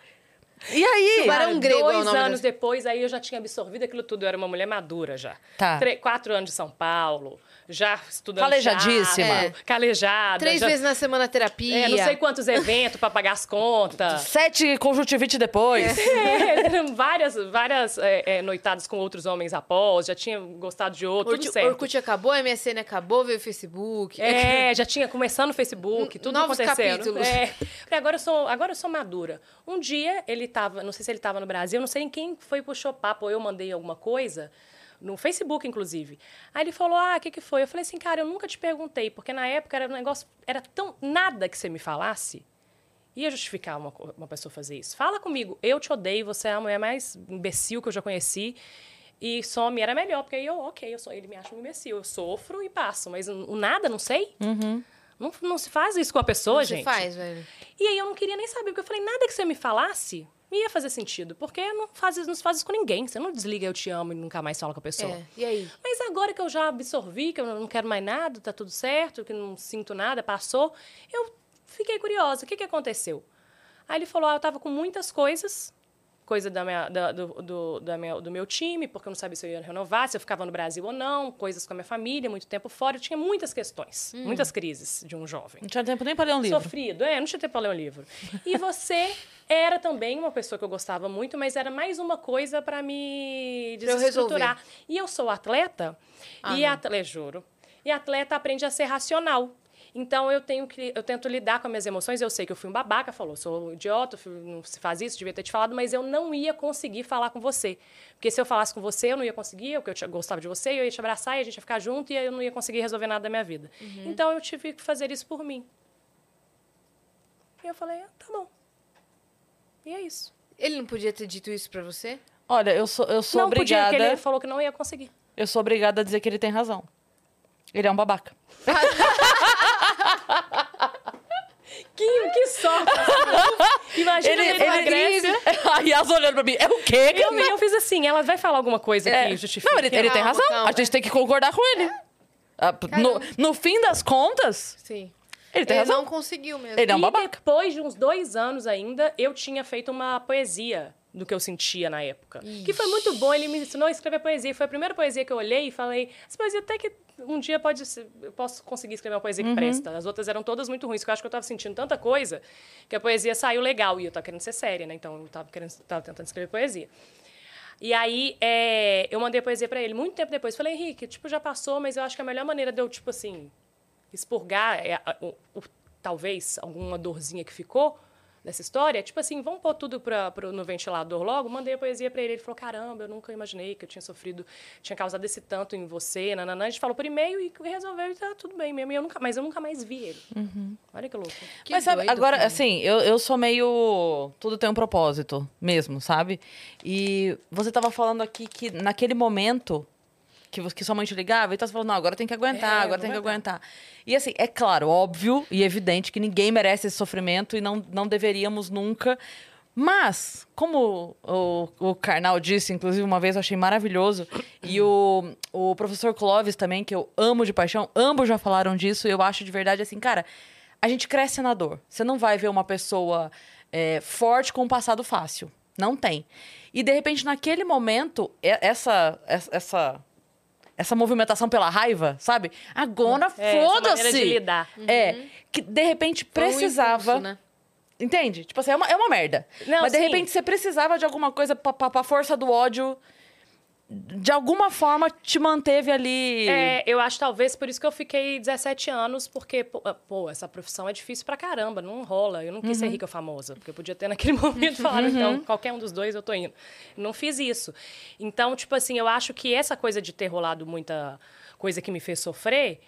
E aí? Tubarão Cara, grego é o Dois nome anos da- depois, aí eu já tinha absorvido aquilo tudo. Eu era uma mulher madura já. Tá. Tre- quatro anos de São Paulo, já estudando Calejadíssima. teatro, É. calejada. Três já- vezes na semana terapia. É, não sei quantos eventos pra pagar as contas. Sete conjuntivite depois. É, várias várias é, é, noitadas com outros homens após, já tinha gostado de outro, Orkut, tudo certo. Orkut acabou, MSN acabou, veio o Facebook. É, já tinha começando o Facebook, tudo Novos acontecendo. capítulos. É. Agora eu sou, agora eu sou madura. Um dia ele tava, não sei se ele tava no Brasil, não sei em quem foi puxou papo, ou eu mandei alguma coisa no Facebook inclusive. Aí ele falou: "Ah, o que que foi?" Eu falei assim: "Cara, eu nunca te perguntei, porque na época era um negócio, era tão nada que você me falasse ia justificar uma, uma pessoa fazer isso. Fala comigo, eu te odeio, você é a mulher mais imbecil que eu já conheci. E some era melhor, porque aí eu, ok, eu sou, ele me acha um imbecil. Eu sofro e passo, mas o nada, não sei. Não, não se faz isso com a pessoa, Não gente. se faz, velho. E aí eu não queria nem saber, porque eu falei, nada que você me falasse ia fazer sentido. Porque não faz, não se faz isso com ninguém. Você não desliga eu te amo e nunca mais fala com a pessoa. É, e aí? Mas agora que eu já absorvi, que eu não quero mais nada, tá tudo certo, que não sinto nada, passou, eu fiquei curiosa. O que, que aconteceu? Aí ele falou: ah, eu tava com muitas coisas, coisa da minha, da- do, do, da minha- do meu time, porque eu não sabia se eu ia renovar, se eu ficava no Brasil ou não, coisas com a minha família, muito tempo fora. Eu tinha muitas questões, muitas crises de um jovem. Não tinha tempo nem pra ler um livro. Sofrido, é, não tinha tempo para ler um livro. E você era também uma pessoa que eu gostava muito, mas era mais uma coisa para me eu desestruturar. E eu sou atleta, Ah, e atleta, juro. E atleta aprende a ser racional. Então eu tenho que eu tento lidar com as minhas emoções. Eu sei que eu fui um babaca, falou, sou um idiota, não se faz isso, devia ter te falado, mas eu não ia conseguir falar com você. Porque se eu falasse com você, eu não ia conseguir, porque eu te- gostava de você, eu ia te abraçar e a gente ia ficar junto e eu não ia conseguir resolver nada da minha vida. Uhum. Então eu tive que fazer isso por mim. E eu falei, ah, tá bom. E é isso. Ele não podia ter dito isso pra você? Olha, eu sou, eu sou não podia, obrigada. porque ele falou que não ia conseguir. Eu sou obrigada a dizer que ele tem razão. Ele é um babaca. Que, que sorte! Imagina Ele, ele, na ele, Grécia. A Yas olhando pra mim. É o quê? Eu, eu fiz assim, ela vai falar alguma coisa É. que justifique. Não, ele, ele tem razão. calma. A gente tem que concordar com ele. Ah, No, no fim das contas, Sim. Ele tem Ele razão. não conseguiu mesmo. Ele é um e babaca. depois de uns dois anos ainda, eu tinha feito uma poesia do que eu sentia na época. Que foi muito bom, ele me ensinou a escrever poesia. Foi a primeira poesia que eu olhei e falei, essa poesia até que um dia pode ser, eu posso conseguir escrever uma poesia que Uhum. presta. As outras eram todas muito ruins, porque eu acho que eu tava sentindo tanta coisa que a poesia saiu legal. E eu tava querendo ser séria, né? Então eu tava, querendo, tava tentando escrever poesia. E aí, é, eu mandei a poesia pra ele muito tempo depois. Falei, Henrique, tipo, já passou, mas eu acho que a melhor maneira de eu, tipo assim, expurgar é, o- o- talvez alguma dorzinha que ficou dessa história, tipo assim, vamos pôr tudo pra, pro, no ventilador logo. Mandei a poesia pra ele. Ele falou: caramba, eu nunca imaginei que eu tinha sofrido, tinha causado esse tanto em você. Nananã. A gente falou por e-mail e resolveu e tá tudo bem mesmo. Eu nunca, mas eu nunca mais vi ele. Olha que louco. Que Mas sabe, agora, cara. assim, eu, eu sou meio. Tudo tem um propósito mesmo, sabe? E você tava falando aqui que naquele momento que, que sua mãe te ligava, e tá falando, não, agora tem que aguentar, É, agora tem que aguentar. E assim, é claro, óbvio e evidente que ninguém merece esse sofrimento e não, não deveríamos nunca. Mas, como o, o Karnal disse, inclusive uma vez eu achei maravilhoso, e o, o professor Clóvis também, que eu amo de paixão, ambos já falaram disso, e eu acho de verdade assim, cara, a gente cresce na dor. Você não vai ver uma pessoa é, forte com um passado fácil. Não tem. E, de repente, naquele momento, essa, essa, essa, movimentação pela raiva, sabe? Agora, É, foda-se! de lidar. É, que de repente Foi um precisava. impulso, né? Entende? Tipo assim, é uma, é uma merda. Não, Mas de sim. repente você precisava de alguma coisa pra, pra, pra força do ódio. De alguma forma te manteve ali. É, eu acho talvez por isso que eu fiquei 17 anos, porque, pô, ah, pô, essa profissão é difícil pra caramba, não rola. Eu não quis ser rica ou famosa, porque eu podia ter naquele momento falado, então, qualquer um dos dois eu tô indo. Não fiz isso. Então, tipo assim, eu acho que essa coisa de ter rolado muita coisa que me fez sofrer.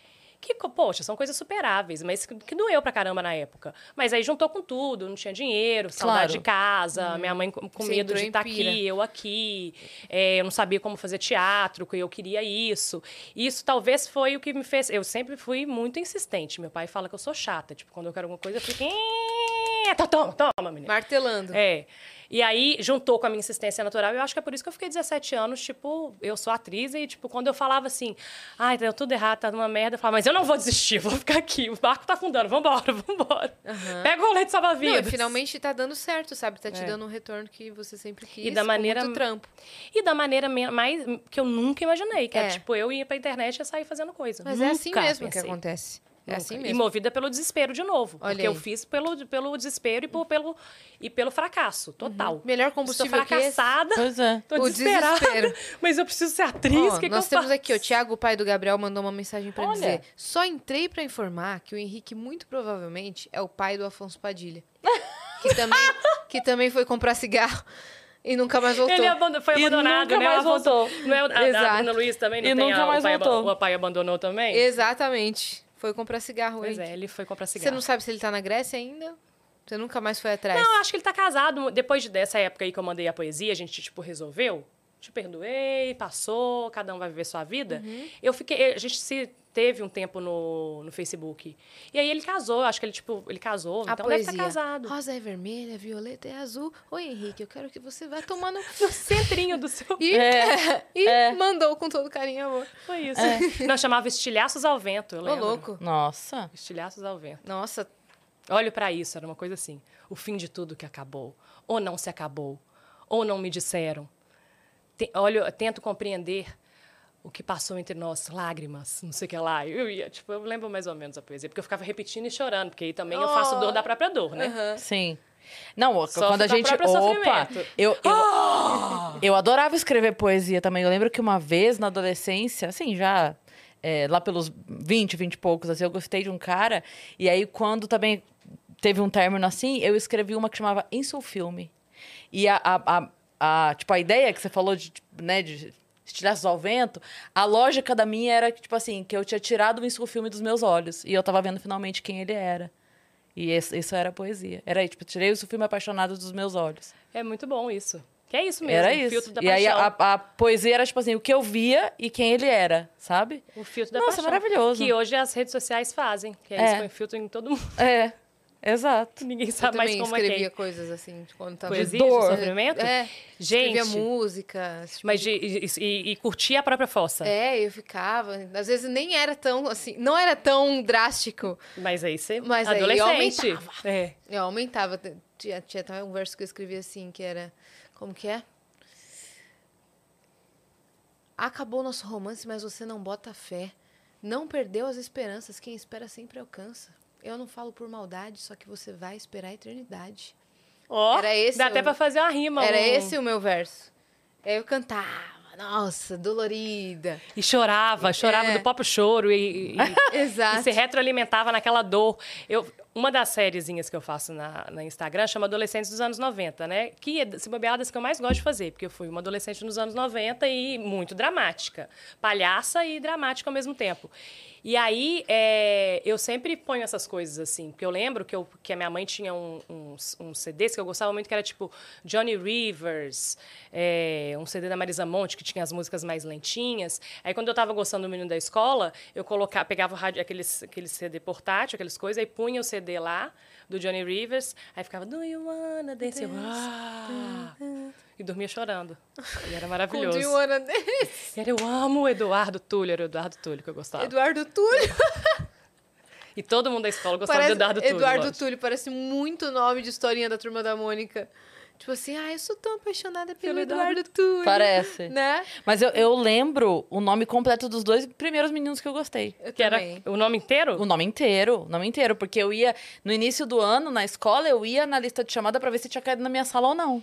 Que, poxa, são coisas superáveis, mas que, doeu pra caramba na época. Mas aí juntou com tudo, não tinha dinheiro, saudade Claro. de casa, minha mãe com, Você medo de estar pira. aqui, eu aqui, é, eu não sabia como fazer teatro, que eu queria isso. Isso talvez foi o que me fez. Eu sempre fui muito insistente. Meu pai fala que eu sou chata. Tipo, quando eu quero alguma coisa, eu fico. "Eh, tá, Toma, toma, menina. Martelando. É. E aí, juntou com a minha insistência natural, eu acho que é por isso que eu fiquei 17 anos, tipo, eu sou atriz, e, tipo, quando eu falava assim, ai, deu tudo errado, tá numa merda, eu falava, mas eu não vou desistir, vou ficar aqui, o barco tá afundando, vambora, vambora. Pega o rolete Não, salva-vidas. finalmente tá dando certo, sabe? Tá te É. dando um retorno que você sempre quis. E da com maneira- muito trampo. E da maneira mais que eu nunca imaginei, que é, É. tipo, eu ia pra internet e sair fazendo coisa. Mas é assim Nunca mesmo que pensei. acontece. É Nunca. assim E mesmo. movida pelo desespero de novo. Olha porque eu aí. fiz pelo, pelo desespero e, por- pelo, e pelo fracasso total. Melhor Estou combustível que esse. fracassada. Pois é. Tô O desesperada. desespero. Mas eu preciso ser atriz. Ó, o que, que nós eu temos faço? aqui, o Thiago, o pai do Gabriel, mandou uma mensagem pra Olha. dizer: Só entrei pra informar que o Henrique, muito provavelmente, é o pai do Afonso Padilha. Que também, que também foi comprar cigarro e nunca mais voltou. Ele abandon- foi E abandonado, nunca né? mais voltou. Não é a, a Exato. Bruna Luiz também? Não E tem nunca a- mais o pai, voltou. O pai abandonou também? Exatamente. Foi comprar cigarro, Pois é, ele foi comprar Você cigarro. não sabe se ele tá na Grécia ainda? Você nunca mais foi atrás? Não, acho que ele tá casado. Depois de- dessa época aí que eu mandei a poesia, a gente, tipo, resolveu. Te perdoei, passou, cada um vai viver sua vida. Uhum. Eu fiquei... A gente se teve um tempo no, no Facebook. E aí ele casou, acho que ele, tipo, ele casou, A então poesia. deve estar casado. Rosa é vermelha, violeta é azul. Oi, Henrique, eu quero que você vá tomar no... Centrinho do seu... E, É, e é. mandou com todo carinho e amor. Foi isso. Não, chamava Estilhaços ao Vento, eu Ô, lembro. louco. Nossa. Estilhaços ao Vento. Nossa, Olho pra isso, era uma coisa assim. O fim de tudo que acabou. Ou não se acabou. Ou não me disseram. Te- olho, tento compreender o que passou entre nós, lágrimas, não sei o que lá. Eu ia, tipo, eu lembro mais ou menos a poesia, porque eu ficava repetindo e chorando, porque aí também eu faço dor da própria dor, né? Sim. Não, Sofre quando a gente. Opa! sofrimento. Eu, eu, eu adorava escrever poesia também. Eu lembro que uma vez na adolescência, assim, já é, lá pelos 20, 20 e poucos, assim, eu gostei de um cara. E aí, quando também teve um término assim, eu escrevi uma que chamava Insulfilme. E a, a, a, a, tipo, a ideia que você falou de, tipo, né, de estilhaços ao vento, a lógica da minha era que, tipo assim, que eu tinha tirado o insulfilme dos meus olhos. E eu tava vendo finalmente quem ele era. E esse- isso era poesia. Era aí, tipo, tirei o filme apaixonado dos meus olhos. É muito bom isso. Que é isso mesmo, era o isso. filtro da e aí paixão. a, a poesia era, tipo assim, o que eu via e quem ele era, sabe? O filtro da Nossa, paixão. maravilhoso. Que hoje as redes sociais fazem. Que é, É. isso, põe filtro em todo mundo. É. exato. Ninguém Eu sabe mais também como é escrevia quem. coisas assim, quando tava... Poesia, dor. de sofrimento? É, Gente, escrevia música. tipo mas de- e, e, e curtia a própria fossa. É, eu ficava. Às vezes nem era tão assim, não era tão drástico. Mas aí você. Mas aí eu adolescente. aumentava. É. Eu aumentava. Tinha, tinha até um verso que eu escrevi assim, que era. Como que é? Acabou nosso romance, mas você não bota fé. Não perdeu as esperanças. Quem espera sempre alcança. Eu não falo por maldade, só que você vai esperar a eternidade. Ó, Era esse dá o- até pra fazer uma rima. Era um- esse o meu verso. Aí eu cantava. Nossa, dolorida. E chorava, chorava É. do próprio choro e, e- Exato. e se retroalimentava naquela dor. Eu, uma das sériezinhas que eu faço na, na Instagram chama Adolescentes dos Anos 90, né? Que é, se bobear, das que eu mais gosto de fazer, porque eu fui uma adolescente nos anos 90 e muito dramática. Palhaça e dramática ao mesmo tempo. E aí, é, eu sempre ponho essas coisas assim, porque eu lembro que, eu, que a minha mãe tinha um, uns, uns CDs que eu gostava muito, que era tipo Johnny Rivers, é, um CD da Marisa Monte, que tinha as músicas mais lentinhas. Aí, quando eu tava gostando do menino da escola, eu colocava, pegava rádio, aqueles, aquele CD portátil, aquelas coisas, aí punha o CD lá, do Johnny Rivers, aí ficava, Do you wanna dance? Eu, "Ah", e dormia chorando. E era maravilhoso. Diana desse. E era, eu amo o Eduardo Túlio, era o Eduardo Túlio que eu gostava. Eduardo Túlio. E todo mundo da escola gostava Parece, do Eduardo Túlio. Eduardo. Túlio parece muito nome de historinha da turma da Mônica. Tipo assim, ah, eu sou tão apaixonada pelo Pelo Eduardo Túlio. Parece. Né? Mas eu, eu lembro o nome completo dos dois primeiros meninos que eu gostei. Eu Que era também. o nome inteiro? O nome inteiro, o nome inteiro. Porque eu ia, no início do ano, na escola, eu ia na lista de chamada pra ver se tinha caído na minha sala ou não.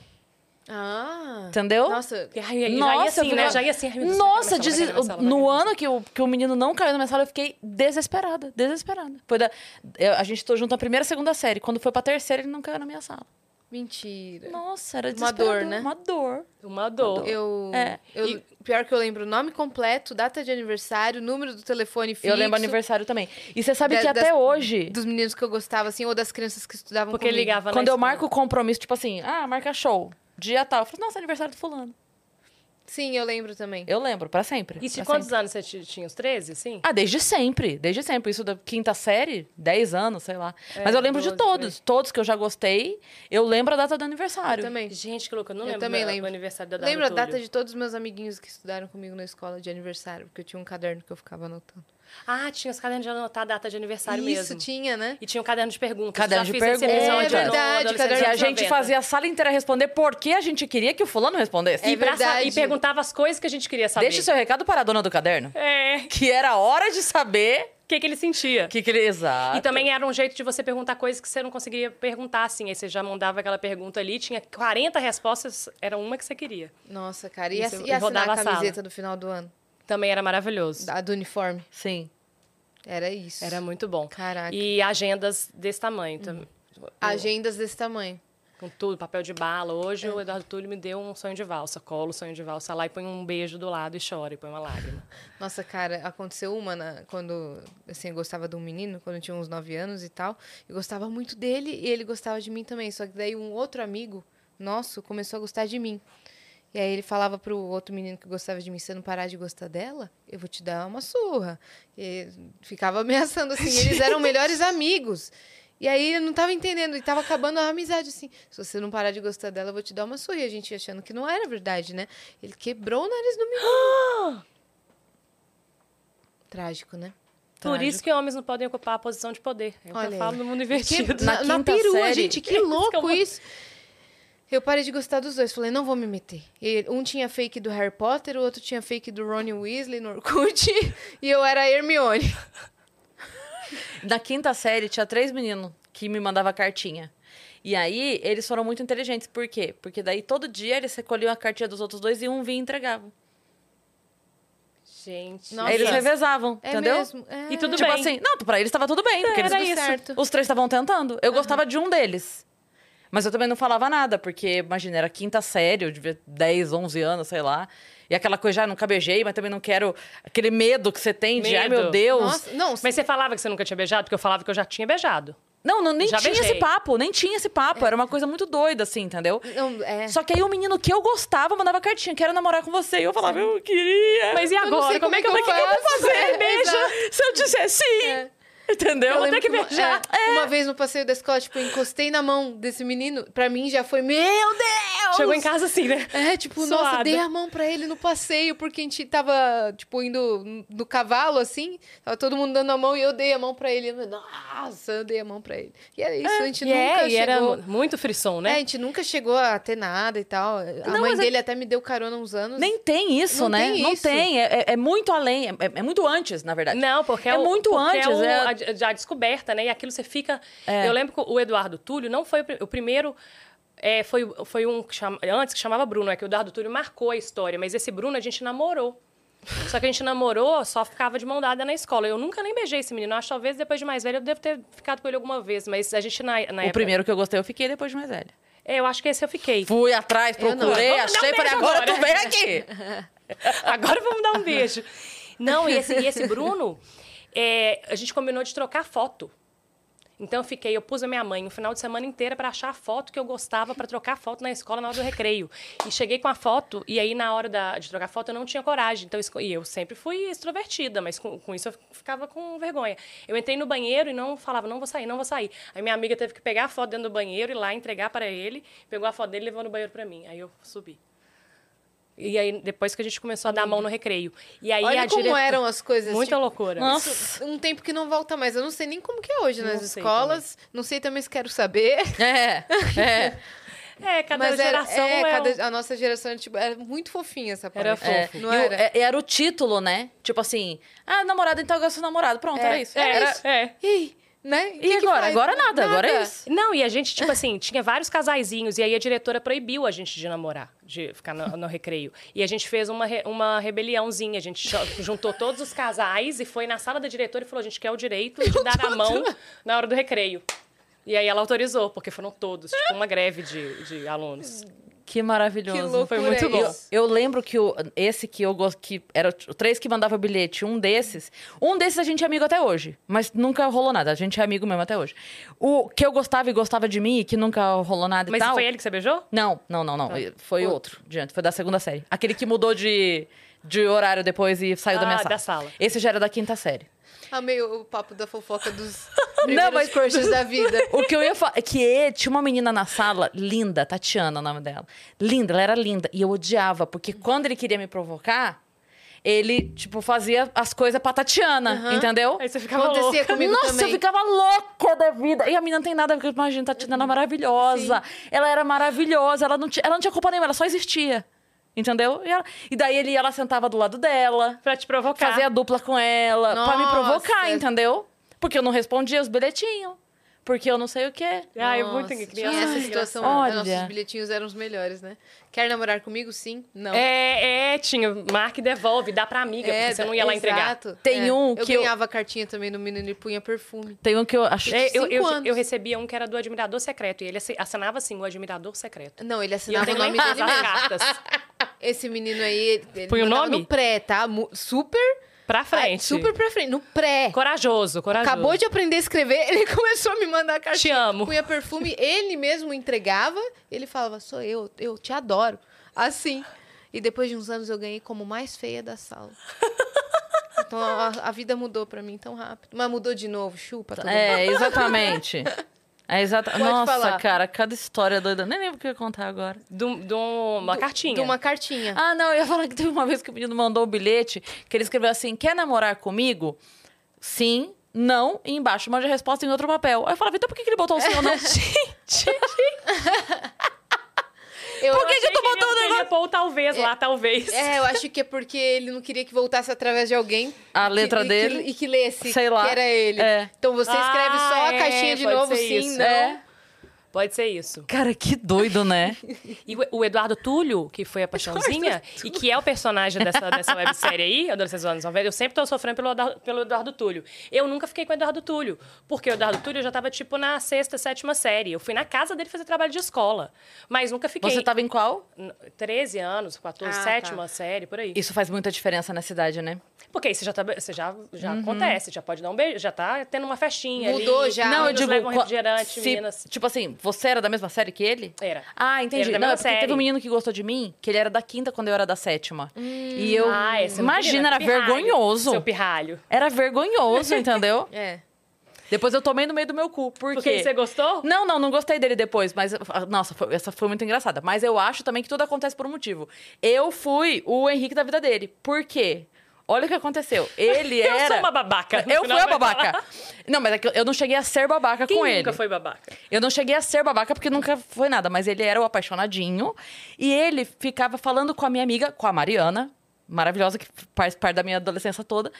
Ah. Entendeu? Nossa, E aí, já ia Nossa, assim, eu né? Já ia assim. ai, meu Deus, Nossa, sala, sala, no ano que o, que o menino não caiu na minha sala, eu fiquei desesperada, desesperada. Foi da, eu- a gente estou junto na primeira e segunda série. Quando foi pra terceira, ele não caiu na minha sala. Mentira. Nossa, era Uma dor, né? Uma dor. Uma dor. Eu, É. eu E- pior que eu lembro o nome completo, data de aniversário, número do telefone fixo. Eu lembro aniversário também. E você sabe Da- que até das- hoje, dos meninos que eu gostava assim ou das crianças que estudavam Porque comigo. ligava quando eu escola. marco o compromisso, tipo assim, ah, marca show, dia tal. Eu falo, nossa, aniversário do fulano. Sim, eu lembro também. Eu lembro, pra sempre. E de quantos sempre. anos você ti- tinha? Os 13, sim? Ah, desde sempre, desde sempre. Isso da quinta série, 10 anos, sei lá. Mas eu lembro de 12, todos, todos que eu já gostei. Eu lembro a data do Eu aniversário. também. Gente, que louco. Eu não Eu lembro também da- lembro. do aniversário da Lembro a data de todos os meus amiguinhos que estudaram comigo na escola de aniversário, porque eu tinha um caderno que eu ficava anotando. Ah, tinha os cadernos de anotar a data de aniversário Isso, mesmo. tinha, né? E tinha um caderno de perguntas. Caderno de perguntas. É verdade, caderno Que a gente 90. fazia a sala inteira responder porque a gente queria que o fulano respondesse. E, É verdade. e perguntava as coisas que a gente queria saber. Deixa o seu recado para a dona do caderno. É. Que era hora de saber que, que ele sentia. o que, que ele. Exato. E também era um jeito de você perguntar coisas que você não conseguiria perguntar, assim. Aí você já mandava aquela pergunta ali, tinha 40 respostas, era uma que você queria. Nossa, cara. E, Isso, eu e assinar a camiseta do final do ano? Também era maravilhoso. Da, do uniforme? Sim. Era isso. Era muito bom. Caraca. E agendas desse tamanho também. Agendas desse tamanho. Com tudo, papel de bala. Hoje o Eduardo Túlio me deu um sonho de valsa. Colo o sonho de valsa lá e põe um beijo do lado e chora, e põe uma lágrima. Nossa, cara, aconteceu uma na- quando assim, eu gostava de um menino, quando eu tinha uns 9 anos e tal. Eu gostava muito dele e ele gostava de mim também. Só que daí um outro amigo nosso começou a gostar de mim. E aí ele falava pro outro menino que gostava de mim, se não parar de gostar dela, eu vou te dar uma surra. E ficava ameaçando assim, eles eram melhores amigos. E aí eu não tava entendendo, e tava acabando a amizade, assim. Se você não parar de gostar dela, eu vou te dar uma surra. E a gente achando que não era verdade, né? Ele quebrou o nariz do menino. Trágico, né? Por isso que homens não podem ocupar a posição de poder. É que Olha eu aí. falo no mundo Que- invertido. na, Na na perua, série- gente, que que louco isso. Eu parei de gostar dos dois. Falei, não vou me meter. E um tinha fake do Harry Potter, o outro tinha fake do Ron Weasley no Orkut. e eu era a Hermione. Na quinta série, tinha três meninos que me mandavam cartinha. E aí, eles foram muito inteligentes. Por quê? Porque daí, todo dia, eles recolhiam a cartinha dos outros dois e um vinha e entregava. Gente. Nossa. eles revezavam, É entendeu? mesmo? É. E tudo tipo bem. assim, não, pra eles tava tudo bem, porque eles, era isso. certo. os três estavam tentando. Eu gostava de um deles. Mas eu também não falava nada, porque, imagina, era quinta série, eu devia 10, 11 anos, sei lá. E aquela coisa, já nunca beijei, mas também não quero... Aquele medo que você tem de, ai meu Deus. Nossa, não, Mas você falava que você nunca tinha beijado? Porque eu falava que eu já tinha beijado. Não, não nem Já tinha beijei. esse papo, nem tinha esse papo. Era uma coisa muito doida, assim, entendeu? não, é. Só que aí o menino que eu gostava mandava cartinha, quero namorar com você. E eu falava, eu queria. Mas e Eu agora? Como, é que eu, como é que eu vou faço. fazer? É, Beija. Se eu disser sim, É. Entendeu? Eu vou ter que uma, beijar. é, uma vez no passeio da escola, tipo, eu encostei na mão desse menino. Pra mim já foi, meu Deus! Chegou em casa assim, né? É, tipo, nossa, Suada. dei a mão pra ele no passeio, porque a gente tava, tipo, indo no cavalo, assim. Tava todo mundo dando a mão e eu dei a mão pra ele. Nossa, eu dei a mão pra ele. E era isso, a gente E, nunca é, e era chegou... muito frisson, É, né? a gente nunca chegou a ter nada e tal. A Não, mãe é- dele até me deu carona uns anos. Nem tem isso, Não né? tem não isso. tem. É, é- é muito além. É, é muito antes, na verdade. Não, porque é, É muito antes, É a descoberta, né? E aquilo você fica. É. Eu lembro que o Eduardo Túlio não foi o, pri- o primeiro. é, foi, foi um que chama, antes que chamava Bruno, é que o Eduardo Túlio marcou a história, mas esse Bruno a gente namorou. Só que a gente namorou, só ficava de mão dada na escola. Eu nunca nem beijei esse menino. Acho que talvez depois de mais velho eu devo ter ficado com ele alguma vez. Mas a gente na, na O época. primeiro que eu gostei, eu fiquei depois de mais velha. É, eu acho que esse eu fiquei. Fui atrás, procurei, um achei, falei, agora agora. tu vem aqui. Agora vamos dar um beijo. Não, e esse, e esse Bruno, é, a gente combinou de trocar foto. Então eu fiquei, eu pus a minha mãe um final de semana inteira para achar a foto que eu gostava para trocar foto na escola na hora do recreio. E cheguei com a foto e aí na hora da- de trocar foto eu não tinha coragem. Então e eu sempre fui extrovertida, mas com, com isso eu ficava com vergonha. Eu entrei no banheiro e não falava, não vou sair, não vou sair. Aí minha amiga teve que pegar a foto dentro do banheiro e lá entregar para ele, pegou a foto dele e levou no banheiro para mim. Aí eu subi. E aí, depois que a gente começou a dar a mão no recreio. E aí Olha a como direta- eram as coisas. Muita tipo, loucura. Nossa. Um tempo que não volta mais. Eu não sei nem como que é hoje nas Não sei escolas. Não sei também se quero saber. É, é. É, cada Mas era, geração é, é, cada- um- a nossa geração tipo, era muito fofinha essa parte. Era É, fofo. Não e o- era? é- era o título, né? Tipo assim, ah, namorado, então eu gosto do namorado. Pronto, era isso. É, Era, isso. é. E aí, né? E Que que agora? faz? Agora nada, agora é isso. Não, e a gente, tipo assim, tinha vários casaizinhos, e aí a diretora proibiu a gente de namorar, de ficar no, no recreio. E a gente fez uma, re- uma rebeliãozinha, a gente juntou todos os casais e foi na sala da diretora e falou: a gente quer o direito de dar a mão na hora do recreio. E aí ela autorizou, porque foram todos, tipo, uma greve de, de alunos. Que maravilhoso. Que loucura Foi muito é bom. isso? Eu lembro que o, esse que eu gosto, que era o três que mandava o bilhete, um desses. Um desses a gente é amigo até hoje, mas nunca rolou nada. A gente é amigo mesmo até hoje. O que eu gostava e gostava de mim, e que nunca rolou nada e Mas tal. foi ele que você beijou? Não, não, não, não. Foi outro, diante. Foi da segunda série. Aquele que mudou de, de horário depois e saiu da minha Ah, sala. da sala. Esse já era da quinta série. Amei o papo da fofoca dos primeiros mas- crushes da vida. O que eu ia falar é que tinha uma menina na sala, linda, Tatiana, o nome dela. Linda, ela era linda. E eu odiava, porque quando ele queria me provocar, ele, tipo, fazia as coisas pra Tatiana, entendeu? Aí você ficava Acontecia louca. comigo Nossa, também. eu ficava louca da vida. E a menina não tem nada, porque imagina, Tatiana era maravilhosa. Ela era maravilhosa, ela não, tinha, ela não tinha culpa nenhuma, ela só existia. Entendeu? E, ela- e daí ele, ela sentava do lado dela, Pra te provocar. fazia dupla com ela, pra me provocar, Nossa. entendeu? Porque eu não respondia os bilhetinhos. Porque eu não sei o quê. Ai, Nossa, muito tinha criança. essa muito situação. Olha. Nossos bilhetinhos eram os melhores, né? Quer namorar comigo? Sim. Não. É, é, tinha. Marca e devolve, dá pra amiga, porque você não ia lá entregar. exato. Tem É. um eu que eu- ganhava cartinha também no menino e punha perfume. Tem um que eu acho. É, eu, eu, anos. eu recebia um que era do Admirador Secreto, e ele assi- assinava assim, o Admirador Secreto. Não, ele E eu assinava o nome em casa dele as mesmo. cartas. Esse menino aí, ele Põe o nome? no pré, tá? Super... Pra frente. Ah, super pra frente, no pré. Corajoso, corajoso. Acabou de aprender a escrever, ele começou a me mandar cartinha. Te amo. Punha perfume, ele mesmo entregava. Ele falava, sou eu, eu te adoro. Assim. E depois de uns anos eu ganhei como mais feia da sala. Então a, a vida mudou pra mim tão rápido. Mas mudou de novo, chupa. todo mundo. É, exatamente. É exata... Pode Nossa, falar. cara, cada história doida. Nem lembro o que eu ia contar agora. De um- uma cartinha. De uma cartinha. Ah, não, eu ia falar que teve uma vez que o menino mandou um bilhete que ele escreveu assim: quer namorar comigo? Sim, não, e embaixo mande a resposta em outro papel. Aí eu falava, então por que, que ele botou o sim ou não? Eu Por que, que tu ele botou o negócio? talvez lá, talvez. É, eu acho que é porque ele não queria que voltasse através de alguém. A que- letra e que- dele? e que lesse Sei lá. que era ele. É. Então você escreve só Ah, a é, caixinha de novo, sim, isso. não. É. Pode ser isso. Cara, que doido, né? E o- Eduardo Túlio, que foi a paixãozinha, e que é o personagem dessa, dessa websérie aí, Adolescentes Anos 90, eu sempre tô sofrendo pelo, Eduardo- pelo Eduardo Túlio. Eu nunca fiquei com o Eduardo Túlio, porque o Eduardo Túlio já tava, tipo, na sexta, sétima série. Eu fui na casa dele fazer trabalho de escola, mas nunca fiquei. Você tava em qual? N- 13 anos, 14, Ah, sétima tá. série, por aí. Isso faz muita diferença nessa idade, né? Porque aí você já, tá, você já, já Uhum. acontece, já pode dar um beijo, já tá tendo uma festinha Mudou ali. já. Não, eu digo. levam refrigerante, se- meninas... Tipo assim, você era da mesma série que ele? Era. Ah, entendi. Era da Não, é mesma porque série. teve um menino que gostou de mim, que ele era da quinta quando eu era da sétima. E eu. Ah, esse imagina, era pirralho. vergonhoso. Seu pirralho. Era vergonhoso, entendeu? É. Depois eu tomei no meio do meu cu. Por Porque quê? você gostou? Não, não, não gostei dele depois, mas nossa, foi- essa foi muito engraçada. Mas eu acho também que tudo acontece por um motivo. Eu fui o Henrique da vida dele. Por quê? Olha o que aconteceu. Ele Eu era sou uma babaca. Eu fui a babaca. falar. Não, mas é que eu não cheguei a ser babaca Quem com nunca ele. foi babaca? Eu não cheguei a ser babaca porque nunca foi nada, mas ele era o apaixonadinho. E ele ficava falando com a minha amiga, com a Mariana, maravilhosa, que faz parte da minha adolescência toda,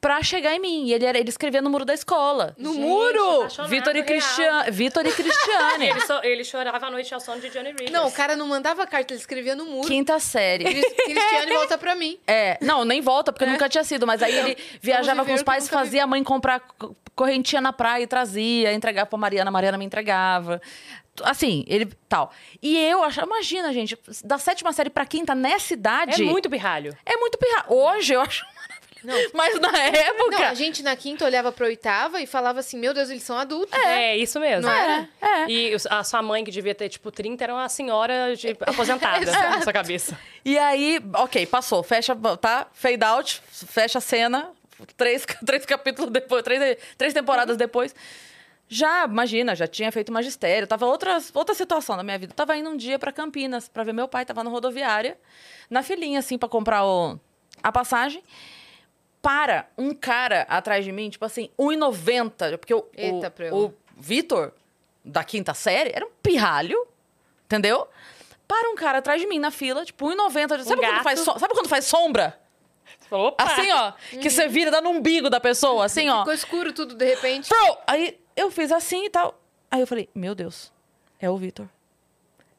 pra chegar em mim. E ele, era, ele escrevia no muro da escola. No Gente, muro! Vitor e. Cristian... Vitor e Cristiane. Ele, só- ele chorava à noite ao som de Johnny Rivers. Não, o cara não mandava carta, ele escrevia no muro. Quinta série. Cris- Cristiane volta pra mim. É, não, nem volta, porque nunca tinha sido. Mas aí ele viajava com os pais, fazia a mãe comprar co- correntinha na praia e trazia, entregava pra Mariana, a Mariana me entregava. Assim, ele tal. E eu achava, imagina, gente, da sétima série pra quinta, nessa É idade. muito pirralho. É muito pirra. Hoje eu acho maravilhoso. Mas na época. Não, a gente na quinta olhava pra oitava e falava assim, meu Deus, eles são adultos. É, isso mesmo. Não era? É. E a sua mãe, que devia ter, tipo, 30, era uma senhora de- aposentada na sua cabeça. E aí, ok, passou. Fecha, tá? Fade out, fecha a cena. Três, três capítulos depois, três, três temporadas depois. Já, imagina, já tinha feito magistério. Tava outra, outra situação na minha vida. Tava indo um dia pra Campinas pra ver meu pai. Tava na rodoviária, na filinha, assim, pra comprar o, a passagem. Para um cara atrás de mim, tipo assim, 1,90. Porque o, Eita, o, o Vitor, da quinta série, era um pirralho, entendeu? Para um cara atrás de mim na fila, tipo, 1,90. Sabe, quando gato. faz so- sabe quando faz sombra? Você falou, opa! Assim, ó. Que você vira, dá no umbigo da pessoa, assim, ó. Ficou escuro tudo de repente. Bro! Aí eu fiz assim e tal. Aí eu falei, meu Deus, é o Vitor.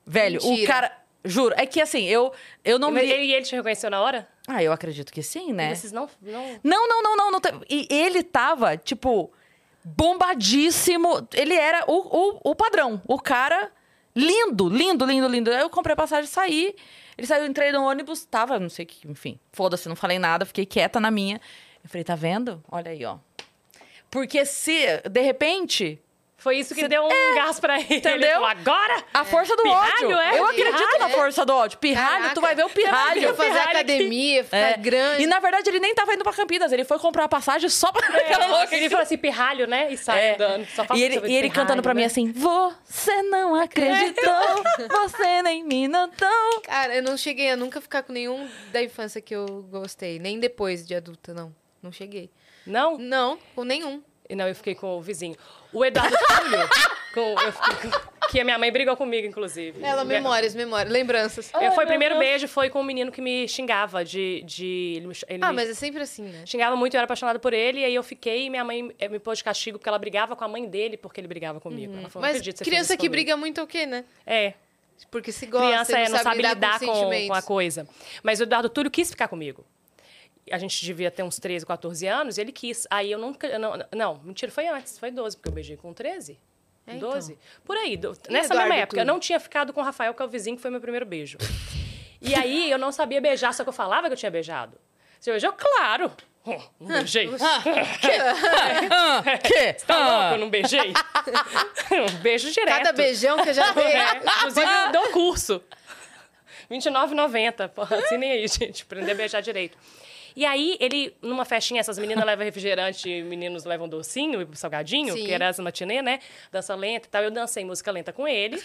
Velho, o Mentira. cara. Juro, é que assim, eu, eu não vi. ele, e ele te reconheceu na hora? Ah, eu acredito que sim, né? E vocês não... não... Não, não, não, não. não E ele tava, tipo, bombadíssimo. Ele era o, o, o padrão. O cara lindo, lindo, lindo, lindo. Aí eu comprei a passagem e saí. Ele saiu, entrei no ônibus, tava, não sei o que, enfim. Foda-se, não falei nada, fiquei quieta na minha. Eu falei, tá vendo? Olha aí, ó. Porque se, de repente, Foi isso que deu um gás pra ele. Ele Entendeu? falou, agora? a força do Pirralho, ódio. é? Eu acredito Pirralho, na é? força do ódio. Pirralho, Caraca. tu vai ver o pirralho. Ia fazer pirralho academia, ficar É. grande. E na verdade ele nem tava indo pra Campinas, ele foi comprar a passagem só pra aquela louca. Ele falou assim, pirralho, né? E sai É. andando. E ele, e ele cantando pra mim né? assim: Você não acreditou, você nem me notou. Cara, eu não cheguei a nunca ficar com nenhum da infância que eu gostei. Nem depois de adulta, não. Não cheguei. Não? Não, com nenhum. Não, eu fiquei com o vizinho. O Eduardo Túlio, com, eu fiquei com- que a minha mãe brigou comigo, inclusive. Ela, memórias, memórias, lembranças. É, foi o primeiro Deus. beijo, foi com um menino que me xingava de. de ele me, ele Ah, me mas é sempre assim, né? xingava muito, eu era apaixonada por ele, e aí eu fiquei e minha mãe eh, me pôs de castigo porque ela brigava com a mãe dele porque ele brigava comigo. Ela falou, não Mas criança que comigo." briga muito é o quê, né? É, Porque se gosta, criança e é, não sabe lidar, com, com, sentimentos. com a coisa. Mas o Eduardo Túlio quis ficar comigo. A gente devia ter uns 13, 14 anos, e ele quis. Aí eu nunca. eu Não, não, mentira, foi antes, foi 12, porque eu beijei com 13. É, então. 12? Por aí. do- nessa Eduardo mesma época. Eu Túlio? não tinha ficado com o Rafael, que é o vizinho, que foi meu primeiro beijo. E aí eu não sabia beijar, só que eu falava que eu tinha beijado. Você beijou? Claro! Hum, Não beijei. Ah, que? Tá louco? Eu não beijei? um beijo direto. Cada beijão que eu já dei. É, inclusive, eu dou curso. R$ 29,90. Pô, Assinem aí, gente, aprender a beijar direito. E aí, ele, numa festinha, essas meninas levam refrigerante, meninos levam docinho e salgadinho, Sim. que era as matinê, né? Dança lenta e tal. Eu dancei música lenta com ele.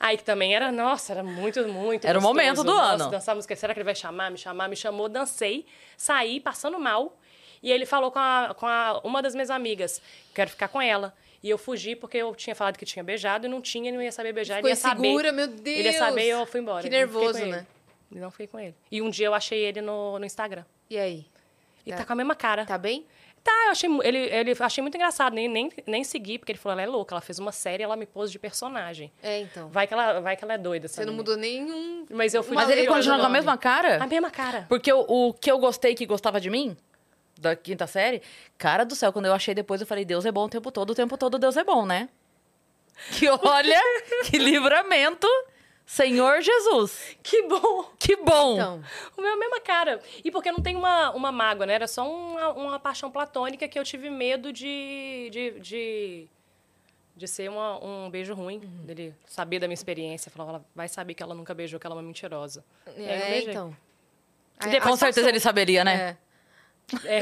Aí que também era, nossa, era muito, muito Era o gostoso. momento do Nossa, ano. Dançar música, será que ele vai chamar, me chamar? Me chamou, dancei, saí passando mal. E ele falou com, a, com a- uma das minhas amigas, quero ficar com ela. E eu fugi porque eu tinha falado que tinha beijado e não tinha, e não ia saber beijar. Ficou ele ia saber. meu Deus. Ele ia saber e eu fui embora. Que nervoso, né? E não fiquei com ele. E um dia eu achei ele no, no Instagram. E aí? E Tá. tá com a mesma cara. Tá bem? Tá, eu achei, ele, ele, achei muito engraçado. Nem, nem, nem segui, porque ele falou, ela é louca. Ela fez uma série, ela me pôs de personagem. É, então. Vai que ela, vai que ela é doida, Você não mudou nenhum. Mas eu fui... Mas ele continua com a mesma cara? A mesma cara. Porque o, o que eu gostei que gostava de mim, da quinta série, cara do céu, quando eu achei depois, eu falei, Deus é bom o tempo todo, o tempo todo Deus é bom, né? Que olha, que livramento, Senhor Jesus. Que bom! Que bom. Então. O meu é a mesma cara. E porque não tem uma, uma mágoa, né? Era só uma, uma paixão platônica que eu tive medo de. de, de, de ser uma- um beijo ruim. Uhum. Dele saber da minha experiência. Falar, ela vai saber que ela nunca beijou, que ela é uma mentirosa. É, então. Com certeza ele saberia, né? É. É.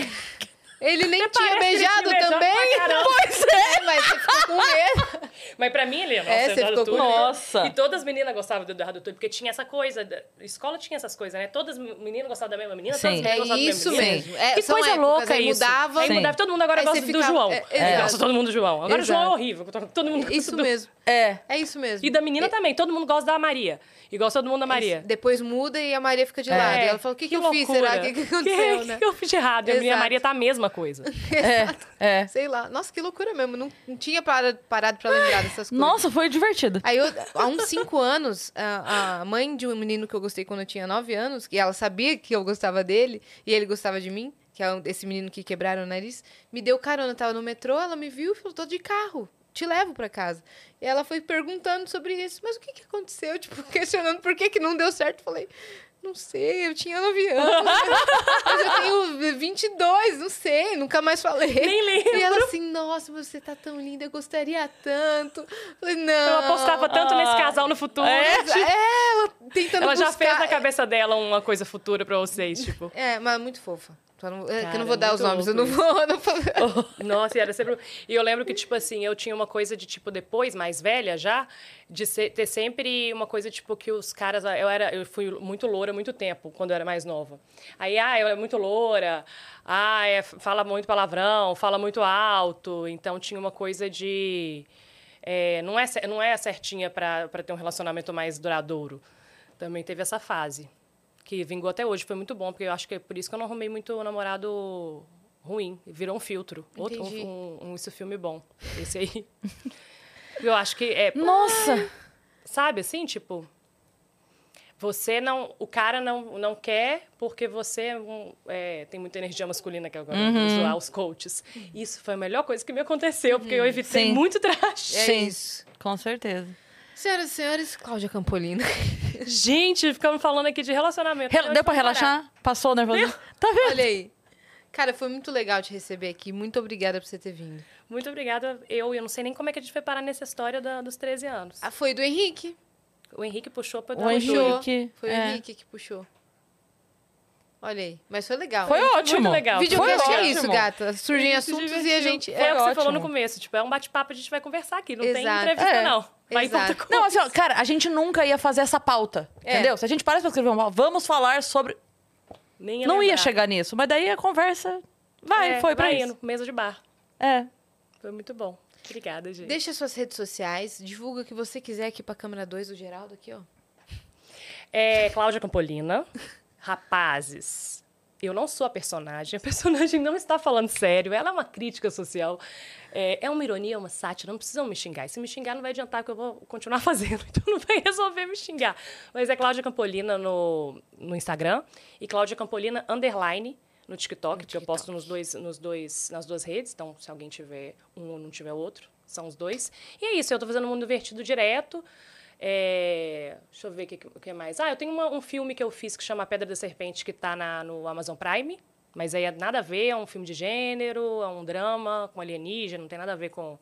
Ele nem Até tinha beijado tinha também. Pois é, mas você ficou com medo. Mas pra mim, ele, nossa, É, você Eduardo ficou com-. Nossa. E todas as meninas gostavam do Eduardo Túlio, porque tinha essa coisa. da- A escola tinha essas coisas, né? Todas as meninas gostavam da mesma menina, todas as meninas É gostavam da isso mesma menina. mesmo. É, que coisa épocas, louca aí isso. mudava. Aí mudava, todo mundo agora Aí gosta você do João. é, É, exato. Gosta todo mundo do João. Agora o João é Exato. horrível. Todo mundo gosta Isso do... mesmo. É. É isso mesmo. E da menina também, todo mundo gosta da Maria. E gosta todo mundo da Maria. Depois muda e a Maria fica de É. lado. E ela fala, o que, que, eu fiz? Será? O que, que aconteceu, que, né? que eu fiz de errado? E a minha Exato. Maria tá a mesma coisa. É. Sei lá. Nossa, que loucura mesmo. Não, não tinha parado, parado pra lembrar dessas coisas. Nossa, foi divertido. Aí, eu, há uns cinco anos, a, a mãe de um menino que eu gostei quando eu tinha nove anos, que ela sabia que eu gostava dele e ele gostava de mim, que é um- esse menino que quebraram o nariz, me deu carona. Eu tava no metrô, ela me viu e falou: tô de carro, te levo pra casa. E ela foi perguntando sobre isso, mas o que, que aconteceu? Tipo, questionando por que, que não deu certo. Falei. Não sei, eu tinha nove anos. mas eu tenho 22, não sei, nunca mais falei. Nem lembro. E ela assim, nossa, você tá tão linda, eu gostaria tanto. Eu falei, não. Eu apostava tanto nesse casal no futuro. É, ela tentando Ela já buscar. fez na cabeça dela uma coisa futura pra vocês, tipo. É, mas muito fofa. Só não- é eu não vou dar os nomes, eu não vou. Não vou... Nossa, e era sempre. E eu lembro que, tipo assim, eu tinha uma coisa de, tipo, depois, mais velha já, de ser- ter sempre uma coisa, tipo, que os caras. Eu, era, eu fui muito loura muito tempo, quando eu era mais nova. Aí, ah, eu é muito loura, ah, é, fala muito palavrão, fala muito alto. Então tinha uma coisa de. é, não, é, não é certinha pra ter um relacionamento mais duradouro. Também teve essa fase. Que vingou até hoje, foi muito bom, porque eu acho que é por isso que eu não arrumei muito namorado ruim. Virou um filtro. Outro, Entendi. um, um, esse filme bom. Esse aí. eu acho que é. Nossa! Sabe assim, tipo. Você não. O cara não, não quer porque você é um- é, tem muita energia masculina, que é agora Uhum. zoar os coaches. Isso foi a melhor coisa que me aconteceu, porque eu evitei Sim. muito trash. É Sim. isso. Com certeza. Senhoras e senhores, Cláudia Campolino. Gente, ficamos falando aqui de relacionamento. Deu pra foi parar? relaxar? Passou o nervoso? Tá vendo? Olha aí. Cara, foi muito legal te receber aqui. Muito obrigada por você ter vindo. Muito obrigada. Eu, eu não sei nem como é que a gente foi parar nessa história da- dos 13 anos. Ah, foi do Henrique. O Henrique puxou pra O dar um Henrique. Foi o é. Henrique que puxou. Olha aí. Mas foi legal. Foi Foi ótimo. muito legal. Videocast Foi é ótimo. isso, gata. Surgem assuntos e a gente... Foi É, o que você falou no ótimo. começo. Tipo, é um bate-papo, a gente vai conversar aqui. Não tem Exato. entrevista, É. não. Vai Exato. Não, assim, ó, cara, a gente nunca ia fazer essa pauta. É. Entendeu? Se a gente parasse pra escrever uma pauta, vamos falar sobre. Nem não ia lembrar. chegar nisso, mas daí a conversa vai, É, foi pra vai isso. indo, mesa de bar. É. Foi muito bom. Obrigada, gente. Deixa suas redes sociais, divulga o que você quiser aqui pra câmera 2 do Geraldo aqui, ó. É Cláudia Campolina. Rapazes, eu não sou a personagem. A personagem não está falando sério. Ela é uma crítica social. É, é uma ironia, uma sátira. Não precisam me xingar. E se me xingar, não vai adiantar, que eu vou continuar fazendo. Então não vai resolver me xingar. Mas é Cláudia Campolina no, no Instagram e Cláudia Campolina underline no TikTok, que eu posto nos dois, nos dois, nas duas redes. Então, se alguém tiver um ou não tiver outro, são os dois. E é isso, eu tô fazendo um mundo divertido direto. É, deixa eu ver o que, o que mais. Ah, eu tenho uma- um filme que eu fiz que chama Pedra da Serpente, que está no Amazon Prime. Mas aí é nada a ver, é um filme de gênero, é um drama com alienígena, não tem nada a ver com,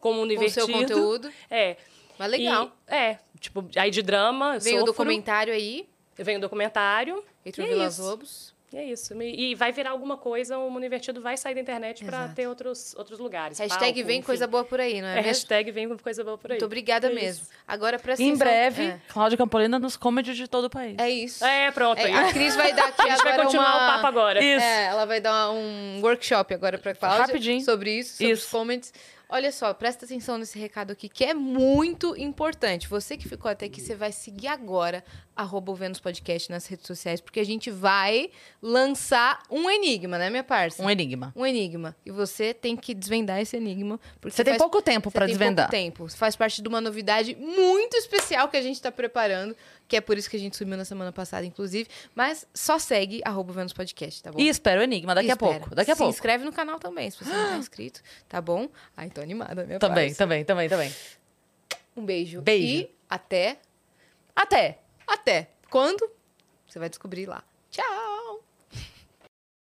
com o mundo Com o seu invertido. conteúdo. É. Mas legal. E- é, tipo, aí de drama, eu Veio o sofro, documentário aí, Vem o documentário. Heitor e é Vilas isso. Lobos. E é isso. E vai virar alguma coisa, o mundo invertido vai sair da internet para ter outros, outros lugares. Hashtag palco, vem enfim. coisa boa por aí, não é, É, hashtag vem coisa boa por aí. Muito obrigada É mesmo. isso. Agora, presta Em breve, É, Cláudia Campolina nos comedy de todo o país. é isso. É, pronto. É, aí. a Cris vai dar aqui A gente vai agora continuar uma... o papo agora. Isso. É, ela vai dar um workshop agora pra Cláudia. Rapidinho. Sobre isso, sobre os Isso. Olha só, presta atenção nesse recado aqui, que é muito importante. Você que ficou até aqui, você vai seguir agora, arroba o Vênus Podcast nas redes sociais, porque a gente vai lançar um enigma, né, minha parça? Um enigma. Um enigma. E você tem que desvendar esse enigma. Porque Você tem faz- pouco tempo você pra tem desvendar. pouco tempo. Faz parte de uma novidade muito especial que a gente tá preparando, que é por isso que a gente subiu na semana passada, inclusive. Mas só segue arroba Vênus Podcast, tá bom? E espera o enigma daqui E a espera. pouco. Daqui a Se pouco. inscreve no canal também, se você não tá inscrito, tá bom? Ai, tô animada, minha Também, parça. também, também, também. Um beijo. Beijo. E até, Até! até. Quando? Você vai descobrir lá. Tchau!